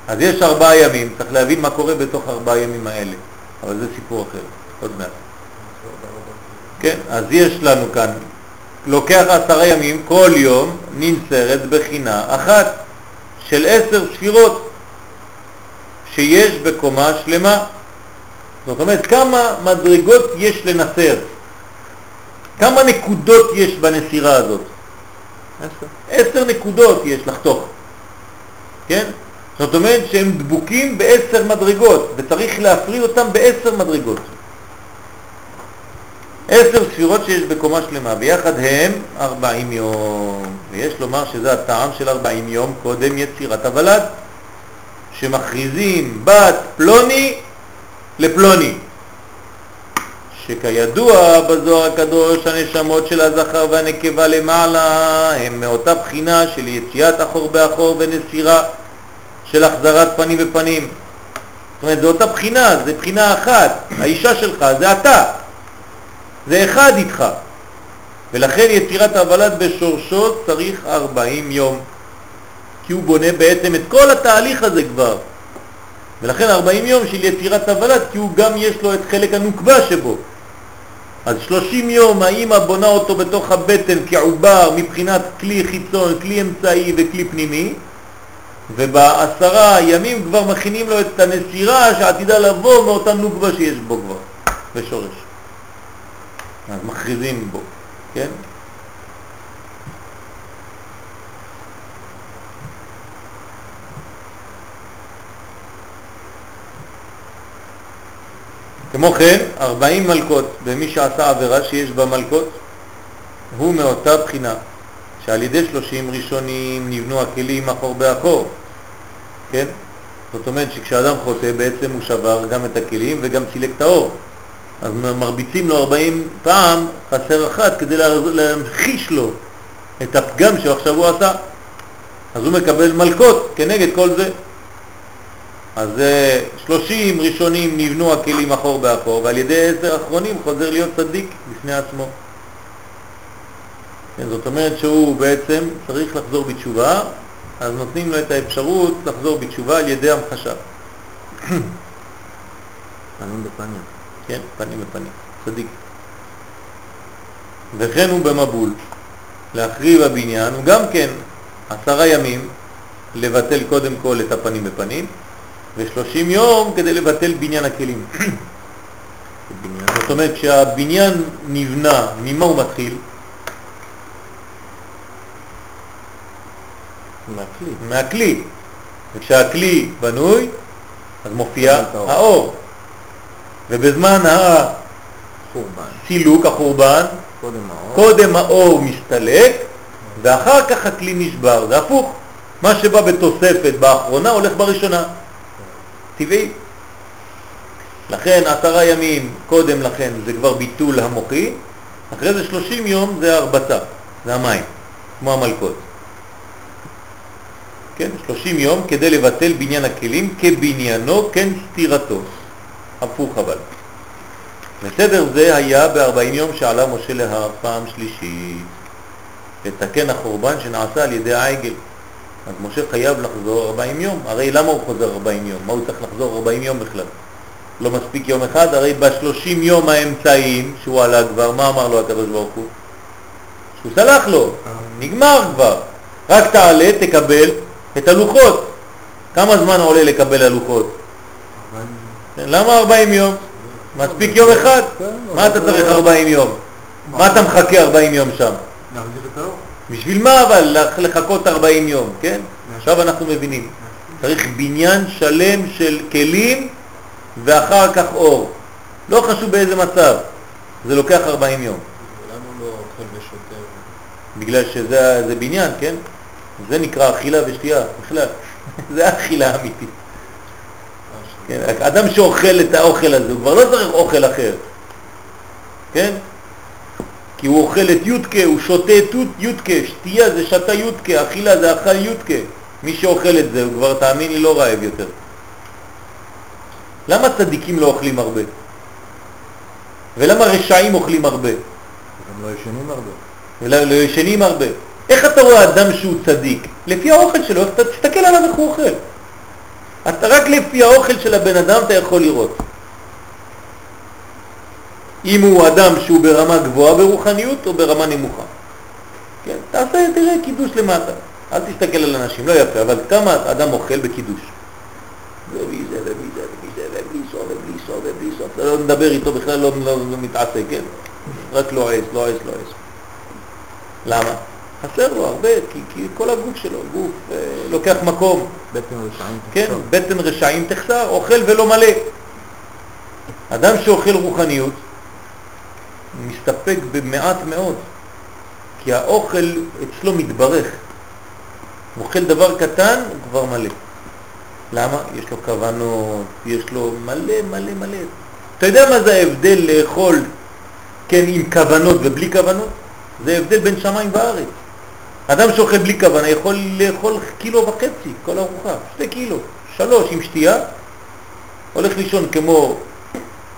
אז יש ארבעה ימים, צריך להבין מה קורה בתוך ארבעה ימים האלה. אבל זה סיפור אחר, עוד מעט. כן, אז יש לנו כאן, לוקח עשרה ימים, כל יום ננסרת בחינה אחת של עשר ספירות שיש בקומה שלמה. זאת אומרת, כמה מדרגות יש לנסר? כמה נקודות יש בנסירה הזאת? עשר. עשר נקודות יש לחתוך, כן? זאת אומרת שהם דבוקים בעשר מדרגות, וצריך להפריד אותם בעשר מדרגות. עשר ספירות שיש בקומה שלמה, ויחד הם ארבעים יום. ויש לומר שזה הטעם של ארבעים יום קודם יצירת הוולד, שמכריזים בת פלוני לפלוני. שכידוע בזוהר הקדוש הנשמות של הזכר והנקבה למעלה הם מאותה בחינה של יציאת אחור באחור ונסירה של החזרת פנים בפנים. זאת אומרת, זו אותה בחינה, זה בחינה אחת. האישה שלך זה אתה. זה אחד איתך. ולכן יצירת הוולד בשורשו צריך 40 יום. כי הוא בונה בעצם את כל התהליך הזה כבר. ולכן 40 יום של יצירת הוולד, כי הוא גם יש לו את חלק הנוקבה שבו. אז 30 יום האמא בונה אותו בתוך הבטן כעובר מבחינת כלי חיצון, כלי אמצעי וכלי פנימי, ובעשרה ימים כבר מכינים לו את הנסירה שעתידה לבוא מאותה נוקבה שיש בו כבר, בשורש. אז מכריזים בו, כן? כמו כן, 40 מלכות, ומי שעשה עבירה שיש בה מלכות, הוא מאותה בחינה, שעל ידי 30 ראשונים נבנו הכלים אחור באחור, כן? זאת אומרת שכשאדם חוטא בעצם הוא שבר גם את הכלים וגם סילק את האור. אז מרביצים לו 40 פעם, חסר אחת, כדי לה- להמחיש לו את הפגם שעכשיו הוא עשה. אז הוא מקבל מלכות כנגד כל זה. אז אה, 30 ראשונים נבנו הכלים אחור באחור, ועל ידי 10 אחרונים חוזר להיות צדיק בפני עצמו. כן, זאת אומרת שהוא בעצם צריך לחזור בתשובה, אז נותנים לו את האפשרות לחזור בתשובה על ידי המחשה. פנים בפנים. כן, פנים בפנים, צדיק. וכן הוא במבול, להחריב הבניין, הוא גם כן עשרה ימים לבטל קודם כל את הפנים בפנים, ושלושים יום כדי לבטל בניין הכלים. זאת אומרת כשהבניין נבנה, ממה הוא מתחיל? מהכלי. מהכלי. וכשהכלי בנוי, אז מופיע האור. ובזמן. הסילוק, החורבן, קודם האור. קודם האור מסתלק, ואחר כך הכלי נשבר. זה הפוך. מה שבא בתוספת באחרונה הולך בראשונה. טבעי. לכן עשרה ימים קודם לכן זה כבר ביטול המוחי, אחרי זה 30 יום זה הרבצה, זה המים, כמו המלכות. כן, 30 יום כדי לבטל בניין הכלים כבניינו, כן סתירתו. הפוך אבל. בסדר זה היה ב-40 יום שעלה משה להר פעם שלישית, לתקן החורבן שנעשה על ידי העגל. אז משה חייב לחזור 40 יום, הרי למה הוא חוזר 40 יום? מה הוא צריך לחזור 40 יום בכלל? לא מספיק יום אחד, הרי ב-30 יום האמצעיים שהוא עלה כבר, מה אמר לו הקדוש ברוך הוא? שהוא סלח לו, נגמר כבר. רק תעלה, תקבל את הלוחות. כמה זמן עולה לקבל הלוחות? כן, למה 40 יום? מספיק יום אחד? מה אתה צריך 40 יום? מה אתה מחכה 40 יום שם? בשביל מה אבל לח- לחכות 40 יום, כן? עכשיו אנחנו מבינים. צריך בניין שלם של כלים ואחר כך אור. לא חשוב באיזה מצב, זה לוקח 40 יום. למה לא אוכל ושותה? בגלל שזה זה בניין, כן? זה נקרא אכילה ושתייה, בכלל. זה האכילה האמיתית. כן, אדם שאוכל את האוכל הזה, הוא כבר לא צריך אוכל אחר, כן? כי הוא אוכל את יודקה, הוא שותה את יוד- יודקה, שתייה זה שתה יודקה, אכילה זה אכל יודקה. מי שאוכל את זה, הוא כבר, תאמין לי, לא רעב יותר. למה צדיקים לא אוכלים הרבה? ולמה רשעים אוכלים הרבה? גם לא ישנים הרבה. ולא לא ישנים הרבה. איך אתה רואה אדם שהוא צדיק? לפי האוכל שלו, תסתכל עליו איך הוא אוכל. אתה רק לפי האוכל של הבן אדם אתה יכול לראות. אם הוא אדם שהוא ברמה גבוהה ברוחניות או ברמה נמוכה. כן, תעשה, תראה קידוש למטה. אל תסתכל על אנשים, לא יפה, אבל כמה אדם אוכל בקידוש. ובלי זה ובלי זה ובלי זה ובלי סוף ובלי סוף ובלי סוף. אתה לא מדבר איתו בכלל, לא, לא, לא מתעסק, כן? רק לועס, לועס, לועס. למה? חסר לו הרבה, כי, כי כל הגוף שלו, גוף, אה, לוקח מקום. בטן רשעים כן, תחשוב. בטן רשעים תחסר, אוכל ולא מלא. אדם שאוכל רוחניות מסתפק במעט מאוד, כי האוכל אצלו מתברך. הוא אוכל דבר קטן, הוא כבר מלא. למה? יש לו כוונות, יש לו מלא מלא מלא. אתה יודע מה זה ההבדל לאכול, כן, עם כוונות ובלי כוונות? זה הבדל בין שמיים וארץ. אדם שאוכל בלי כוונה יכול לאכול קילו וחצי, כל ארוחה, שתי קילו, שלוש עם שתייה, הולך לישון כמו,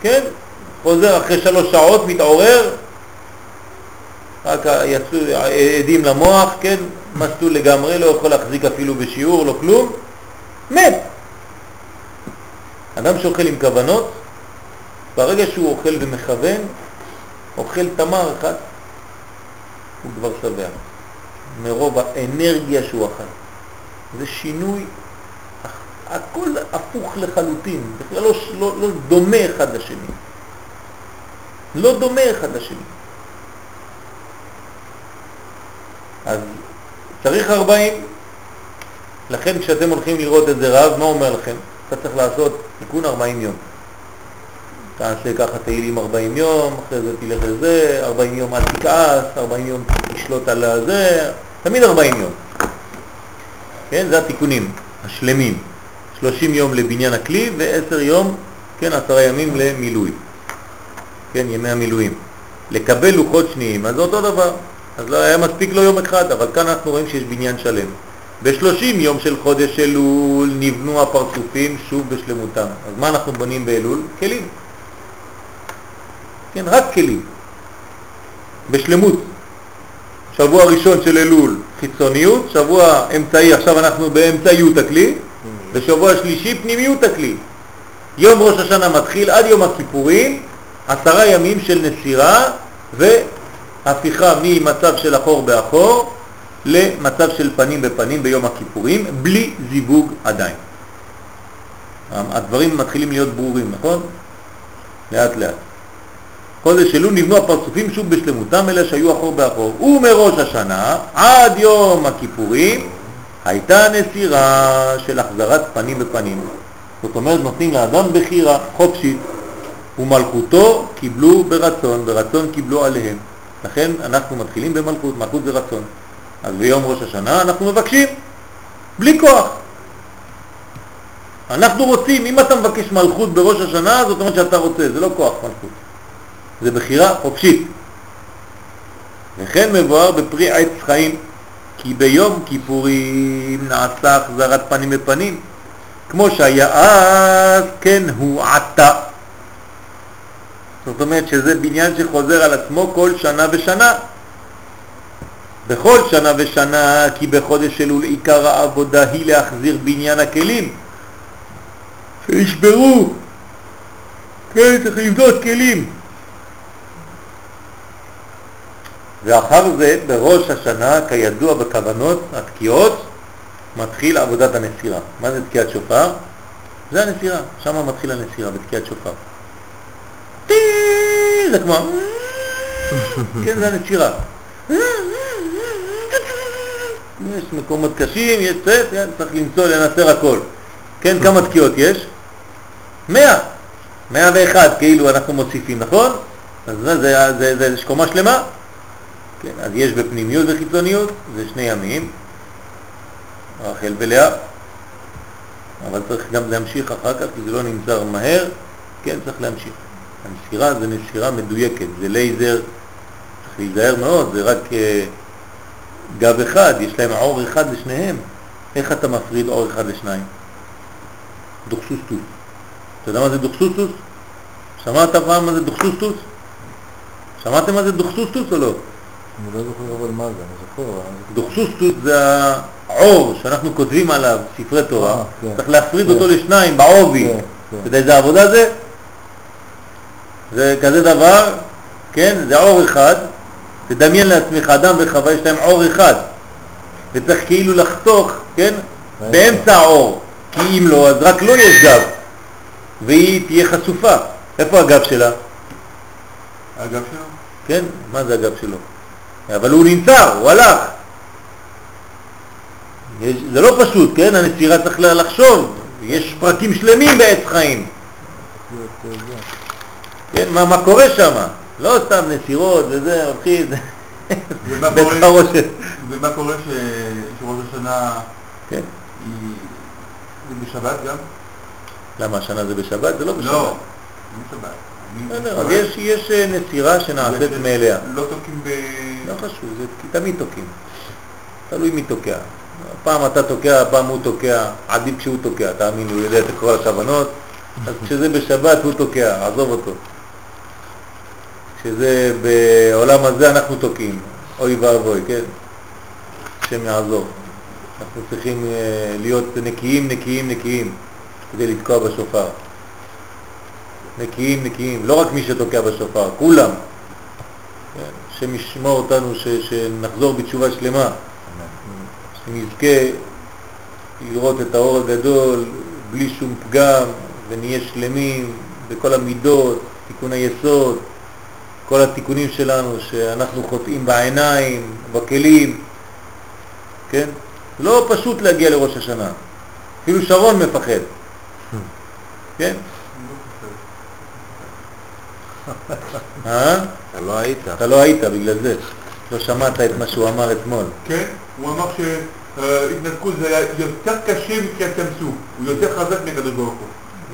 כן, חוזר אחרי שלוש שעות, מתעורר, רק יצאו עדים למוח, כן, מסטול לגמרי, לא יכול להחזיק אפילו בשיעור, לא כלום, מת. אדם שאוכל עם כוונות, ברגע שהוא אוכל ומכוון, אוכל תמר אחד, הוא כבר שבע. מרוב האנרגיה שהוא אכל. זה שינוי, הכל הפוך לחלוטין, בכלל לא, לא, לא דומה אחד לשני. לא דומה אחד לשני. אז צריך 40, לכן כשאתם הולכים לראות את זה רב, מה אומר לכם? אתה צריך לעשות תיקון 40 יום. תעשה ככה תהילים 40 יום, אחרי זה תלך לזה, 40 יום אל תכעס, 40 יום תשלוט על הזה, תמיד 40 יום. כן, זה התיקונים השלמים. 30 יום לבניין הכלי ו-10 יום, כן, 10 ימים למילוי. כן, ימי המילואים. לקבל לוחות שניים, אז זה אותו דבר. אז לא היה מספיק לו יום אחד, אבל כאן אנחנו רואים שיש בניין שלם. ב-30 יום של חודש אלול נבנו הפרצופים שוב בשלמותם. אז מה אנחנו בונים באלול? כלים. כן, רק כלים. בשלמות. שבוע ראשון של אלול חיצוניות, שבוע אמצעי, עכשיו אנחנו באמצעיות הכלי, ושבוע שלישי פנימיות הכלי. יום ראש השנה מתחיל עד יום הכיפורים, עשרה ימים של נסירה והפיכה ממצב של אחור באחור למצב של פנים בפנים ביום הכיפורים, בלי זיווג עדיין. הדברים מתחילים להיות ברורים, נכון? לאט לאט. חודש אלול נבנו הפרצופים שוב בשלמותם אלה שהיו אחור באחור. ומראש השנה עד יום הכיפורים הייתה נסירה של החזרת פנים בפנים. זאת אומרת, נותנים לאדם בחירה חופשית, ומלכותו קיבלו ברצון, ברצון קיבלו עליהם. לכן אנחנו מתחילים במלכות, מלכות זה רצון. אז ביום ראש השנה אנחנו מבקשים, בלי כוח. אנחנו רוצים, אם אתה מבקש מלכות בראש השנה, זאת אומרת שאתה רוצה, זה לא כוח מלכות. זה בחירה חופשית. וכן מבואר בפרי עץ חיים, כי ביום כיפורים נעשה החזרת פנים בפנים, כמו שהיה אז, כן הוא עתה. זאת אומרת שזה בניין שחוזר על עצמו כל שנה ושנה. בכל שנה ושנה, כי בחודש אלול עיקר העבודה היא להחזיר בניין הכלים שנשברו. כן, צריך לבדות כלים. ואחר זה, בראש השנה, כידוע בכוונות התקיעות, מתחיל עבודת הנסירה. מה זה תקיעת שופר? זה הנסירה, שם מתחיל הנסירה, בתקיעת שופר. זה כמו... כן, זה הנשירה. יש מקומות קשים, יש צט, צריך למצוא, לנסר הכל. כן, כמה תקיעות יש? מאה. מאה ואחד, כאילו אנחנו מוסיפים, נכון? אז זה, זה, זה, זה, זה קומה שלמה. כן, אז יש בפנימיות וחיצוניות, זה שני ימים, רחל ולאה, אבל צריך גם להמשיך אחר כך, כי זה לא נמצא מהר, כן, צריך להמשיך. הנסירה זה נסירה מדויקת, זה לייזר, צריך להיזהר מאוד, זה רק uh, גב אחד, יש להם עור אחד לשניהם. איך אתה מפריד עור אחד לשניים? דוכסוסטוס. אתה יודע מה זה דוכסוסטוס? שמעת פעם מה זה דוכסוסטוס? שמעתם מה זה דוכסוסטוס או לא? אני לא זוכר אבל מה זה, אני זוכר. דוכסוסטוס זה העור שאנחנו כותבים עליו ספרי תורה, אה, כן. צריך להפריד כן. אותו לשניים בעובי. כן. אתה יודע איזה עבודה זה? זה כזה דבר, כן, זה עור אחד, תדמיין לעצמך, אדם וחווה יש להם עור אחד, וצריך כאילו לחתוך, כן, באמצע העור, כי אם לא, אז רק לא יש גב, והיא תהיה חשופה. איפה הגב שלה? הגב שלו? כן, מה זה הגב שלו? אבל הוא נמצא, הוא הלך. יש, זה לא פשוט, כן? הנסירה צריך לחשוב, יש פרקים שלמים בעץ חיים. כן, מה, מה קורה שם? לא סתם נסירות וזה, ומה בית חרושת. ומה קורה שראש השנה כן. היא זה בשבת גם? למה השנה זה בשבת? זה לא בשבת. לא, לא בשבת. בסדר, אז יש, יש אה, נסירה שנעשית זה- מאליה. לא תוקעים ב... לא חשוב, זה תמיד תוקעים. תלוי מי תוקע. פעם אתה תוקע, פעם הוא תוקע, עדיף כשהוא תוקע, תאמין לי, הוא יודע את כל הכוונות, אז כשזה בשבת הוא תוקע, עזוב אותו. כשזה בעולם הזה אנחנו תוקעים, אוי ואבוי, כן? השם יעזור. אנחנו צריכים אה, להיות נקיים, נקיים, נקיים, כדי לתקוע בשופר. נקיים, נקיים, לא רק מי שתוקע בשופר, כולם. כן, השם ישמור אותנו, ש, שנחזור בתשובה שלמה, שנזכה לראות את האור הגדול בלי שום פגם, ונהיה שלמים בכל המידות, תיקון היסוד, כל התיקונים שלנו, שאנחנו חוטאים בעיניים, בכלים, כן? לא פשוט להגיע לראש השנה, אפילו שרון מפחד, כן? אה? אתה לא היית. אתה לא היית בגלל זה, לא שמעת את מה שהוא אמר אתמול. כן, הוא אמר שהתנתקות זה היה יותר קשה סוף, הוא יותר חזק מקדוש ברוך הוא.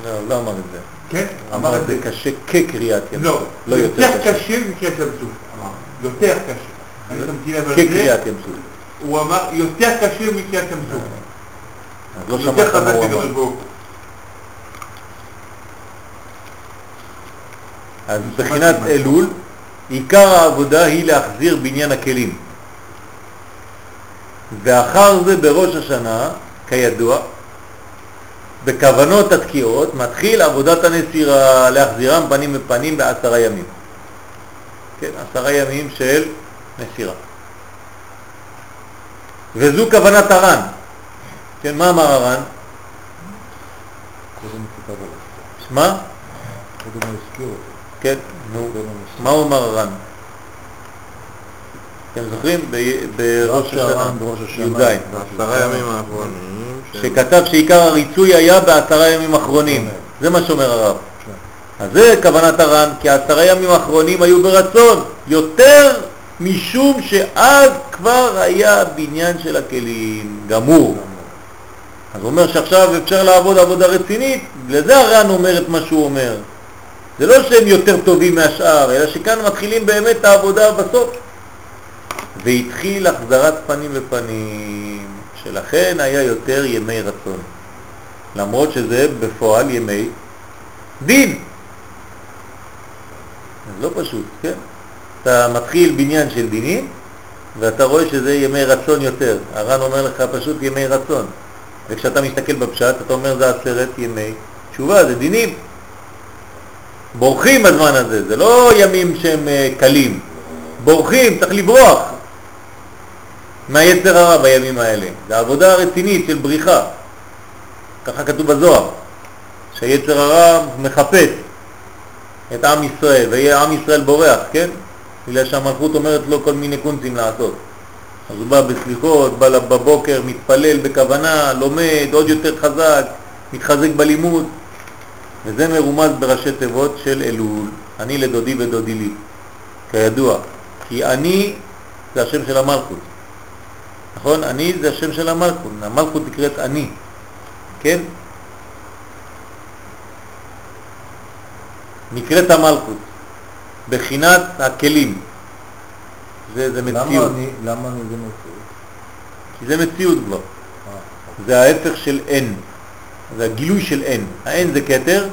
לא, לא אמר את זה. כן? אמר את זה קשה כקריאת ים לא, סוף, לא יותר קשה. מקריאת ים סוף. אמר. יותר קשה. על כקריאת ים סוף. הוא אמר יותר קשה מקריאת ים סוף. אז לא שמעת מה הוא אמר. אז מבחינת. אלול, עיקר העבודה היא להחזיר בניין הכלים. ואחר זה בראש השנה, כידוע, בכוונות התקיעות, מתחיל עבודת הנסירה, להחזירם פנים בפנים בעשרה ימים. כן, עשרה ימים של נסירה. וזו כוונת הר"ן. כן, מה אמר הר"ן? מה? קודם הוא הזכיר אותו. כן, נו. מה הוא אמר הר"ן? אתם זוכרים? בראש השנה. י"ז, בעשרה ימים האחרונים, שכתב שעיקר הריצוי היה בעשרה ימים האחרונים. זה מה שאומר הרב. כן. אז זה כוונת הר"ן, כי העשרה ימים האחרונים היו ברצון, יותר משום שאז כבר היה בניין של הכלים גמור. אז הוא אומר שעכשיו אפשר לעבוד עבודה רצינית, לזה הר"ן אומר את מה שהוא אומר. זה לא שהם יותר טובים מהשאר, אלא שכאן מתחילים באמת את העבודה בסוף. והתחיל החזרת פנים בפנים, שלכן היה יותר ימי רצון. למרות שזה בפועל ימי דין. זה לא פשוט, כן? אתה מתחיל בניין של דינים, ואתה רואה שזה ימי רצון יותר. הר"ן אומר לך פשוט ימי רצון. וכשאתה מסתכל בפשט, אתה אומר זה עשרת ימי תשובה, זה דינים. בורחים בזמן הזה, זה לא ימים שהם אה, קלים. בורחים, צריך לברוח מהיצר הרע בימים האלה. זה עבודה רצינית של בריחה. ככה כתוב בזוהר, שהיצר הרע מחפש את עם ישראל, ויהיה עם ישראל בורח, כן? בגלל שהמלכות אומרת לו כל מיני קונצים לעשות. אז הוא בא בסליחות, בא בבוקר, מתפלל בכוונה, לומד עוד יותר חזק, מתחזק בלימוד, וזה מרומז בראשי תיבות של אלול, אני לדודי ודודי לי, כידוע, כי אני זה השם של המלכות, נכון? אני זה השם של המלכות, המלכות נקראת אני, כן? נקראת המלכות, בחינת הכלים, זה, זה למה מציאות, אני, למה אני זה מציאות? כי זה מציאות כבר, אה, זה ההפך של אין, זה הגילוי של אין, האין זה כתר,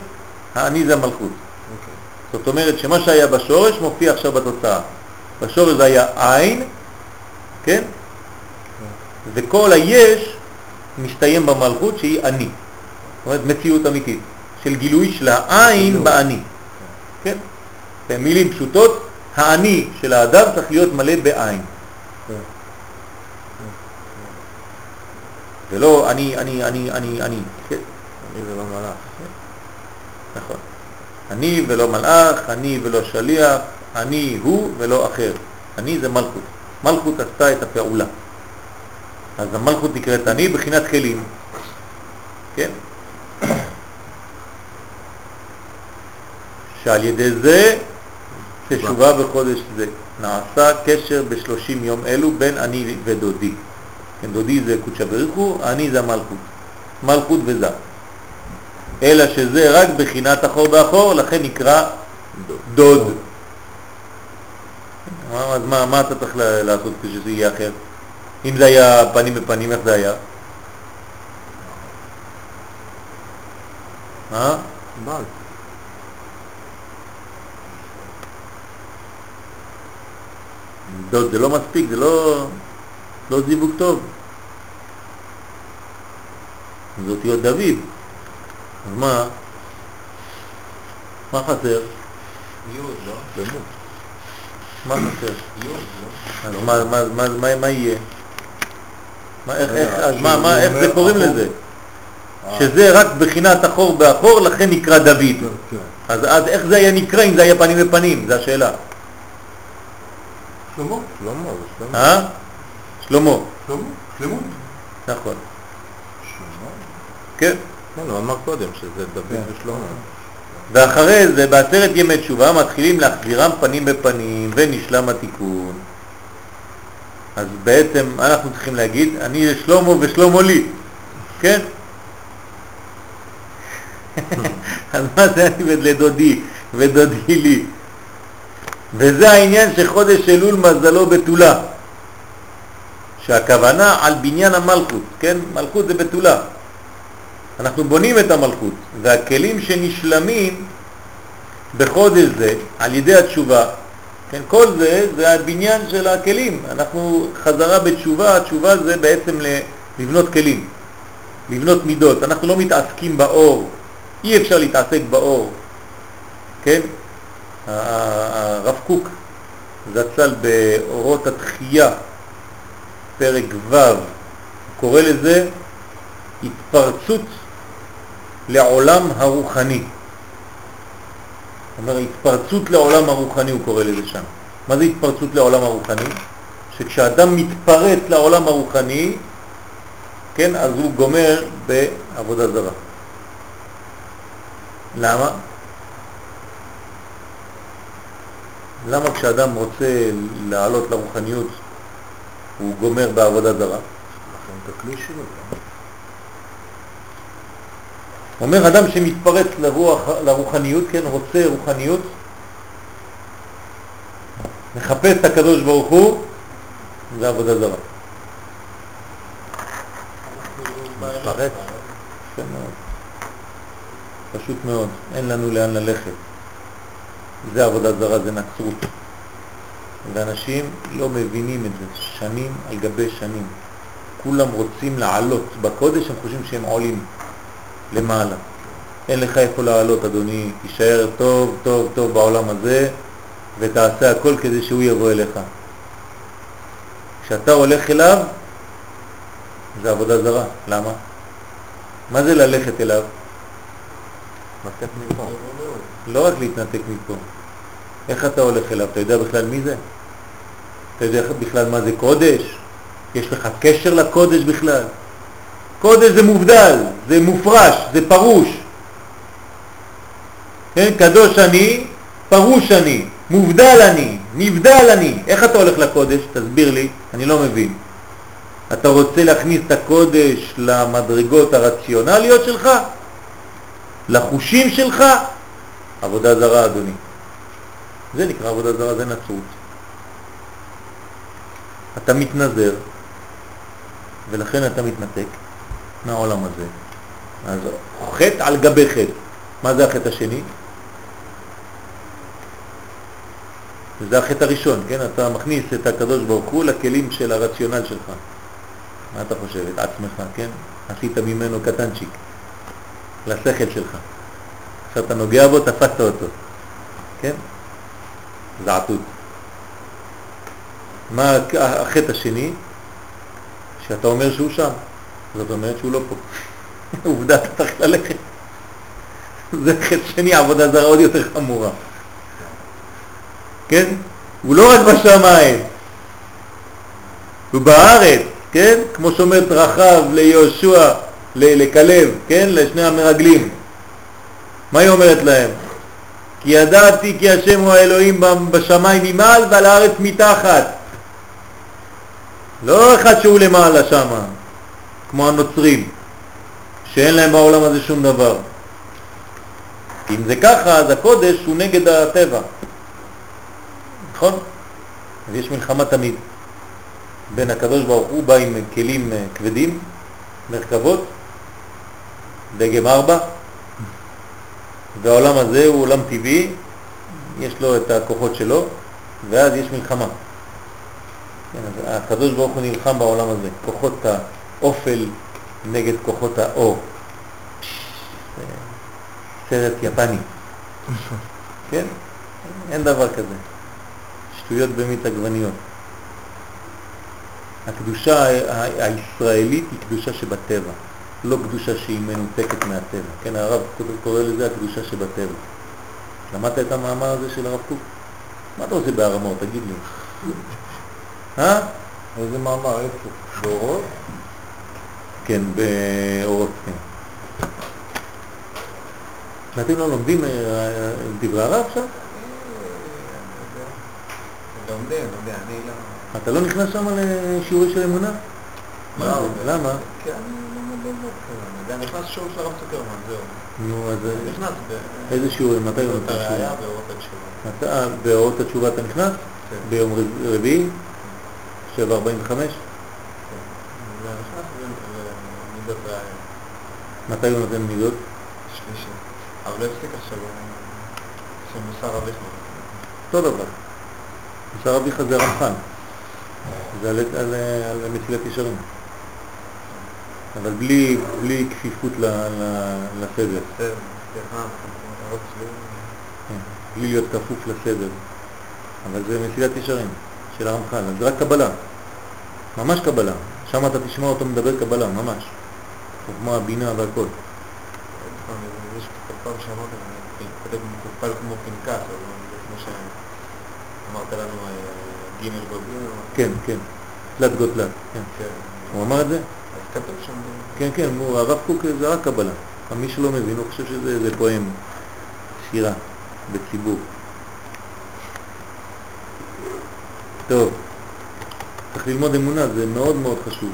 האני זה המלכות. אוקיי. זאת אומרת שמה שהיה בשורש מופיע עכשיו בתוצאה. בשורש זה היה עין, כן? וכל היש מסתיים במלכות שהיא אני. זאת אומרת מציאות אמיתית של גילוי של העין. באני. כן? במילים פשוטות, האני של האדם צריך להיות מלא בעין. כן. ולא אני, אני, אני, אני, אני. כן? אני ולא מלאך. נכון. אני ולא מלאך, אני ולא שליח, אני הוא ולא אחר. אני זה מלכות. מלכות עשתה את הפעולה. אז המלכות נקראת אני בחינת כלים. כן? שעל ידי זה תשובה בחודש זה. נעשה קשר בשלושים יום אלו בין אני ודודי. כן, דודי זה קודשא בריך הוא, אני זה המלכות. מלכות וזה. אלא שזה רק בחינת אחור באחור, לכן נקרא דוד. מה, אז מה, מה אתה צריך לעשות כשזה יהיה אחר? אם זה היה פנים בפנים, איך זה היה? אה? בעל. דוד זה לא מספיק, זה לא, לא זיווג טוב. זה אותיות דוד. אז מה? מה חסר? יוד, לא? מה חסר? יוד, לא? אז מה, מה, מה, מה, מה יהיה? מה, איך, אז מה, זה קוראים. לזה? אה. שזה רק בחינת אחור באחור, לכן נקרא דוד. כן. אז, אז איך זה היה נקרא אם זה היה פנים בפנים? זו השאלה. שלמה, שלמה. אה? שלמה, שלמה. נכון. כן. כן, הוא אמר קודם שזה דוד כן. ושלמה. ואחרי זה, בעשרת ימי תשובה, מתחילים להחזירם פנים בפנים, ונשלם התיקון. אז בעצם אנחנו צריכים להגיד, אני לשלומו ושלומו לי, כן? אז מה זה אני לדודי ודודי לי? וזה העניין שחודש אלול מזלו בתולה, שהכוונה על בניין המלכות, כן? מלכות זה בתולה. אנחנו בונים את המלכות, והכלים שנשלמים בחודש זה על ידי התשובה, כן, כל זה זה הבניין של הכלים, אנחנו חזרה בתשובה, התשובה זה בעצם לבנות כלים, לבנות מידות, אנחנו לא מתעסקים באור, אי אפשר להתעסק באור, כן? הרב קוק זצ"ל באורות התחייה, פרק ו', הוא קורא לזה התפרצות לעולם הרוחני. זאת אומרת, התפרצות לעולם הרוחני הוא קורא לזה שם. מה זה התפרצות לעולם הרוחני? שכשאדם מתפרץ לעולם הרוחני, כן, אז הוא גומר בעבודה זרה. למה? למה כשאדם רוצה לעלות לרוחניות הוא גומר בעבודה זרה? לכן את הכלי שלו. אומר אדם שמתפרץ לרוח, לרוחניות, כן, רוצה רוחניות, מחפש את הקדוש ברוך הוא, זה עבודה זרה. מתפרץ. כן מאוד. פשוט מאוד, אין לנו לאן ללכת. זה עבודה זרה, זה נצרות. ואנשים לא מבינים את זה שנים על גבי שנים. כולם רוצים לעלות בקודש, הם חושבים שהם עולים למעלה. אין לך איפה לעלות, אדוני, תישאר טוב, טוב, טוב בעולם הזה, ותעשה הכל כדי שהוא יבוא אליך. כשאתה הולך אליו, זה עבודה זרה. למה? מה זה ללכת אליו? לתת מפה. לא רק להתנתק מפה. איך אתה הולך אליו? אתה יודע בכלל מי זה? אתה יודע בכלל מה זה קודש? יש לך קשר לקודש בכלל? קודש זה מובדל, זה מופרש, זה פרוש. כן? קדוש אני, פרוש אני, מובדל אני, נבדל אני. איך אתה הולך לקודש? תסביר לי, אני לא מבין. אתה רוצה להכניס את הקודש למדרגות הרציונליות שלך? לחושים שלך? עבודה זרה, אדוני. זה נקרא עבודה זרה, זה נצרות. אתה מתנזר, ולכן אתה מתנתק מהעולם הזה. אז חטא על גבי חטא. מה זה החטא השני? זה החטא הראשון, כן? אתה מכניס את הקדוש ברוך הוא לכלים של הרציונל שלך. מה אתה חושב? את עצמך, כן? עשית ממנו קטנצ'יק, לשכל שלך. עכשיו אתה נוגע בו, תפסת אותו, כן? זעתות. מה החטא השני? שאתה אומר שהוא שם, זאת אומרת שהוא לא פה. עובדה, אתה צריך ללכת. זה חטא שני, עבודה זרה עוד יותר חמורה. כן? הוא לא רק בשמיים, הוא בארץ, כן? כמו שאומרת רחב ליהושע, לכלב, כן? לשני המרגלים. מה היא אומרת להם? כי ידעתי כי השם הוא האלוהים בשמיים ממעל ועל הארץ מתחת. לא אחד שהוא למעלה שם, כמו הנוצרים, שאין להם בעולם הזה שום דבר. אם זה ככה, אז הקודש הוא נגד הטבע. נכון? אז יש מלחמה תמיד. בין הקדוש ברוך הוא בא עם כלים אה, כבדים, מרכבות, דגם ארבע, והעולם הזה הוא עולם טבעי, יש לו את הכוחות שלו, ואז יש מלחמה. כן, הקדוש ברוך הוא נלחם בעולם הזה, כוחות האופל נגד כוחות האור. סרט יפני. כן? אין דבר כזה. שטויות במית עגבניות. הקדושה הישראלית היא קדושה שבטבע, לא קדושה שהיא מנותקת מהטבע. כן, הרב קורא לזה הקדושה שבטבע. למדת את המאמר הזה של הרב קוק? מה אתה עושה בהרמות? תגיד לי. אה? איזה מאמר? איפה? באורות? כן, באורות, כן. ואתם לא לומדים אה, דברי הרב עכשיו? לומדים, לומדים, אני לא... אתה לא נכנס שם לשיעורי של אמונה? לא. למה? כי אני לא נכנס שיעור של הרב צוקרמן, זהו. נו, אז נכנס ב... איזה שיעורים? מתי הוא היה שיעורים? באורות התשובה. אתה באורות התשובה אתה נכנס? כן. ביום רב- רביעי? 7.45? זה נכנס ומידות ראייה. מתי הוא נותן מידות? שלישי. אבל לא הפסיק עכשיו, שמוסר אביך. אותו דבר. מוסר אביך זה רמח"ל. זה על, על, על מסילת ישרים. אבל בלי, בלי כפיפות לסדר. שלי. כן, בלי להיות כפוף לסדר. אבל זה מסילת ישרים של הרמח"ל, אז זה רק קבלה. ממש קבלה. שם אתה תשמע אותו מדבר קבלה, ממש. חוכמה, בינה והכל. יש פעם שאמרת, אני כותב מקופל כמו פנקס, אבל כמו שאמרת לנו אה, ג' בביר. כן, כן, תלת גותלת, כן. כן. הוא אמר את זה? כתוב שם. כן, כן, הוא, הרב קוק זה רק קבלה. מי שלא מבין, הוא חושב שזה פואם, שירה, בציבור. טוב, צריך ללמוד אמונה, זה מאוד מאוד חשוב.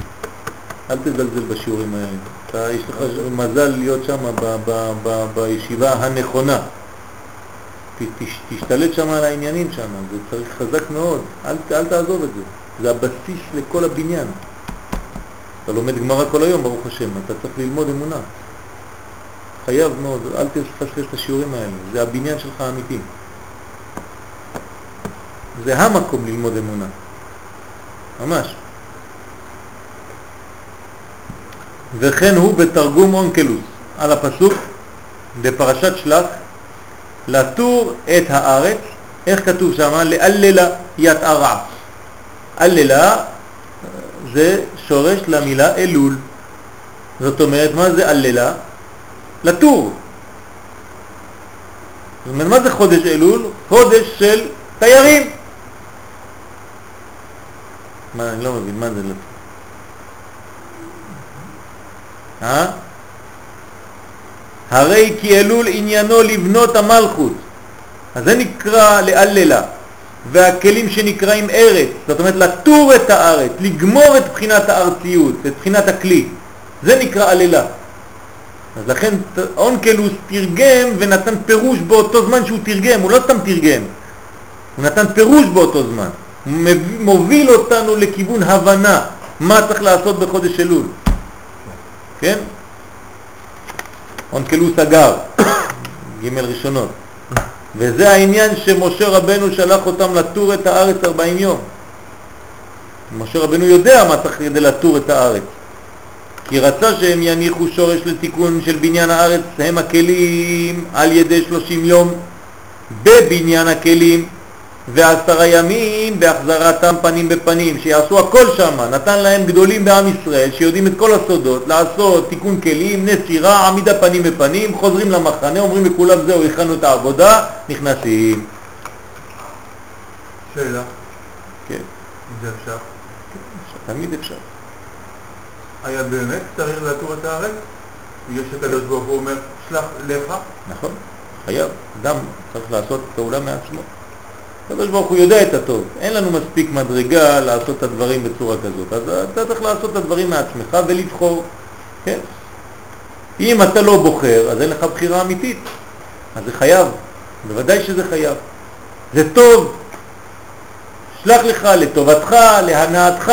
אל תזלזל בשיעורים האלה. אתה, יש לך מזל להיות שם בישיבה הנכונה. תשתלט שם על העניינים שם, זה צריך חזק מאוד. אל, אל תעזוב את זה. זה הבסיס לכל הבניין. אתה לומד גמרא כל היום, ברוך השם, אתה צריך ללמוד אמונה. חייב מאוד, אל תפספס את השיעורים האלה, זה הבניין שלך האמיתי. זה המקום ללמוד אמונה, ממש. וכן הוא בתרגום אונקלוס על הפסוק בפרשת שלח, לתור את הארץ, איך כתוב שם? לאללה יתערע. אללה זה שורש למילה אלול. זאת אומרת, מה זה אללה? לטור. זאת אומרת, מה זה חודש אלול? חודש של תיירים. מה, אני לא מבין, מה זה לטור? אה? הרי כי אלול עניינו לבנות המלכות. אז זה נקרא לאללה. והכלים שנקראים ארץ, זאת אומרת לטור את הארץ, לגמור את בחינת הארציות, את בחינת הכלי. זה נקרא עלילה. אז לכן אונקלוס תרגם ונתן פירוש באותו זמן שהוא תרגם, הוא לא סתם תרגם, הוא נתן פירוש באותו זמן. הוא מוביל אותנו לכיוון הבנה מה צריך לעשות בחודש אלול. כן? אונקלוס אגר, ג' ראשונות. וזה העניין שמשה רבנו שלח אותם לטור את הארץ 40 יום. משה רבנו יודע מה צריך כדי לטור את הארץ. כי רצה שהם יניחו שורש לתיקון של בניין הארץ, הם הכלים על ידי 30 יום בבניין הכלים ועשרה ימים בהחזרתם פנים בפנים, שיעשו הכל שם, נתן להם גדולים בעם ישראל שיודעים את כל הסודות, לעשות תיקון כלים, נסירה, עמידה פנים בפנים, חוזרים למחנה, אומרים לכולם זהו, הכנו את העבודה, נכנסים. שאלה, כן, אם זה אפשר. תמיד אפשר. היה באמת צריך לעטור את הארץ? בגלל שהקדוש ברוך הוא אומר, שלח לך? נכון, חייב, אדם צריך לעשות פעולה מעצמו. הקדוש ברוך הוא יודע את הטוב, אין לנו מספיק מדרגה לעשות את הדברים בצורה כזאת, אז אתה צריך לעשות את הדברים מעצמך ולבחור, כן? אם אתה לא בוחר, אז אין לך בחירה אמיתית, אז זה חייב, בוודאי שזה חייב. זה טוב, שלח לך לטובתך, להנאתך,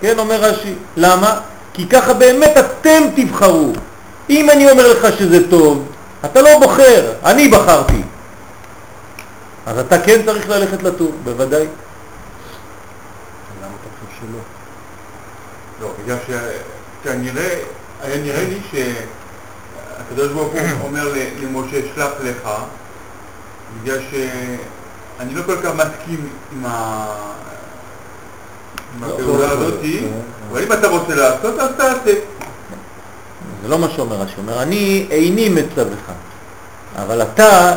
כן, אומר רש"י. למה? כי ככה באמת אתם תבחרו. אם אני אומר לך שזה טוב, אתה לא בוחר, אני בחרתי. אז אתה כן צריך ללכת לטור, בוודאי. למה אתה חושב שלא? לא, בגלל שכנראה, היה נראה לי שהקדוש ברוך הוא אומר למשה, שלח לך, בגלל שאני לא כל כך מסכים עם ה... עם לא, הפעולה לא, הזאת, כן, אבל אם אתה רוצה לעשות, אז תעשה. זה לא מה שאומר רש"י, אומר, אני איני מצווך, אבל אתה,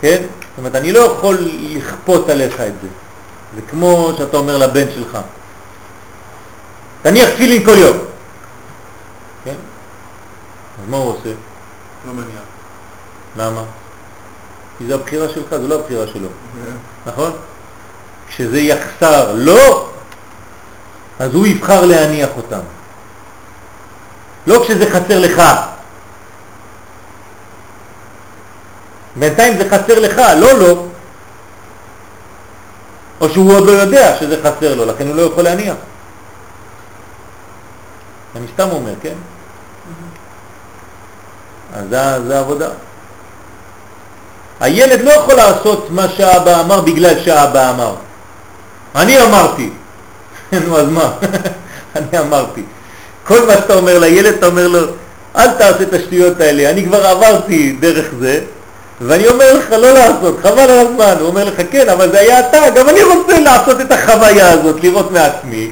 כן, זאת אומרת, אני לא יכול לכפות עליך את זה. זה כמו שאתה אומר לבן שלך, תניח תפילין כל יום, כן? אז מה הוא עושה? לא מניח. למה? כי זה הבחירה שלך, זה לא הבחירה שלו, נכון? כשזה יחסר לו, אז הוא יבחר להניח אותם. לא כשזה חסר לך. בינתיים זה חסר לך, לא לו. או שהוא עוד לא יודע שזה חסר לו, לכן הוא לא יכול להניח. אני סתם אומר, כן? אז זה, זה העבודה. הילד לא יכול לעשות מה שהאבא אמר בגלל שהאבא אמר. אני אמרתי. נו, אז מה? אני אמרתי. כל מה שאתה אומר לילד, אתה אומר לו, אל תעשה את השטויות האלה, אני כבר עברתי דרך זה, ואני אומר לך לא לעשות, חבל על הזמן. הוא אומר לך, כן, אבל זה היה אתה, גם אני רוצה לעשות את החוויה הזאת, לראות מעצמי,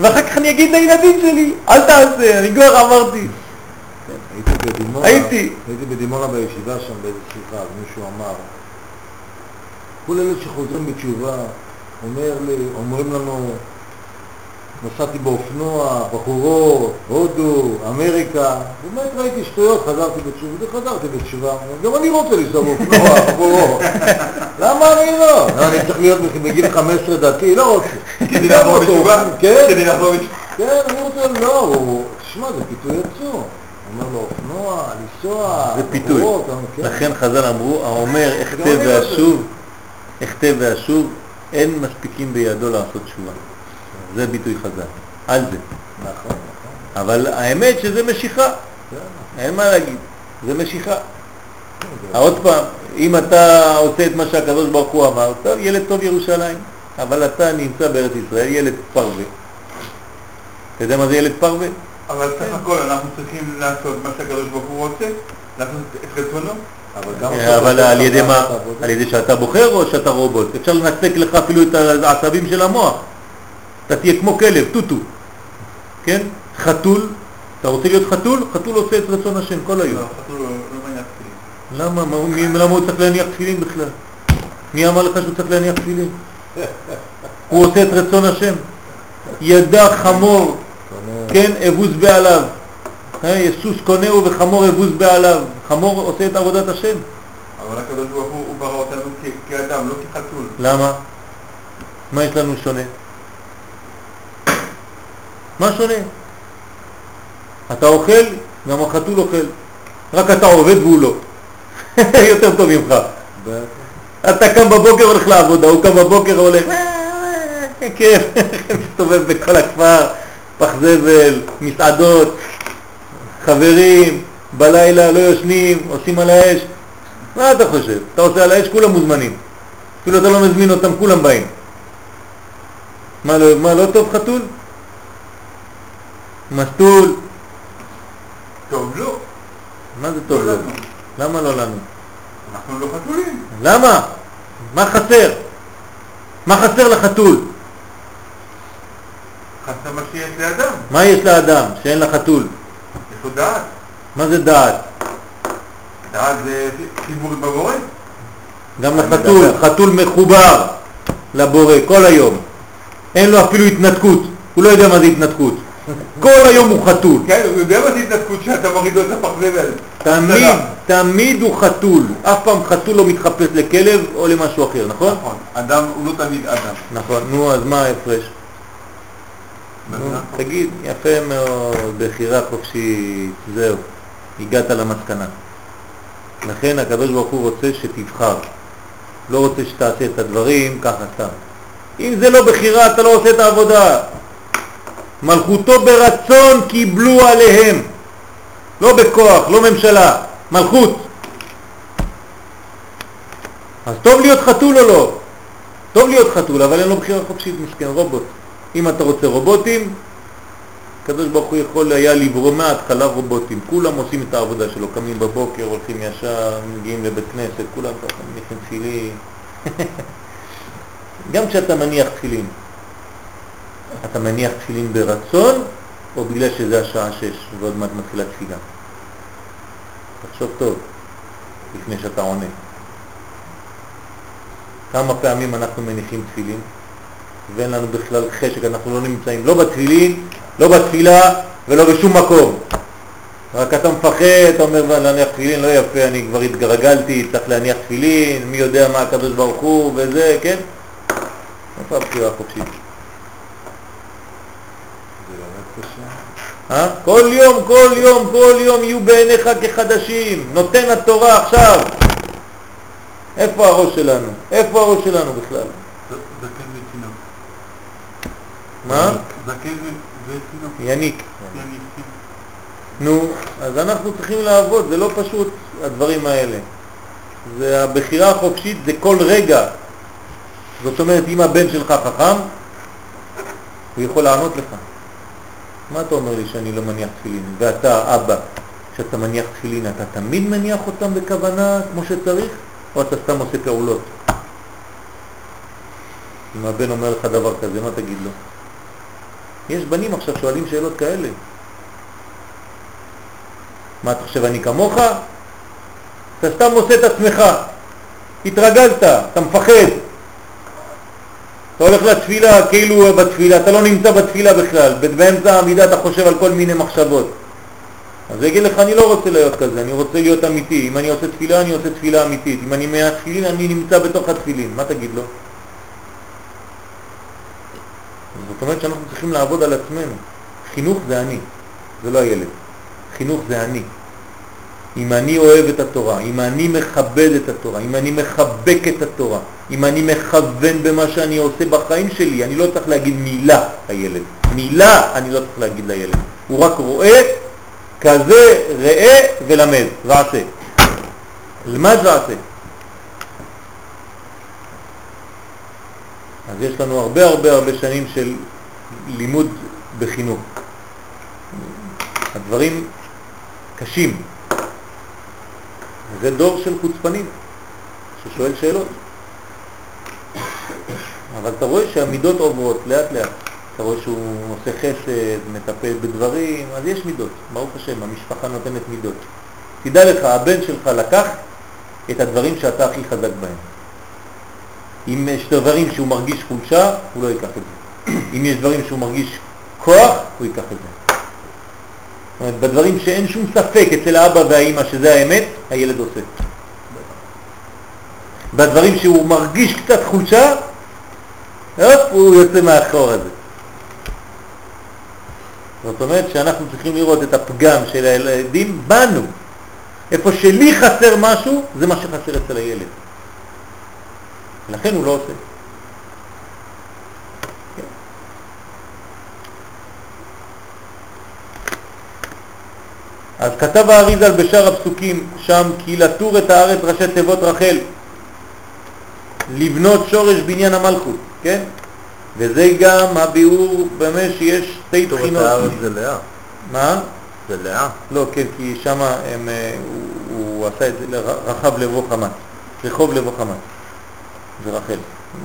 ואחר כך אני אגיד לילדים שלי, אל תעשה, אני כבר עברתי. הייתי בדימונה, הייתי. הייתי בדימונה בישיבה שם באיזה שיחה, אז מישהו אמר, כל אלה שחוזרים בתשובה, אומר לי, אומרים לנו, נסעתי באופנוע, בחורות, הודו, אמריקה, באמת ראיתי שטויות, חזרתי בתשובה, חזרתי בתשובה, גם אני רוצה לנסוע באופנוע, בחורות, למה אני לא? לא, אני צריך להיות בגיל 15 דתי, לא רוצה. כדי לעבור בתשובה? כן, כדי לעבור בתשובה. כן, אני רוצה, לא, תשמע, זה פיתוי עצום. אומר לו, אופנוע, לנסוע, זה פיתוי. כן. לכן חז"ל אמרו, האומר אחטא רוצה. ואשוב, אחטא ואשוב, אין מספיקים בידו לעשות תשובה. זה ביטוי חז"ל, על זה. נכון, נכון. אבל האמת שזה משיכה, אין מה להגיד, זה משיכה. עוד פעם, אם אתה עושה את מה שהקדוש ברוך הוא אמר, טוב, ילד טוב ירושלים, אבל אתה נמצא בארץ ישראל, ילד פרווה. אתה יודע מה זה ילד פרווה? אבל סך הכל אנחנו צריכים לעשות מה שהקדוש ברוך הוא רוצה, לעשות את רצונו. אבל גם אה, על ידי מה? על ידי שאתה בוחר או שאתה רובוט? אפשר לנתק לך אפילו את העצבים של המוח. אתה תהיה כמו כלב, טוטו. כן? חתול, אתה רוצה להיות חתול? חתול עושה את רצון השם כל היום. לא, חתול לא לא מניח תפילין. למה? למה הוא צריך להניח תפילין בכלל? מי אמר לך שהוא צריך להניח תפילין? הוא עושה את רצון השם. ידע חמור, כן, אבוז בעליו. אה, סוס קונהו וחמור אבוז בעליו. חמור עושה את עבודת השם. אבל הקדוש ברוך הוא ברא אותנו כאדם, לא כחתול. למה? מה יש לנו שונה? מה שונה? אתה אוכל, גם החתול אוכל. רק אתה עובד והוא לא. יותר טוב ממך. אתה קם בבוקר הולך לעבודה, הוא קם בבוקר הולך, "אה, כיף, מסתובב בכל הכפר, פח זבל, מסעדות, חברים, בלילה לא יושנים, עושים על האש. מה אתה חושב? אתה עושה על האש, כולם מוזמנים. אפילו אתה לא מזמין אותם, כולם באים. מה לא, מה לא טוב חתול? מסטול. טוב, לא. מה זה טוב לא. למה לא לנו? אנחנו לא חתולים. למה? מה חסר? מה חסר לחתול? חסר מה שיש לאדם. מה יש לאדם שאין לחתול? יש לו דעת. מה זה דעת? דעת זה חיבור עם הבורא. גם לחתול. חתול מחובר לבורא כל היום. אין לו אפילו התנתקות, הוא לא יודע מה זה התנתקות. כל היום הוא חתול. כן, הוא יודע מה זה התנתקות שאתה מוריד לו את הפח זבל. תמיד. תמיד הוא חתול. אף פעם חתול לא מתחפש לכלב או למשהו אחר, נכון? נכון. אדם הוא לא תמיד אדם. נכון. נו, אז מה ההפרש? תגיד, יפה מאוד, בחירה חופשית, זהו, הגעת למסקנה. לכן הקדוש ברוך הוא רוצה שתבחר, לא רוצה שתעשה את הדברים ככה סתם. אם זה לא בחירה, אתה לא עושה את העבודה. מלכותו ברצון קיבלו עליהם, לא בכוח, לא ממשלה, מלכות. אז טוב להיות חתול או לא? טוב להיות חתול, אבל אין לו בחירה חופשית, מסכן, רובוט. אם אתה רוצה רובוטים, הקדוש ברוך הוא יכול היה לברוא מההתחלה רובוטים. כולם עושים את העבודה שלו, קמים בבוקר, הולכים ישר, מגיעים לבית כנסת, כולם ככה מניחים תפילין. גם כשאתה מניח תפילין, אתה מניח תפילין ברצון, או בגלל שזה השעה שש ועוד מעט מתחילה תפילה? תחשוב טוב לפני שאתה עונה. כמה פעמים אנחנו מניחים תפילין ואין לנו בכלל חשק, אנחנו לא נמצאים לא בתפילין, לא בתפילה ולא בשום מקום. רק אתה מפחד, אתה אומר להניח תפילין, לא יפה, אני כבר התגרגלתי, צריך להניח תפילין, מי יודע מה הקדוש ברוך הוא וזה, כן? איפה הבחירה החופשית? זה באמת קשה. אה? כל יום, כל יום, כל יום יהיו בעיניך כחדשים. נותן התורה עכשיו. איפה הראש שלנו? איפה הראש שלנו בכלל? זקן ותינוק. מה? זקן ותינוק. יניק. יניק, כן. נו, אז אנחנו צריכים לעבוד, זה לא פשוט הדברים האלה. זה הבחירה החופשית, זה כל רגע. זאת אומרת, אם הבן שלך חכם, הוא יכול לענות לך. מה אתה אומר לי שאני לא מניח תפילין? ואתה, אבא, כשאתה מניח תפילין, אתה תמיד מניח אותם בכוונה כמו שצריך, או אתה סתם עושה פעולות? אם הבן אומר לך דבר כזה, מה תגיד לו? יש בנים עכשיו שואלים שאלות כאלה. מה אתה חושב, אני כמוך? אתה סתם עושה את עצמך. התרגלת, אתה מפחד. אתה הולך לתפילה כאילו בתפילה, אתה לא נמצא בתפילה בכלל, באמצע העמידה אתה חושב על כל מיני מחשבות. אז יגיד לך, אני לא רוצה להיות כזה, אני רוצה להיות אמיתי. אם אני עושה תפילה, אני עושה תפילה אמיתית. אם אני מהתפילין, אני נמצא בתוך התפילין. מה תגיד לו? זאת אומרת שאנחנו צריכים לעבוד על עצמנו. חינוך זה אני, זה לא הילד. חינוך זה אני. אם אני אוהב את התורה, אם אני מכבד את התורה, אם אני מחבק את התורה, אם אני מכוון במה שאני עושה בחיים שלי, אני לא צריך להגיד מילה לילד. מילה אני לא צריך להגיד לילד. הוא רק רואה כזה ראה ולמד ועשה. למד ועשה. אז יש לנו הרבה הרבה הרבה שנים של לימוד בחינוך. הדברים קשים. זה דור של חוצפנים ששואל שאלות. אבל אתה רואה שהמידות עוברות לאט לאט. אתה רואה שהוא עושה חסד, מטפל בדברים, אז יש מידות, ברוך השם, המשפחה נותנת מידות. תדע לך, הבן שלך לקח את הדברים שאתה הכי חזק בהם. אם יש דברים שהוא מרגיש חולשה, הוא לא ייקח את זה. אם יש דברים שהוא מרגיש כוח, הוא ייקח את זה. זאת אומרת, בדברים שאין שום ספק אצל האבא והאימא שזה האמת, הילד עושה. בדברים שהוא מרגיש קצת חולשה, הופ, הוא יוצא מהחור הזה. זאת אומרת שאנחנו צריכים לראות את הפגם של הילדים בנו. איפה שלי חסר משהו, זה מה שחסר אצל הילד. לכן הוא לא עושה. אז כתב האריזל בשאר הפסוקים שם כי לתור את הארץ ראשי תיבות רחל לבנות שורש בניין המלכות, כן? וזה גם הביאור באמת שיש שתי בחינות. תור את הארץ זה לאה. מה? זה לאה. לא, כן, כי שם הם, אה, הוא, הוא עשה את זה רחב לבוא חמת, רחוב לבוא חמת, זה רחל.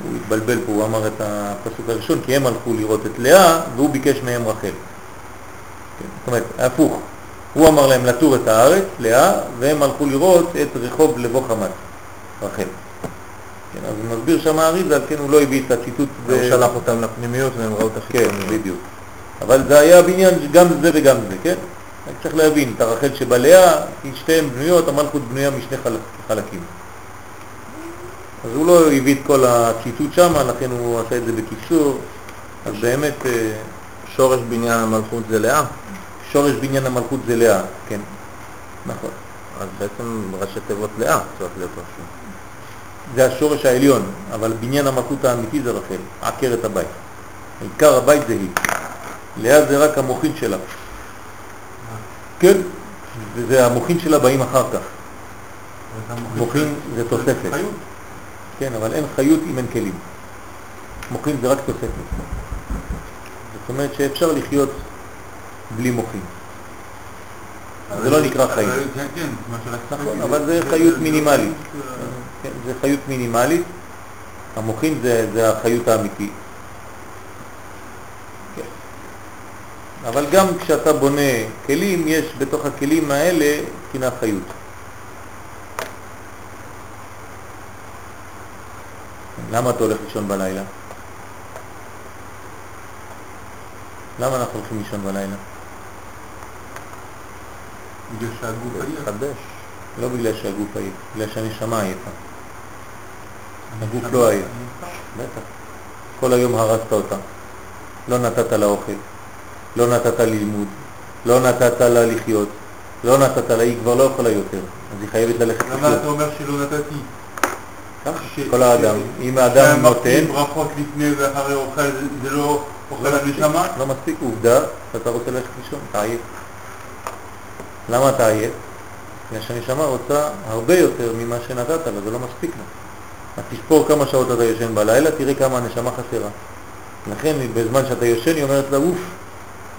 הוא התבלבל פה, הוא אמר את הפסוק הראשון, כי הם הלכו לראות את לאה, והוא ביקש מהם רחל. כן, זאת אומרת, הפוך. הוא אמר להם לטור את הארץ, לאה, והם הלכו לראות את רחוב לבוא חמת, רחל. כן, אז הוא מסביר שם האריזה, כן, הוא לא הביא את הציטוט. הוא שלח אותם לפנימיות והם ראו את החיצוניות. כן, בדיוק. אבל זה היה בניין גם זה וגם זה, כן? אני צריך להבין, את הרחל שבלאה, שתיהן בנויות, המלכות בנויה משני חלקים. אז הוא לא הביא את כל הציטוט שם, לכן הוא עשה את זה בקיצור, אז באמת... אה, שורש בניין המלכות זה לאה? שורש בניין המלכות זה לאה, כן, נכון. אז בעצם ראשי תיבות לאה צריך להיות רשום. זה השורש העליון, אבל בניין המלכות האמיתי זה רחל, עקרת הבית. עיקר הבית זה היא. לאה זה רק המוחין שלה. כן, וזה המוחין שלה באים אחר כך. מוחין זה תוספת. כן, אבל אין חיות אם אין כלים. מוחין זה רק תוספת. זאת אומרת שאפשר לחיות בלי מוחין. זה לא נקרא חיים. כן, כן, נכון, אבל זה חיות מינימלית. כן, זה חיות מינימלית. המוחין זה, זה החיות האמיתית. אבל גם כשאתה בונה כלים, יש בתוך הכלים האלה תקינה חיות. למה אתה הולך לישון בלילה? למה אנחנו הולכים לישון בלילה? בגלל שהגוף עייף. חדש. לא בגלל שהגוף עייף, בגלל שהנשמה עייפה. הגוף לא עייף. בטח. כל היום הרסת אותה. לא נתת לה אוכל, לא נתת ללימוד, לא נתת לה לחיות, לא נתת לה, היא כבר לא יכולה יותר, אז היא חייבת ללכת לחיות. למה אתה אומר שלא נתתי? כל האדם, אם האדם נותן... ברכות לפני ואחרי אוכל, זה לא אוכל הנשמה? לא מספיק, עובדה שאתה רוצה ללכת לישון, אתה עייף. למה אתה עייף? בגלל שהנשמה רוצה הרבה יותר ממה שנתת לה, זה לא מספיק לה. אז תספור כמה שעות אתה יושן בלילה, תראה כמה הנשמה חסרה. לכן בזמן שאתה יושן היא אומרת לה, אוף,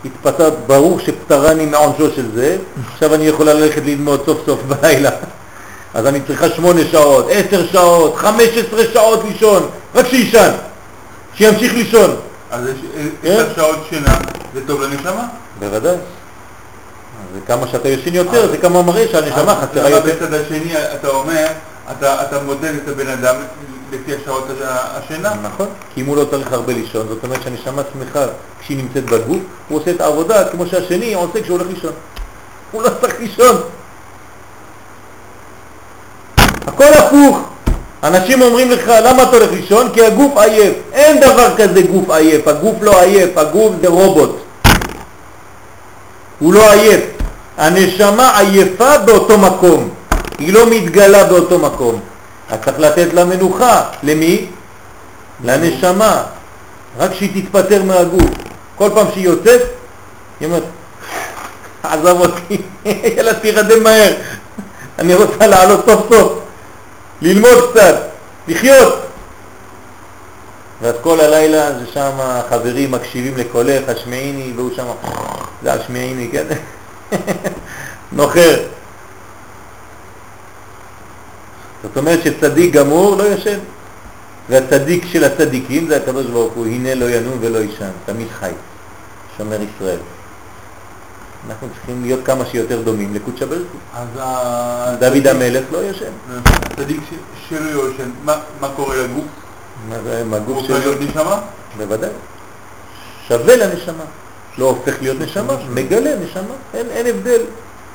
התפטרת, ברור שפטרני מעונשו של זה, עכשיו אני יכולה ללכת ללמוד סוף סוף בלילה. אז אני צריכה שמונה שעות, עשר שעות, חמש עשרה שעות לישון, רק שישן, שימשיך לישון. אז יש עשר שעות שינה, זה טוב לנשמה? בוודאי. אז כמה שאתה ישן יותר, זה כמה מראה שהנשמה חסרה יותר. בצד השני אתה אומר, אתה אתה מודד את הבן אדם, לפי השעות השינה. נכון, כי אם הוא לא צריך הרבה לישון, זאת אומרת שהנשמה שמחה כשהיא נמצאת בגוף, הוא עושה את העבודה כמו שהשני עושה כשהוא הולך לישון. הוא לא צריך לישון. הכל הפוך. אנשים אומרים לך, למה אתה הולך לישון? כי הגוף עייף. אין דבר כזה גוף עייף, הגוף לא עייף, הגוף זה רובוט. הוא לא עייף. הנשמה עייפה באותו מקום, היא לא מתגלה באותו מקום. אז צריך לתת לה מנוחה. למי? לנשמה. רק שהיא תתפטר מהגוף. כל פעם שהיא יוצאת, היא אומרת, עזב אותי, יאללה תירדם מהר, אני רוצה לעלות סוף סוף, ללמוד קצת, לחיות. ואז כל הלילה זה שם החברים מקשיבים לקולך, השמעיני, והוא שם, זה השמעיני, כן? נוחר. זאת אומרת שצדיק גמור לא ישן. והצדיק של הצדיקים זה הקדוש ברוך הוא, הנה לא ינום ולא ישן, תמיד חי, שומר ישראל. אנחנו צריכים להיות כמה שיותר דומים לקודשא בריך אז דוד המלך לא ישן. הצדיק שלא ישן, מה קורה לגוף? מה זה, מה גוף הוא הופך להיות נשמה? בוודאי. שווה לנשמה. לא הופך להיות נשמה, מגלה נשמה. אין, אין הבדל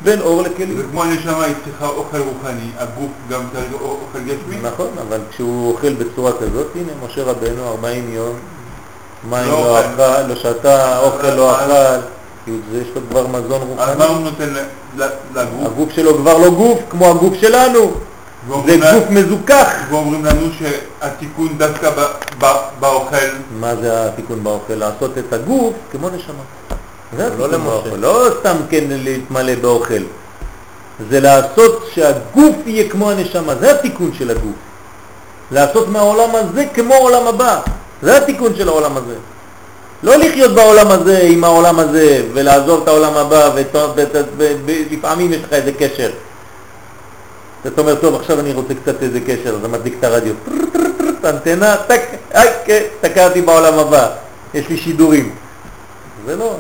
בין אור לכלים. זה כמו הנשמה, היא צריכה אוכל רוחני, הגוף גם צריך אוכל גשמי? נכון, אבל כשהוא אוכל בצורה כזאת, הנה, משה רבנו 40 יום, מים לא לא. אכל, לא שתה, אוכל לא אכל, כי יש לו כבר מזון אז מה רוחני. הוא נותן לגוף? הגוף שלו כבר לא גוף כמו הגוף שלנו, זה לה- גוף מזוכח. ואומרים לנו שהתיקון דווקא ב- ב- באוכל, מה זה התיקון באוכל? לעשות את הגוף כמו נשמה. זה לא. באוכל, לא סתם כן להתמלא באוכל. זה לעשות שהגוף יהיה כמו הנשמה, זה התיקון של הגוף. לעשות מהעולם הזה כמו העולם הבא, זה התיקון של העולם הזה. לא לחיות בעולם הזה עם העולם הזה ולעזוב את העולם הבא ולפעמים יש לך איזה קשר. אתה אומר, טוב, עכשיו אני רוצה קצת איזה קשר, אז אתה מדליק את הרדיו, אנטנה, טק, כן, תקעתי בעולם הבא, יש לי שידורים. זה לא,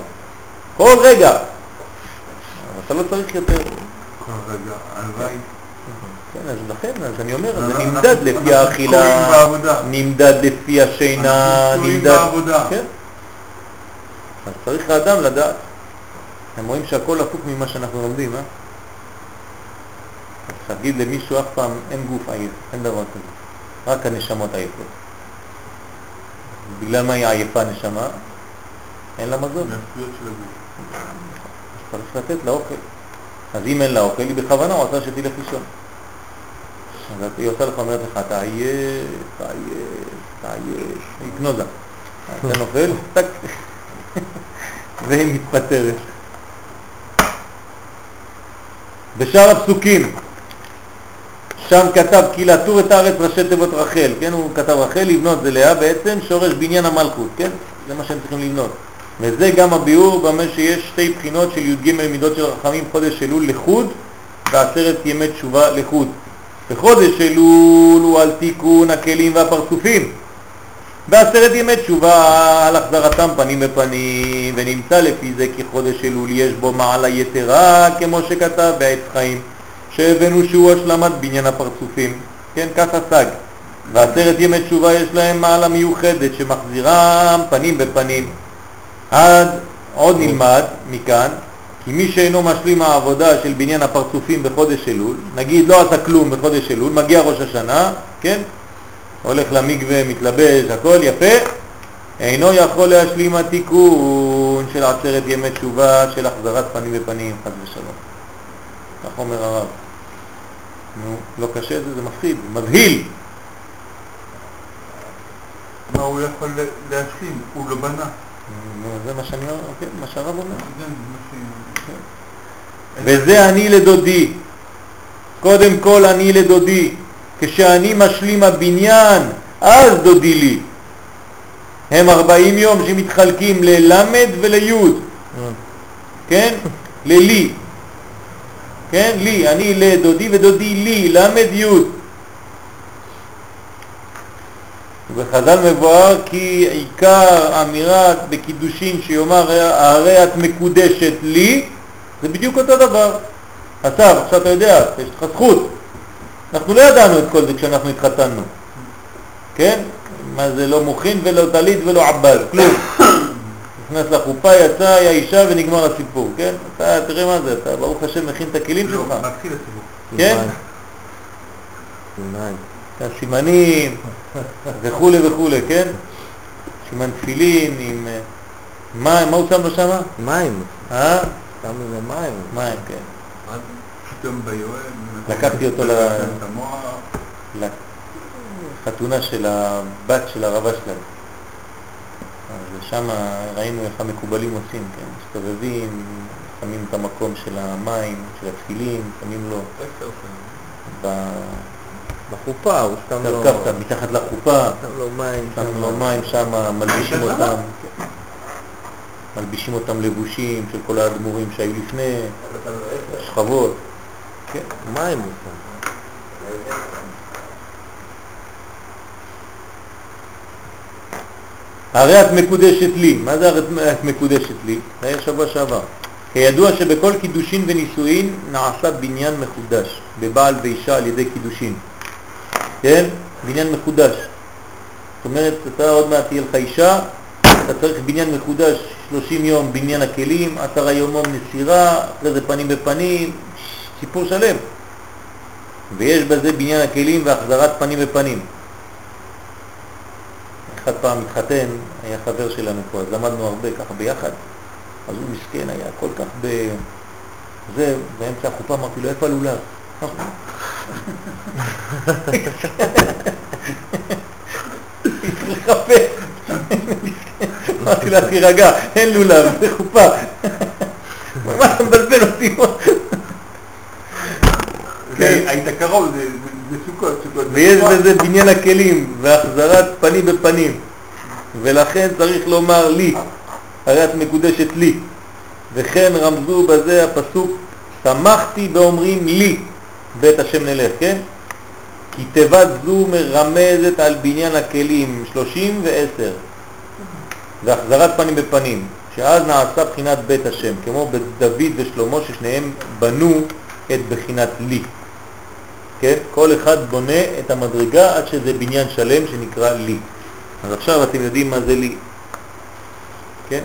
כל רגע. אתה לא צריך יותר. כל רגע, הלוואי. כן, אז לכן, אז אני אומר, זה נמדד לפי האכילה. נמדד לפי השינה, נמדד... כן. אז צריך האדם לדעת. הם רואים שהכל הפוך ממה שאנחנו לומדים, אה? תגיד למישהו אף פעם, אין גוף עייף, אין דבר כזה. רק הנשמות עייפות. בגלל מה היא עייפה נשמה? אין לה מזון. אז צריך לתת לה אוכל. אז אם אין לה אוכל, היא בכוונה רוצה שתלך לישון. אז היא עושה לך, אומרת לך, אתה עייף, אתה עייף, אתה עייף, היפנוזה. אתה נופל, טק, והיא מתפטרת. בשאר הפסוקים, שם כתב כי לעטור את הארץ ראשי תיבות רחל, כן, הוא כתב רחל, לבנות זה לאה בעצם שורש בניין המלכות, כן, זה מה שהם צריכים לבנות. וזה גם הביאור במה שיש שתי בחינות של י"ג מידות של רחמים חודש אלול לחוד ועשרת ימי תשובה לחוד. בחודש אלול הוא על תיקון הכלים והפרצופים. בעשרת ימי תשובה על החזרתם פנים בפנים, ונמצא לפי זה כי חודש אלול יש בו מעלה יתרה, כמו שכתב בעץ חיים, שהבאנו שהוא השלמת בניין הפרצופים, כן, כך הסג. ועשרת ימי תשובה יש להם מעלה מיוחדת שמחזירם פנים בפנים. עד עוד נלמד מכאן, כי מי שאינו משלים העבודה של בניין הפרצופים בחודש אלול, נגיד לא עשה כלום בחודש אלול, מגיע ראש השנה, כן? הולך למקווה, מתלבש, הכל יפה, אינו יכול להשלים התיקון של עשרת ימי תשובה של החזרת פנים בפנים, חס ושלום. כך אומר הרב. נו, לא קשה זה, זה מפחיד, מבהיל. מה הוא יכול ל- להשלים? הוא לא בנה. זה מה שאני אומר, כן, מה שהרב אומר. מה ש- וזה אני לדודי. קודם כל אני לדודי. כשאני משלים הבניין, אז דודי לי. הם 40 יום שמתחלקים ללמד וליוד, כן? ללי. כן? לי, אני לדודי ודודי לי, למד יוד. בחז"ל מבואר כי עיקר אמירה בקידושין שיאמר הרי את מקודשת לי זה בדיוק אותו דבר. אסף, עכשיו אתה יודע, יש לך זכות. אנחנו לא ידענו את כל זה כשאנחנו התחתנו. כן? מה זה לא מוכין ולא טלית ולא עבל, כלום. נכנס לחופה, יצא, היה אישה ונגמר הסיפור, כן? אתה תראה מה זה, אתה ברוך השם מכין את הכלים לא, שלך, מתחיל הסיבוב. כן? סימן. הסימנים וכו' וכו', כן? סימן תפילין עם... אה, מה, מה הוא שם לו שמה? מים. אה? שם לזה מים. מים, כן. פתאום ביואל... לקחתי אותו ל-. לחתונה של הבת של הרבה שלהם. שם ראינו איך המקובלים עושים, כן? מסתובבים, שמים את המקום של המים, של התפילין, שמים לו ב... בחופה, הוא שם לו... קרקפת, מתחת לחופה. שם לו מים שם, מלבישים אותם, מלבישים אותם לבושים של כל האדמו"רים שהיו לפני, שכבות. כן. מים הוא שם. הרי את מקודשת לי. מה זה הרי את מקודשת לי? זה היה שבוע שעבר. כידוע שבכל קידושין ונישואין נעשה בניין מחודש, בבעל ואישה על ידי קידושין. כן? בניין מחודש. זאת אומרת, אתה עוד מעט תהיה לך אישה, אתה צריך בניין מחודש, 30 יום בניין הכלים, עשרה יומום נסירה, אחרי זה פנים בפנים, סיפור שלם. ויש בזה בניין הכלים והחזרת פנים בפנים. אחד פעם התחתן, היה חבר שלנו פה, אז למדנו הרבה ככה ביחד. אז הוא מסכן היה כל כך ב... זה, באמצע החופה אמרתי לו, איפה הלולב? אמרתי לה, תירגע, אין לולב, זה חופה. מה אתה מבלבל אותי? כן, היית קרוב, זה- זה זה סוכות, סוכות. ויש בזה בניין הכלים והחזרת פנים בפנים ולכן צריך לומר לי, הרי את מקודשת לי וכן רמזו בזה הפסוק שמחתי באומרים לי בית השם נלך, כן? כי תיבת זו מרמזת על בניין הכלים 30 ו-10 והחזרת פנים בפנים שאז נעשה בחינת בית השם כמו בדוד ושלמה ששניהם בנו את בחינת לי כן? כל אחד בונה את המדרגה עד שזה בניין שלם שנקרא לי. אז עכשיו אתם יודעים מה זה לי. כן?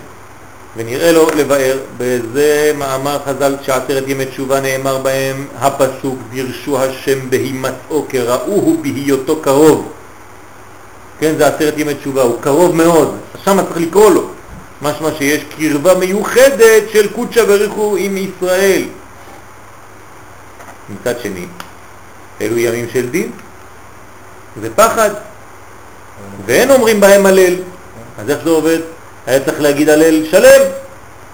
ונראה לו לבאר, בזה מאמר חז"ל שעשרת ימי תשובה נאמר בהם הפסוק דירשו השם בהימצאו כראוהו בהיותו קרוב. כן, זה עשרת ימי תשובה, הוא קרוב מאוד, שם צריך לקרוא לו. משמע שיש קרבה מיוחדת של קודשא בריחו עם ישראל. מצד שני, אלו ימים של דין ופחד, ואין אומרים בהם הלל. אז איך זה עובד? היה צריך להגיד הלל שלם,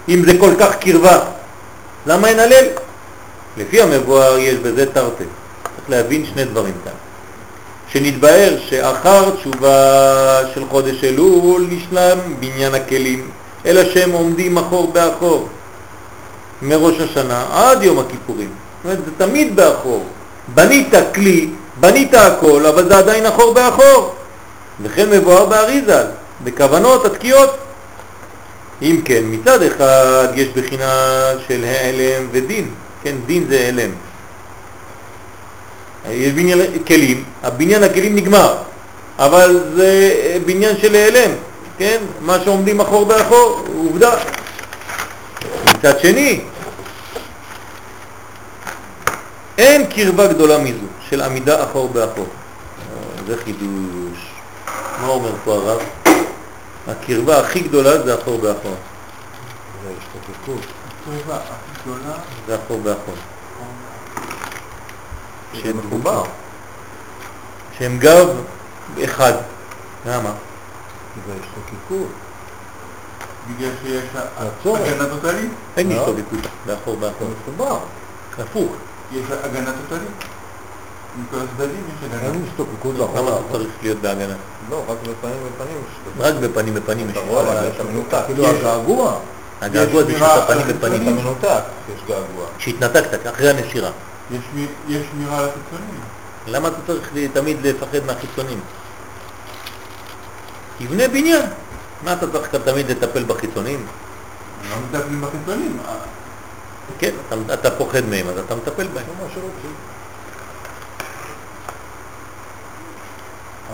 אם זה כל כך קרבה. למה אין הלל? לפי המבואר יש בזה תרתי. צריך להבין שני דברים כאן. שנתבהר שאחר תשובה של חודש אלול נשלם בניין הכלים, אלא שהם עומדים אחור באחור, מראש השנה עד יום הכיפורים. זאת אומרת, זה תמיד באחור. בנית כלי, בנית הכל, אבל זה עדיין אחור באחור. וכן מבואר באריזל, בכוונות התקיעות. אם כן, מצד אחד יש בחינה של העלם ודין, כן, דין זה העלם. יש בניין כלים, הבניין הכלים נגמר, אבל זה בניין של העלם, כן, מה שעומדים אחור באחור, עובדה. מצד שני, אין קרבה גדולה מזו של עמידה אחור באחור. אה, זה חידוש. מה אומר פה הרב? הקרבה הכי גדולה זה אחור באחור. זה השתוקקות. הקרבה הכי גדולה, זה אחור באחור. זה מחובר. שהם גב אחד. למה? זה השתוקקות. בגלל שיש הצורך. הגנה טוטלית? אין לא. השתוקקות באחור זה באחור. מחובר. הפוך. יש הגנה טוטלית? מכל הצדדים יש הגנה. אין השתוקקות למה לאחורה. אתה צריך להיות בהגנה? לא, רק בפנים בפנים. רק בפנים בפנים יש אתה רואה, השתוקקות. אתה מנותק. כאילו יש- הגעגוע. הגעגוע זה שאתה פנים בפנים. אתה מנותק, יש געגוע. שהתנתקת אחרי הנשירה. יש שמירה על החיצונים. למה אתה צריך תמיד לפחד מהחיצונים? תבנה בניין. מה אתה צריך תמיד לטפל בחיצונים? לא מטפלים בחיצונים. כן, אתה, אתה פוחד מהם, אז אתה מטפל בהם. זה מה.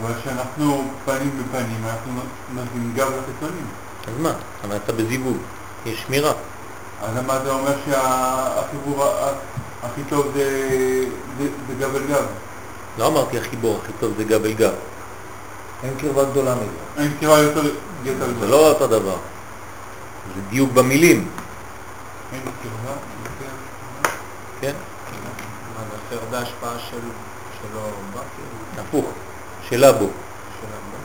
אבל כשאנחנו פנים בפנים, אנחנו נותנים גב לחיצונים. אז מה? אבל אתה בזיווג, יש שמירה. אז למה אתה אומר שהחיבור הכי טוב זה, זה, זה גב אל גב? לא אמרתי החיבור הכי טוב זה גב אל גב. אין קרבה גדולה מזה. אין קרבה יותר יותר זה גדולה. לא אותו דבר. זה דיוק במילים, אין קרבה. כן? מה, זה אחר בהשפעה של, שלו בא, כאילו, הפוך, שלה בו, של הבא?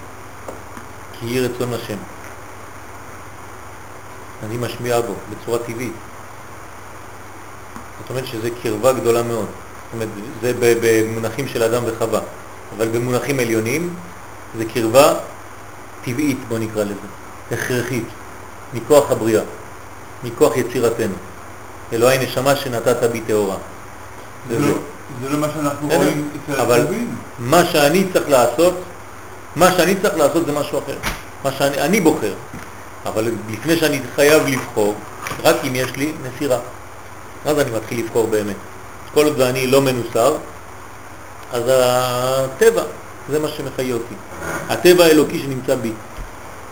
כי יהי רצון השם. אני משמיע בו בצורה טבעית. זאת אומרת שזה קרבה גדולה מאוד. זאת אומרת, זה במונחים של אדם וחווה, אבל במונחים עליונים זה קרבה טבעית, בוא נקרא לזה, הכרחית, מכוח הבריאה, מכוח יצירתנו. אלוהי נשמה שנתת בי טהורה. זה לא- זה לא מה שאנחנו רואים אצל אבל הטובים. מה שאני צריך לעשות, מה שאני צריך לעשות זה משהו אחר. מה שאני אני בוחר, אבל לפני שאני חייב לבחור, רק אם יש לי נסירה. אז אני מתחיל לבחור באמת. כל עוד ואני לא מנוסר, אז הטבע, זה מה שמחיה אותי. הטבע האלוקי שנמצא בי.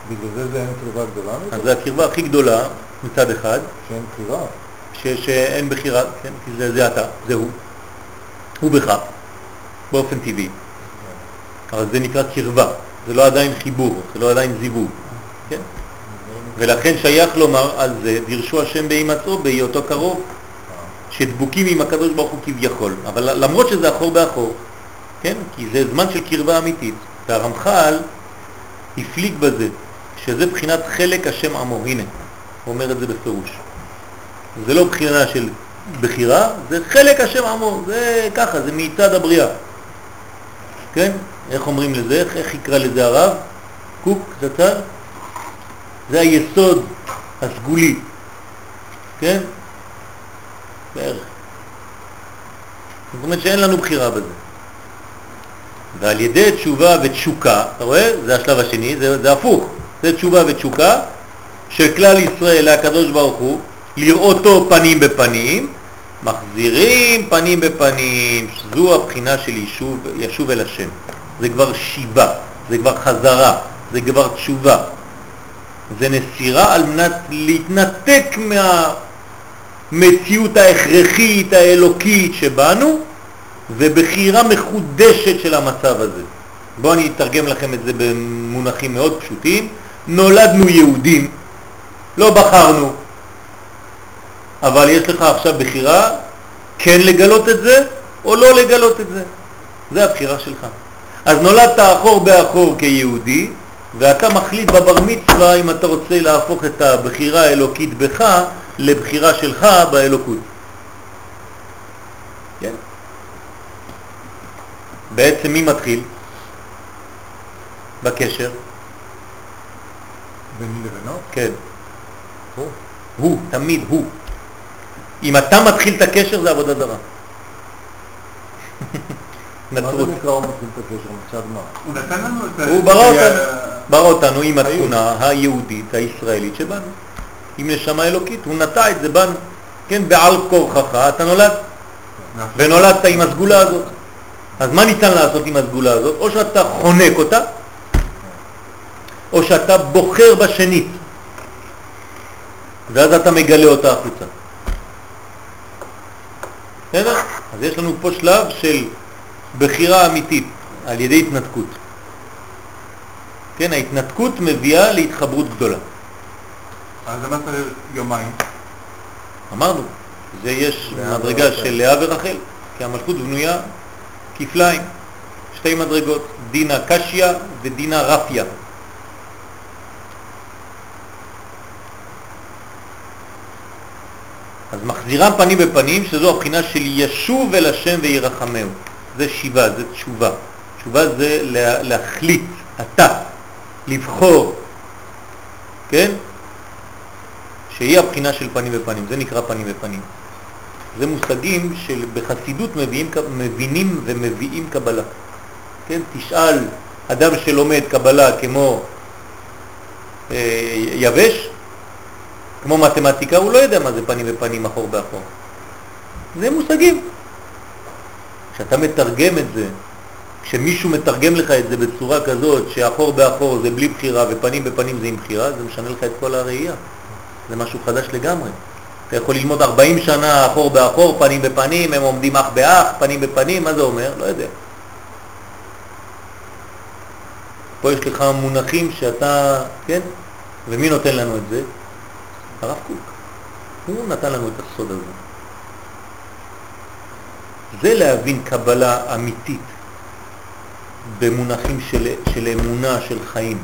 בגלל זה זה אין קרבה גדולה? אז זה הקרבה הכי גדולה מצד אחד, שאין בחירה. ש, שאין בחירה, כן, כי זה, זה אתה, זה הוא. הוא בך, באופן טבעי. אבל זה נקרא קרבה, זה לא עדיין חיבור, זה לא עדיין זיווג, כן? ולכן שייך לומר על זה, דרשו השם בהימצאו, בהיותו קרוב, שדבוקים עם הקדוש ברוך הוא כביכול, אבל למרות שזה אחור באחור, כן? כי זה זמן של קרבה אמיתית, והרמח"ל הפליג בזה, שזה בחינת חלק השם עמו, הנה, הוא אומר את זה בפירוש. זה לא בחינה של בחירה, זה חלק השם עמו, זה ככה, זה מצד הבריאה. כן? איך אומרים לזה? איך, איך יקרא לזה הרב? קוק, זצ"ל? זה היסוד הסגולי, כן? בערך. זאת אומרת שאין לנו בחירה בזה. ועל ידי תשובה ותשוקה, אתה רואה? זה השלב השני, זה, זה הפוך, זה תשובה ותשוקה של כלל ישראל לקדוש ברוך הוא, לראותו פנים בפנים, מחזירים פנים בפנים, זו הבחינה של ישוב, ישוב אל השם. זה כבר שיבה, זה כבר חזרה, זה כבר תשובה. זה נסירה על מנת להתנתק מהמציאות ההכרחית האלוקית שבנו ובחירה מחודשת של המצב הזה. בואו אני אתרגם לכם את זה במונחים מאוד פשוטים. נולדנו יהודים, לא בחרנו, אבל יש לך עכשיו בחירה כן לגלות את זה או לא לגלות את זה. זה הבחירה שלך. אז נולדת אחור באחור כיהודי, ואתה מחליט בבר מצווה אם אתה רוצה להפוך את הבחירה האלוקית בך לבחירה שלך באלוקות. כן? בעצם מי מתחיל בקשר? ביני לבינו? כן. הוא. הוא, תמיד הוא. אם אתה מתחיל את הקשר זה עבודה זרה. מה. זה נקרא הוא מתחיל את הקשר? מצד מה? הוא נתן לנו את ה... הוא ברא אותנו, ברא אותנו עם התכונה היהודית, הישראלית שבנו, עם נשמה אלוקית, הוא נטע את זה בנו, כן, בעל כורחך אתה נולד, ונולדת עם הסגולה הזאת. אז מה ניתן לעשות עם הסגולה הזאת? או שאתה חונק אותה, או שאתה בוחר בשנית, ואז אתה מגלה אותה החוצה. בסדר? אז יש לנו פה שלב של בחירה אמיתית על ידי התנתקות. כן, ההתנתקות מביאה להתחברות גדולה. אז למה צריך יומיים? אמרנו, זה יש מדרגה. של לאה ורחל, כי המלכות בנויה כפליים, שתי מדרגות, דינה קשיה ודינה רפיה. אז מחזירם פנים בפנים, שזו הבחינה של ישוב אל השם וירחמהו. זה שיבה, זה תשובה. תשובה זה לה, להחליט, אתה, לבחור, כן? שהיא הבחינה של פנים בפנים, זה נקרא פנים בפנים. זה מושגים שבחסידות מביאים, מבינים ומביאים קבלה. כן, תשאל אדם שלומד קבלה כמו אה, יבש, כמו מתמטיקה, הוא לא יודע מה זה פנים ופנים, אחור באחור. זה מושגים. כשאתה מתרגם את זה כשמישהו מתרגם לך את זה בצורה כזאת שאחור באחור זה בלי בחירה ופנים בפנים זה עם בחירה, זה משנה לך את כל הראייה. זה משהו חדש לגמרי. אתה יכול ללמוד 40 שנה אחור באחור, פנים בפנים, הם עומדים אח באח, פנים בפנים, מה זה אומר? לא יודע. פה יש לך מונחים שאתה, כן? ומי נותן לנו את זה? הרב קוק. הוא נתן לנו את הסוד הזה. זה להבין קבלה אמיתית במונחים של, של אמונה, של חיים.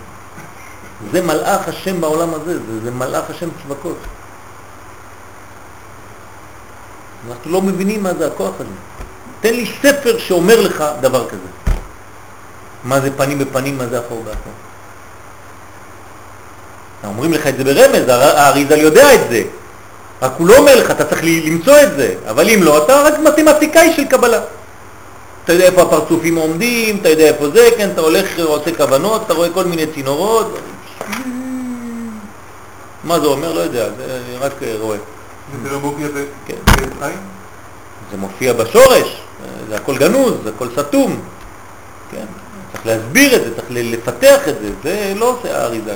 זה מלאך השם בעולם הזה, זה, זה מלאך השם צבקות. אנחנו לא מבינים מה זה הכוח הזה. תן לי ספר שאומר לך דבר כזה. מה זה פנים בפנים, מה זה אחור באחור. אומרים לך את זה ברמז, האריזל יודע את זה. רק הוא לא אומר לך, אתה צריך למצוא את זה, אבל אם לא, אתה רק מתמטיקאי של קבלה. אתה יודע איפה הפרצופים עומדים, אתה יודע איפה זה, כן, אתה הולך, עושה כוונות, אתה רואה כל מיני צינורות. מה זה אומר? לא יודע, זה רק רואה. זה לא מופיע כן. בחיים? זה מופיע בשורש, זה הכל גנוז, זה הכל סתום. כן, צריך להסביר את זה, צריך לפתח את זה, זה לא עושה האריזל.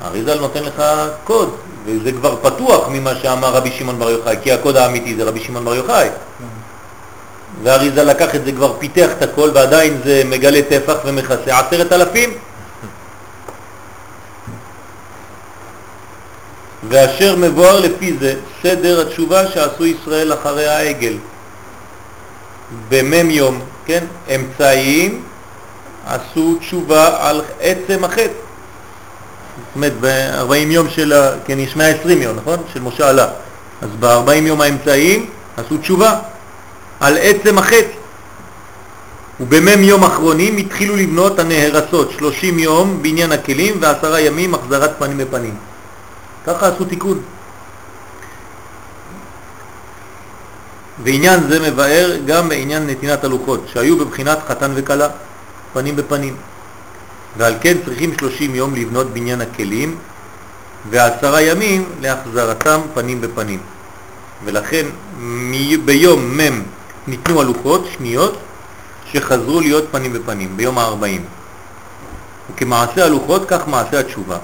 האריזל נותן לך קוד, וזה כבר פתוח ממה שאמר רבי שמעון בר יוחאי, כי הקוד האמיתי זה רבי שמעון בר יוחאי. והאריזה לקח את זה, כבר פיתח את הכל, ועדיין זה מגלה טפח ומכסה עשרת אלפים. ואשר מבואר לפי זה סדר התשובה שעשו ישראל אחרי העגל. במם יום, כן, אמצעיים עשו תשובה על עצם החטא. אומרת, ב-40 יום של, כן, יש 120 יום, נכון? של משה עלה. אז ב-40 יום האמצעיים עשו תשובה על עצם החטא. ובמם יום אחרונים התחילו לבנות הנהרסות, 30 יום בניין הכלים ועשרה ימים החזרת פנים בפנים. ככה עשו תיקון. ועניין זה מבאר גם בעניין נתינת הלוחות, שהיו בבחינת חתן וקלה, פנים בפנים. ועל כן צריכים 30 יום לבנות בניין הכלים ועשרה ימים להחזרתם פנים בפנים. ולכן ביום מ' ניתנו הלוחות שניות שחזרו להיות פנים בפנים, ביום ה-40. וכמעשה הלוחות כך מעשה התשובה.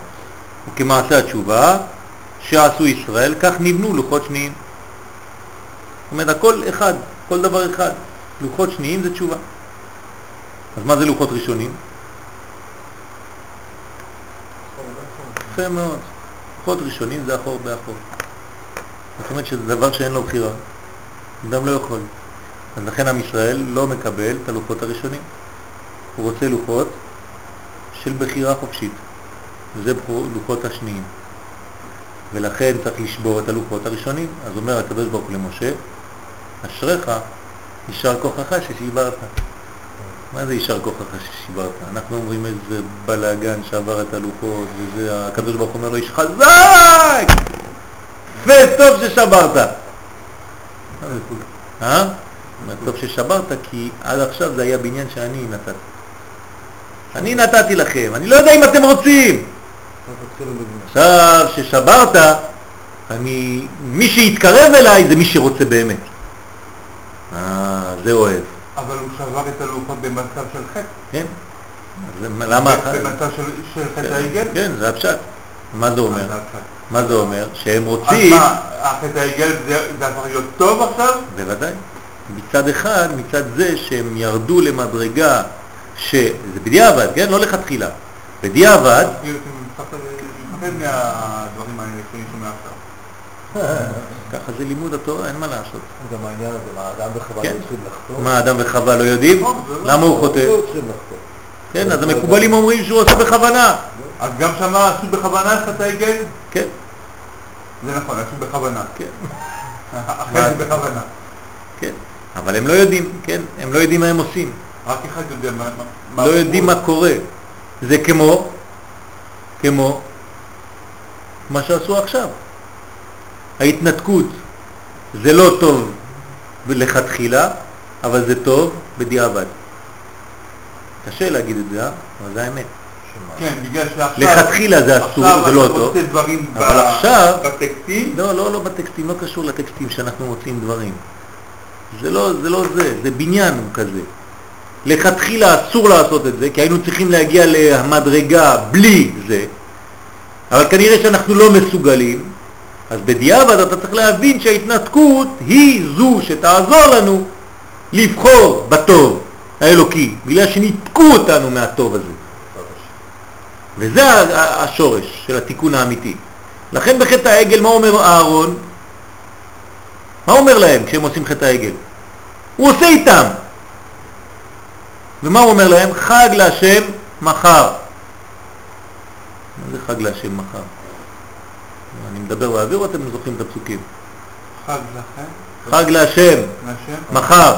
וכמעשה התשובה שעשו ישראל, כך נבנו לוחות שניים. זאת אומרת, הכל אחד, כל דבר אחד. לוחות שניים זה תשובה. אז מה זה לוחות ראשונים? יפה מאוד. לוחות ראשונים זה אחור באחור. זאת אומרת שזה דבר שאין לו בחירה. אדם לא יכול. אז לכן עם ישראל לא מקבל את הלוחות הראשונים. הוא רוצה לוחות של בחירה חופשית. וזה לוחות השניים. ולכן צריך לשבור את הלוחות הראשונים. אז אומר הקדוש ברוך למשה, אשריך, יישר כוחך ששיברת. מה זה יישר כוחך ששיברת? אנחנו אומרים איזה בלאגן שעבר את הלוחות, וזה, הקדוש ברוך אומר לו, איש חזק! וטוב ששברת. אה? טוב ששברת, כי עד עכשיו זה היה בניין שאני נתתי. אני נתתי לכם, אני לא יודע אם אתם רוצים. עכשיו, ששברת, אני, מי שיתקרב אליי זה מי שרוצה באמת. אה, זה אוהב. אבל הוא שבר את הלוחות במצב של חטא. כן. למה? במצב של חטא העגל? כן, זה הפשט. מה זה אומר? מה זה אומר? שהם רוצים... אז מה, החטא העגל זה הפך להיות טוב עכשיו? בוודאי. מצד אחד, מצד זה שהם ירדו למדרגה שזה בדיעבד, כן? לא לכתחילה. בדיעבד... מפחד מהדברים האלה שאני שומע עכשיו. ככה זה לימוד התורה, אין מה לעשות. גם העניין הזה, מה האדם וחווה כן. לא צריכים לחתום? מה, אדם וחווה לא יודעים? למה הוא חוטא? לא לחתום. כן, אז המקובלים אומרים שהוא עושה בכוונה. אז גם שמה עשו בכוונה חטא העגל? כן, זה נכון, עשו בכוונה. כן, אחרי זה בכוונה. כן. אבל הם לא יודעים, כן? הם לא יודעים מה הם עושים. רק אחד יודע מה... מה- לא יודעים מה קורה. זה כמו, כמו מה שעשו עכשיו. ההתנתקות זה לא טוב לכתחילה, אבל זה טוב בדיעבד. קשה להגיד את זה, אה? אבל זה האמת. כן, בגלל שעכשיו... לכתחילה זה אסור, זה לא עכשיו אתה טוב. מוצא דברים ב- אבל עכשיו- בטקסטים, לא, לא, לא בטקסטים, לא קשור לטקסטים שאנחנו מוצאים דברים. זה לא זה, לא זה, זה בניין כזה. לכתחילה אסור לעשות את זה, כי היינו צריכים להגיע למדרגה בלי זה, אבל כנראה שאנחנו לא מסוגלים, אז בדיעבד אתה צריך להבין שההתנתקות היא זו שתעזור לנו לבחור בטוב האלוקי, בגלל שניתקו אותנו מהטוב הזה. וזה השורש של התיקון האמיתי. לכן בחטא העגל מה אומר אהרון? מה אומר להם כשהם עושים חטא העגל? הוא עושה איתם. ומה הוא אומר להם? חג להשם מחר. מה זה חג להשם מחר? אני מדבר באוויר או אתם זוכרים את הפסוקים? חג לכם? חג להשם? מחר.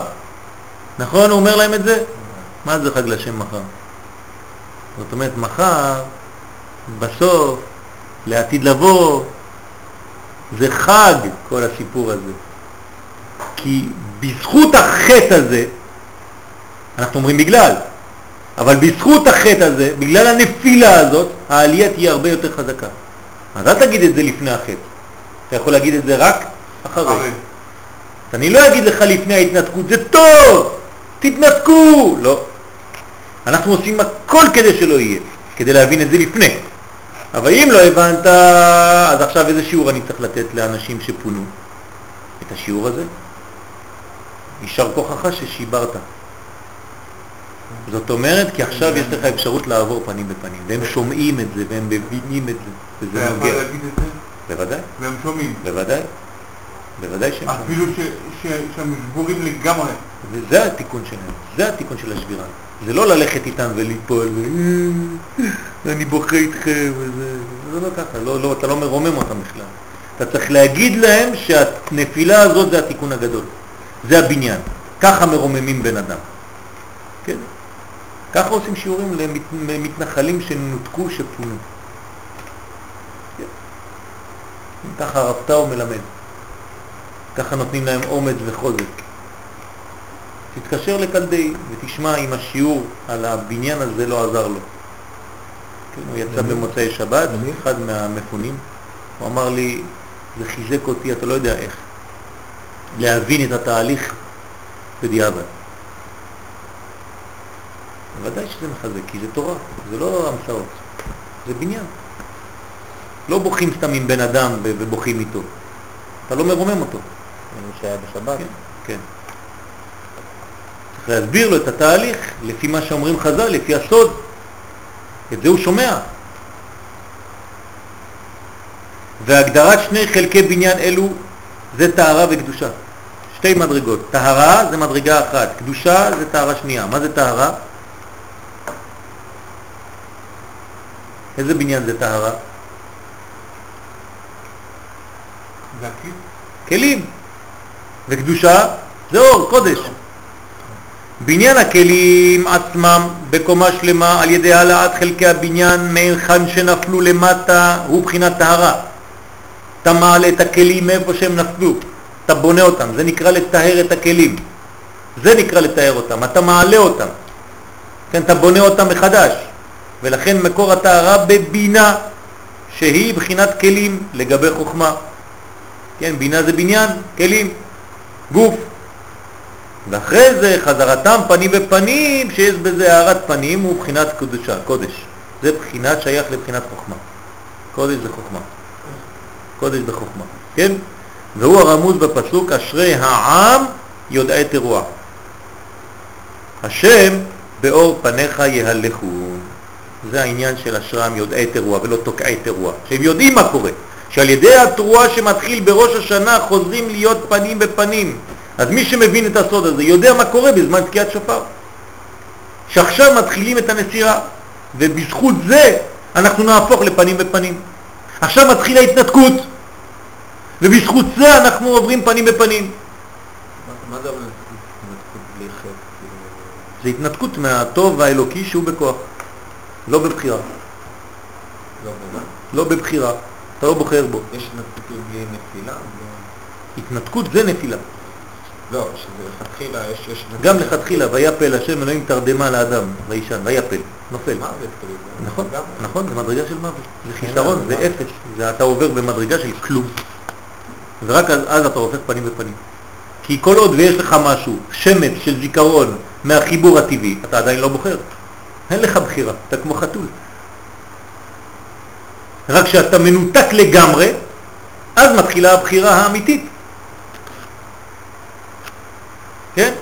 נכון? הוא אומר להם את זה? מה זה חג להשם מחר? זאת אומרת, מחר, בסוף, לעתיד לבוא, זה חג כל הסיפור הזה. כי בזכות החטא הזה, אנחנו אומרים בגלל, אבל בזכות החטא הזה, בגלל הנפילה הזאת, העלייה תהיה הרבה יותר חזקה. אז אל תגיד את זה לפני החטא. אתה יכול להגיד את זה רק אחרי. אחרי. אני לא אגיד לך לפני ההתנתקות, זה טוב, תתנתקו. לא. אנחנו עושים הכל כדי שלא יהיה, כדי להבין את זה לפני. אבל אם לא הבנת, אז עכשיו איזה שיעור אני צריך לתת לאנשים שפונו? את השיעור הזה? יישר כוחך ששיברת. זאת אומרת, כי עכשיו יש לך אפשרות לעבור פנים בפנים, והם שומעים את זה, והם מבינים את זה, אתה יכול. להגיד את זה? בוודאי, והם שומעים. בוודאי, בוודאי שהם שומעים. אפילו שהם שבורים לגמרי. וזה התיקון שלהם, זה התיקון של השבירה. זה לא ללכת איתם וליפול, ו- אני בוכה איתכם, וזה, זה לא ככה, לא, לא, אתה לא מרומם אותם בכלל. אתה צריך להגיד להם שהנפילה הזאת זה התיקון הגדול, זה הבניין. ככה מרוממים בן אדם. כן? ככה עושים שיעורים למת- למתנחלים שנותקו, שפונו. כן. ככה הרב טאו מלמד. ככה נותנים להם אומץ וחוזק. תתקשר לקלדאי ותשמע אם השיעור על הבניין הזה לא עזר לו. כן, הוא יצא במוצאי שבת, אחד מהמפונים, הוא אמר לי, זה חיזק אותי, אתה לא יודע איך, להבין את התהליך בדיעבד. בוודאי שזה מחזק, כי זה תורה, זה לא המצאות, זה בניין. לא בוכים סתם עם בן אדם ובוכים איתו, אתה לא מרומם אותו. מי שהיה בשבת. כן, כן. צריך להסביר לו את התהליך לפי מה שאומרים חז"ל, לפי הסוד. את זה הוא שומע. והגדרת שני חלקי בניין אלו זה טהרה וקדושה. שתי מדרגות. טהרה זה מדרגה אחת, קדושה זה טהרה שנייה. מה זה טהרה? איזה בניין זה טהרה? להגיד? כלים. וקדושה זה אור, קודש. בניין הכלים עצמם בקומה שלמה על ידי העלאת חלקי הבניין מהיכן שנפלו למטה הוא בחינת טהרה. אתה מעלה את הכלים מאיפה שהם נפלו, אתה בונה אותם, זה נקרא לטהר את הכלים. זה נקרא לטהר אותם, אתה מעלה אותם. כן, אתה בונה אותם מחדש. ולכן מקור הטהרה בבינה שהיא בחינת כלים לגבי חוכמה. כן, בינה זה בניין, כלים, גוף. ואחרי זה חזרתם פנים בפנים, שיש בזה הארת פנים, הוא בחינת קדושה, קודש. זה בחינת שייך לבחינת חוכמה. קודש זה חוכמה. קודש זה חוכמה, כן? והוא הרמוז בפסוק, אשרי העם יודעי תרועה. השם באור פניך יהלכו. זה העניין של אשרם יודעי תרועה ולא תוקעי תרועה. שהם יודעים מה קורה. שעל ידי התרועה שמתחיל בראש השנה חוזרים להיות פנים בפנים. אז מי שמבין את הסוד הזה יודע מה קורה בזמן תקיעת שופר. שעכשיו מתחילים את הנסירה, ובזכות זה אנחנו נהפוך לפנים בפנים. עכשיו מתחילה ההתנתקות, ובזכות זה אנחנו עוברים פנים בפנים. מה- זה אבל התנתקות בלי חטא? זה התנתקות מהטוב האלוקי שהוא בכוח, לא בבחירה. לא? לא בבחירה, אתה לא בוחר בו. יש התנתקות בלי נפילה? התנתקות זה נפילה. לא, שזה לכתחילה יש... יש גם לכתחילה, ויפל השם אלוהים תרדמה לאדם, וישן, ויפל, נופל. מוות נכון, נכון, זה מדרגה של מוות. זה חיסרון, זה אפס. זה אתה עובר במדרגה של כלום. ורק אז אתה הופך פנים בפנים. כי כל עוד ויש לך משהו, שמץ של זיכרון מהחיבור הטבעי, אתה עדיין לא בוחר. אין לך בחירה, אתה כמו חתול. רק כשאתה מנותק לגמרי, אז מתחילה הבחירה האמיתית. כן?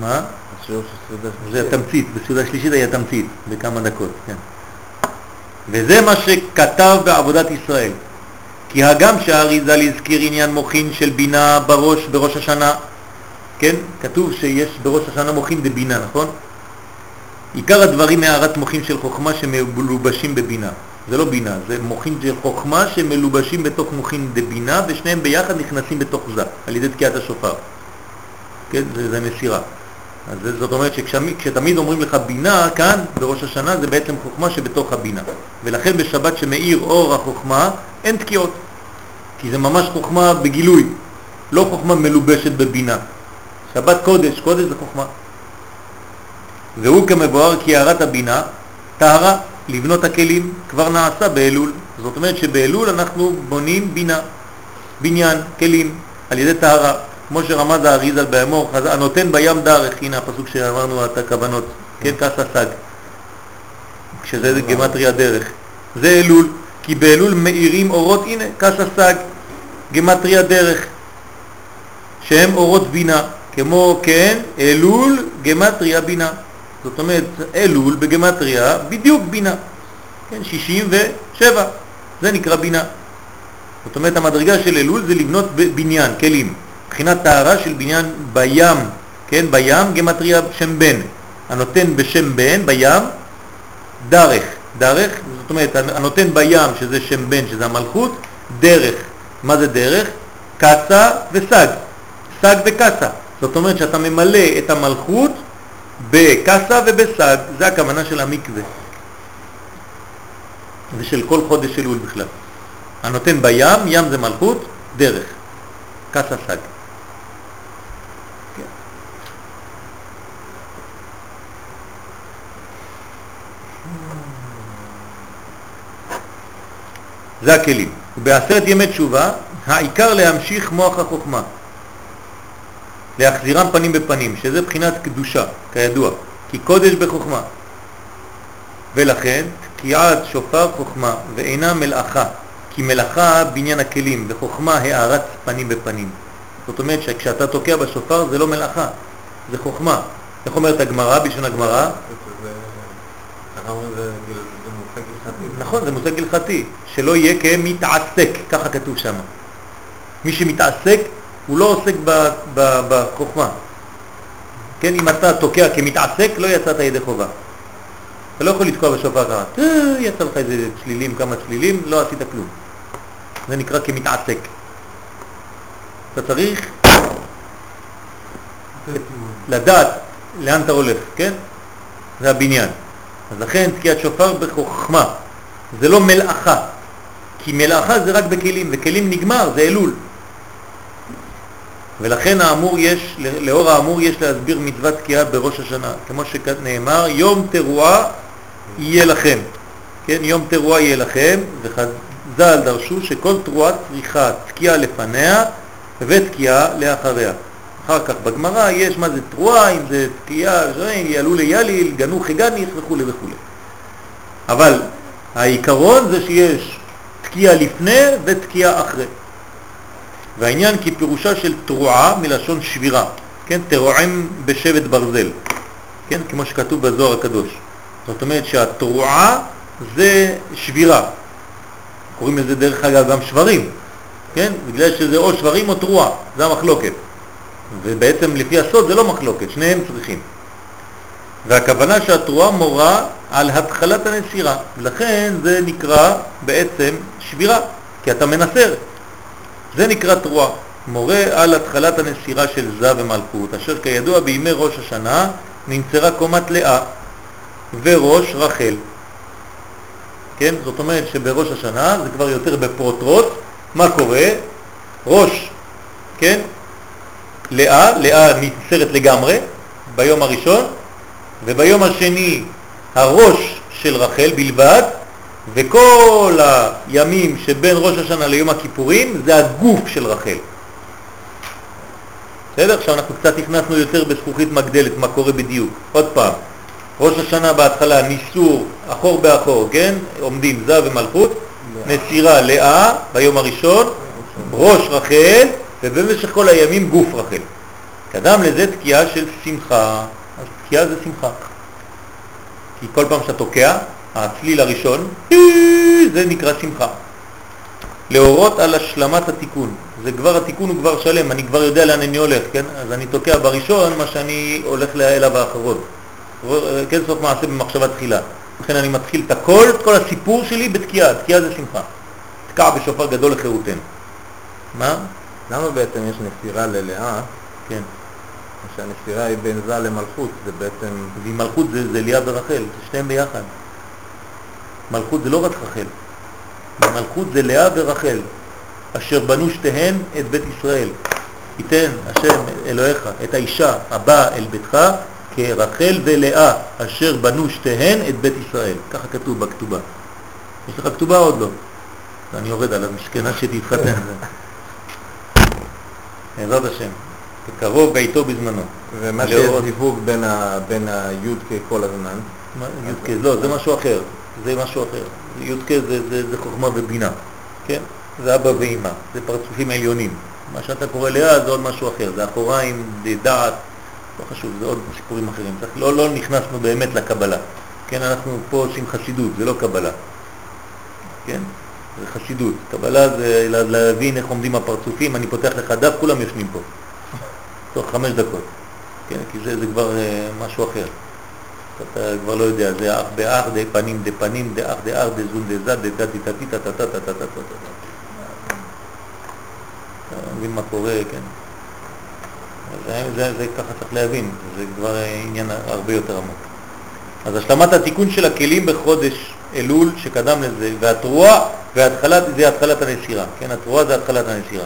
מה? זה התמצית, בסעודה שלישית היה תמצית, בכמה דקות, כן. וזה מה שכתב בעבודת ישראל. כי הגם שהאריזל הזכיר עניין מוכין של בינה בראש, בראש השנה, כן? כתוב שיש בראש השנה מוכין דבינה, נכון? עיקר הדברים מהערת מוכין של חוכמה שמלובשים בבינה. זה לא בינה, זה מוכין של חוכמה שמלובשים בתוך מוכין דבינה ושניהם ביחד נכנסים בתוך זה, על ידי תקיעת השופר. כן? זה, זה מסירה. אז זאת אומרת שכשתמיד אומרים לך בינה כאן, בראש השנה, זה בעצם חוכמה שבתוך הבינה. ולכן בשבת שמאיר אור החוכמה, אין תקיעות. כי זה ממש חוכמה בגילוי, לא חוכמה מלובשת בבינה. שבת קודש, קודש זה חוכמה. והוא כמבואר כי הערת הבינה, טהרה, לבנות הכלים, כבר נעשה באלול. זאת אומרת שבאלול אנחנו בונים בינה, בניין, כלים, על ידי טהרה. כמו שרמז האריז על באמור, הנותן בים דרך, הנה הפסוק שאמרנו את הכוונות, כן, כסה סג, כשזה גמטריה דרך. זה אלול, כי באלול מאירים אורות, הנה, כסה סג, גמטריה דרך, שהם אורות בינה, כמו כן, אלול, גמטריה בינה. זאת אומרת, אלול בגמטריה בדיוק בינה, כן, 67, זה נקרא בינה. זאת אומרת, המדרגה של אלול זה לבנות בניין, כלים. מבחינת טהרה של בניין בים, כן, בים גמטריה שם בן, הנותן בשם בן בים דרך, דרך, זאת אומרת הנותן בים שזה שם בן שזה המלכות, דרך, מה זה דרך? קצה וסג, סג וקצה, זאת אומרת שאתה ממלא את המלכות בקצה ובסג, זה הכוונה של המקווה ושל כל חודש אלול בכלל. הנותן בים, ים זה מלכות, דרך, קצה סג. זה הכלים. ובעשרת ימי תשובה, העיקר להמשיך מוח החוכמה, להחזירם פנים בפנים, שזה בחינת קדושה, כידוע, כי קודש בחוכמה. ולכן תקיעת שופר חוכמה ואינה מלאכה, כי מלאכה בניין הכלים, וחוכמה הערת פנים בפנים. זאת אומרת שכשאתה תוקע בשופר זה לא מלאכה, זה חוכמה. איך אומרת הגמרא, בשביל הגמרא? נכון, זה מושג הלכתי, שלא יהיה כמתעסק, ככה כתוב שם. מי שמתעסק, הוא לא עוסק בחוכמה. כן, אם אתה תוקע כמתעסק, לא יצאת ידי חובה. אתה לא יכול לתקוע בשופר ככה, אה, יצא לך איזה צלילים, כמה צלילים, לא עשית כלום. זה נקרא כמתעסק. אתה צריך לדעת לאן אתה הולך, כן? זה הבניין. אז לכן תקיעת שופר בחוכמה, זה לא מלאכה, כי מלאכה זה רק בכלים, וכלים נגמר, זה אלול. ולכן האמור יש, לאור האמור יש להסביר מצוות תקיעה בראש השנה, כמו שנאמר, יום תרועה יהיה לכם. כן, יום תרועה יהיה לכם, וחז"ל דרשו שכל תרועה צריכה תקיעה לפניה ותקיעה לאחריה. אחר כך בגמרא יש מה זה תרועה, אם זה תקיעה, יעלו ליליל, גנו חגניך וכו' וכו'. אבל העיקרון זה שיש תקיעה לפני ותקיעה אחרי. והעניין כי פירושה של תרועה מלשון שבירה, כן, תרועם בשבט ברזל, כן, כמו שכתוב בזוהר הקדוש. זאת אומרת שהתרועה זה שבירה. קוראים לזה דרך אגב גם שברים, כן, בגלל שזה או שברים או תרועה, זה המחלוקת. ובעצם לפי הסוד זה לא מחלוקת, שניהם צריכים. והכוונה שהתרועה מורה על התחלת הנסירה, לכן זה נקרא בעצם שבירה, כי אתה מנסר. זה נקרא תרועה, מורה על התחלת הנסירה של זה ומלכות, אשר כידוע בימי ראש השנה נמצרה קומת לאה וראש רחל. כן? זאת אומרת שבראש השנה זה כבר יותר בפרוטרוט, מה קורה? ראש, כן? לאה, לאה נצרת לגמרי ביום הראשון, וביום השני הראש של רחל בלבד, וכל הימים שבין ראש השנה ליום הכיפורים זה הגוף של רחל. בסדר? עכשיו אנחנו קצת נכנסנו יותר בזכוכית מגדלת, מה קורה בדיוק. עוד פעם, ראש השנה בהתחלה ניסור אחור באחור, כן? עומדים זה ומלכות, נסירה לאה ביום הראשון, ראש רחל, ובמשך כל הימים גוף רחל. קדם לזה תקיעה של שמחה, אז תקיעה זה שמחה. כי כל פעם שאתה תוקע, הצליל הראשון, זה נקרא שמחה. להורות על השלמת התיקון. זה כבר, התיקון הוא כבר שלם, אני כבר יודע לאן אני הולך, כן? אז אני תוקע בראשון מה שאני הולך אליו האחרון. כן, סוף מעשה במחשבה תחילה. לכן אני מתחיל את הכל, את כל הסיפור שלי בתקיעה, תקיעה זה שמחה. תקע בשופר גדול לחירותנו. מה? למה בעצם יש נסירה ללאה? כן. שהנסירה היא בין זה למלכות, זה בעצם... ועם מלכות זה, זה ליה ורחל, זה שניהם ביחד. מלכות זה לא רק רחל, מלכות זה לאה ורחל, אשר בנו שתיהן את בית ישראל. ייתן השם אלוהיך את האישה הבאה אל ביתך כרחל ולאה, אשר בנו שתיהן את בית ישראל. ככה כתוב בכתובה. יש לך כתובה עוד לא? אני יורד על המשכנה שתתחתן. בעזרת השם. בקרוב בעיתו בזמנו. ומה שיש זיווג בין, ה, בין הי"ק כל הזמן? י"ק, לא, זה משהו אחר. זה משהו אחר. י"ק זה, זה, זה חוכמה ובינה, כן? זה אבא ואמא, זה פרצופים עליונים. מה שאתה קורא לאה זה עוד משהו אחר, זה אחוריים, זה דעת, לא חשוב, זה עוד סיפורים אחרים. צריך, לא, לא נכנסנו באמת לקבלה. כן, אנחנו פה עושים חסידות, זה לא קבלה. כן? זה חסידות. קבלה זה להבין איך עומדים הפרצופים, אני פותח לך דף, כולם יושנים פה. תוך חמש דקות. כן, כי זה, זה כבר uh, משהו אחר. אתה כבר לא יודע, זה אח באח, דה פנים, דה פנים, דה אח, דה אח, דה זון, דה זד, דה דה דה דה דה דה דה דה אתה מבין מה קורה, כן? זה, ככה צריך להבין, זה כבר עניין הרבה יותר עמוק. אז השלמת התיקון של הכלים בחודש אלול שקדם לזה, והתרועה, והתחלת, זה התחלת הנסירה, כן? התרועה זה התחלת הנסירה.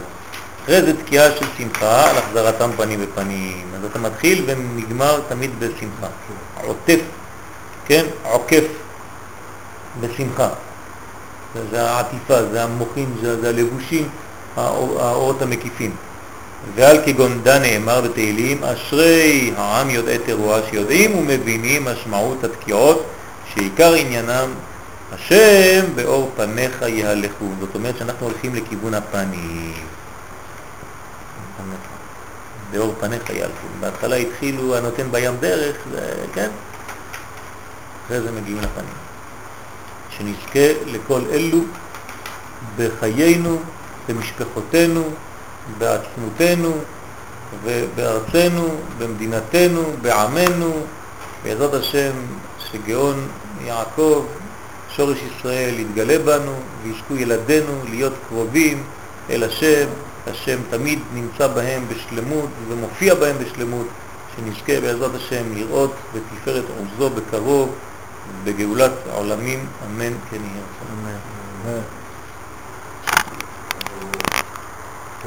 אחרי זה תקיעה של שמחה על החזרתם פנים בפנים. אז אתה מתחיל ונגמר תמיד בשמחה. עוטף, כן? עוקף בשמחה. זה העטיפה, זה המוחים, זה, זה הלבושים, האורות המקיפים. ועל כגון דן נאמר בתהילים, אשרי העם יודעי תרועה שיודעים ומבינים משמעות התקיעות, שעיקר עניינם השם באור פניך יהלכו. זאת אומרת שאנחנו הולכים לכיוון הפנים. באור פניך יהלכו. בהתחלה התחילו הנותן בים דרך, זה, כן? אחרי זה מגיעים לפנים. שנזכה לכל אלו בחיינו, במשפחותינו, בעצמותנו ובארצנו, במדינתנו, בעמנו, בעזרת השם שגאון יעקב, שורש ישראל, יתגלה בנו וישקו ילדינו להיות קרובים אל השם, השם תמיד נמצא בהם בשלמות ומופיע בהם בשלמות, שנזכה בעזרת השם לראות בתפארת עוזו בקרוב, בגאולת העולמים, אמן כן יהיה. אמן.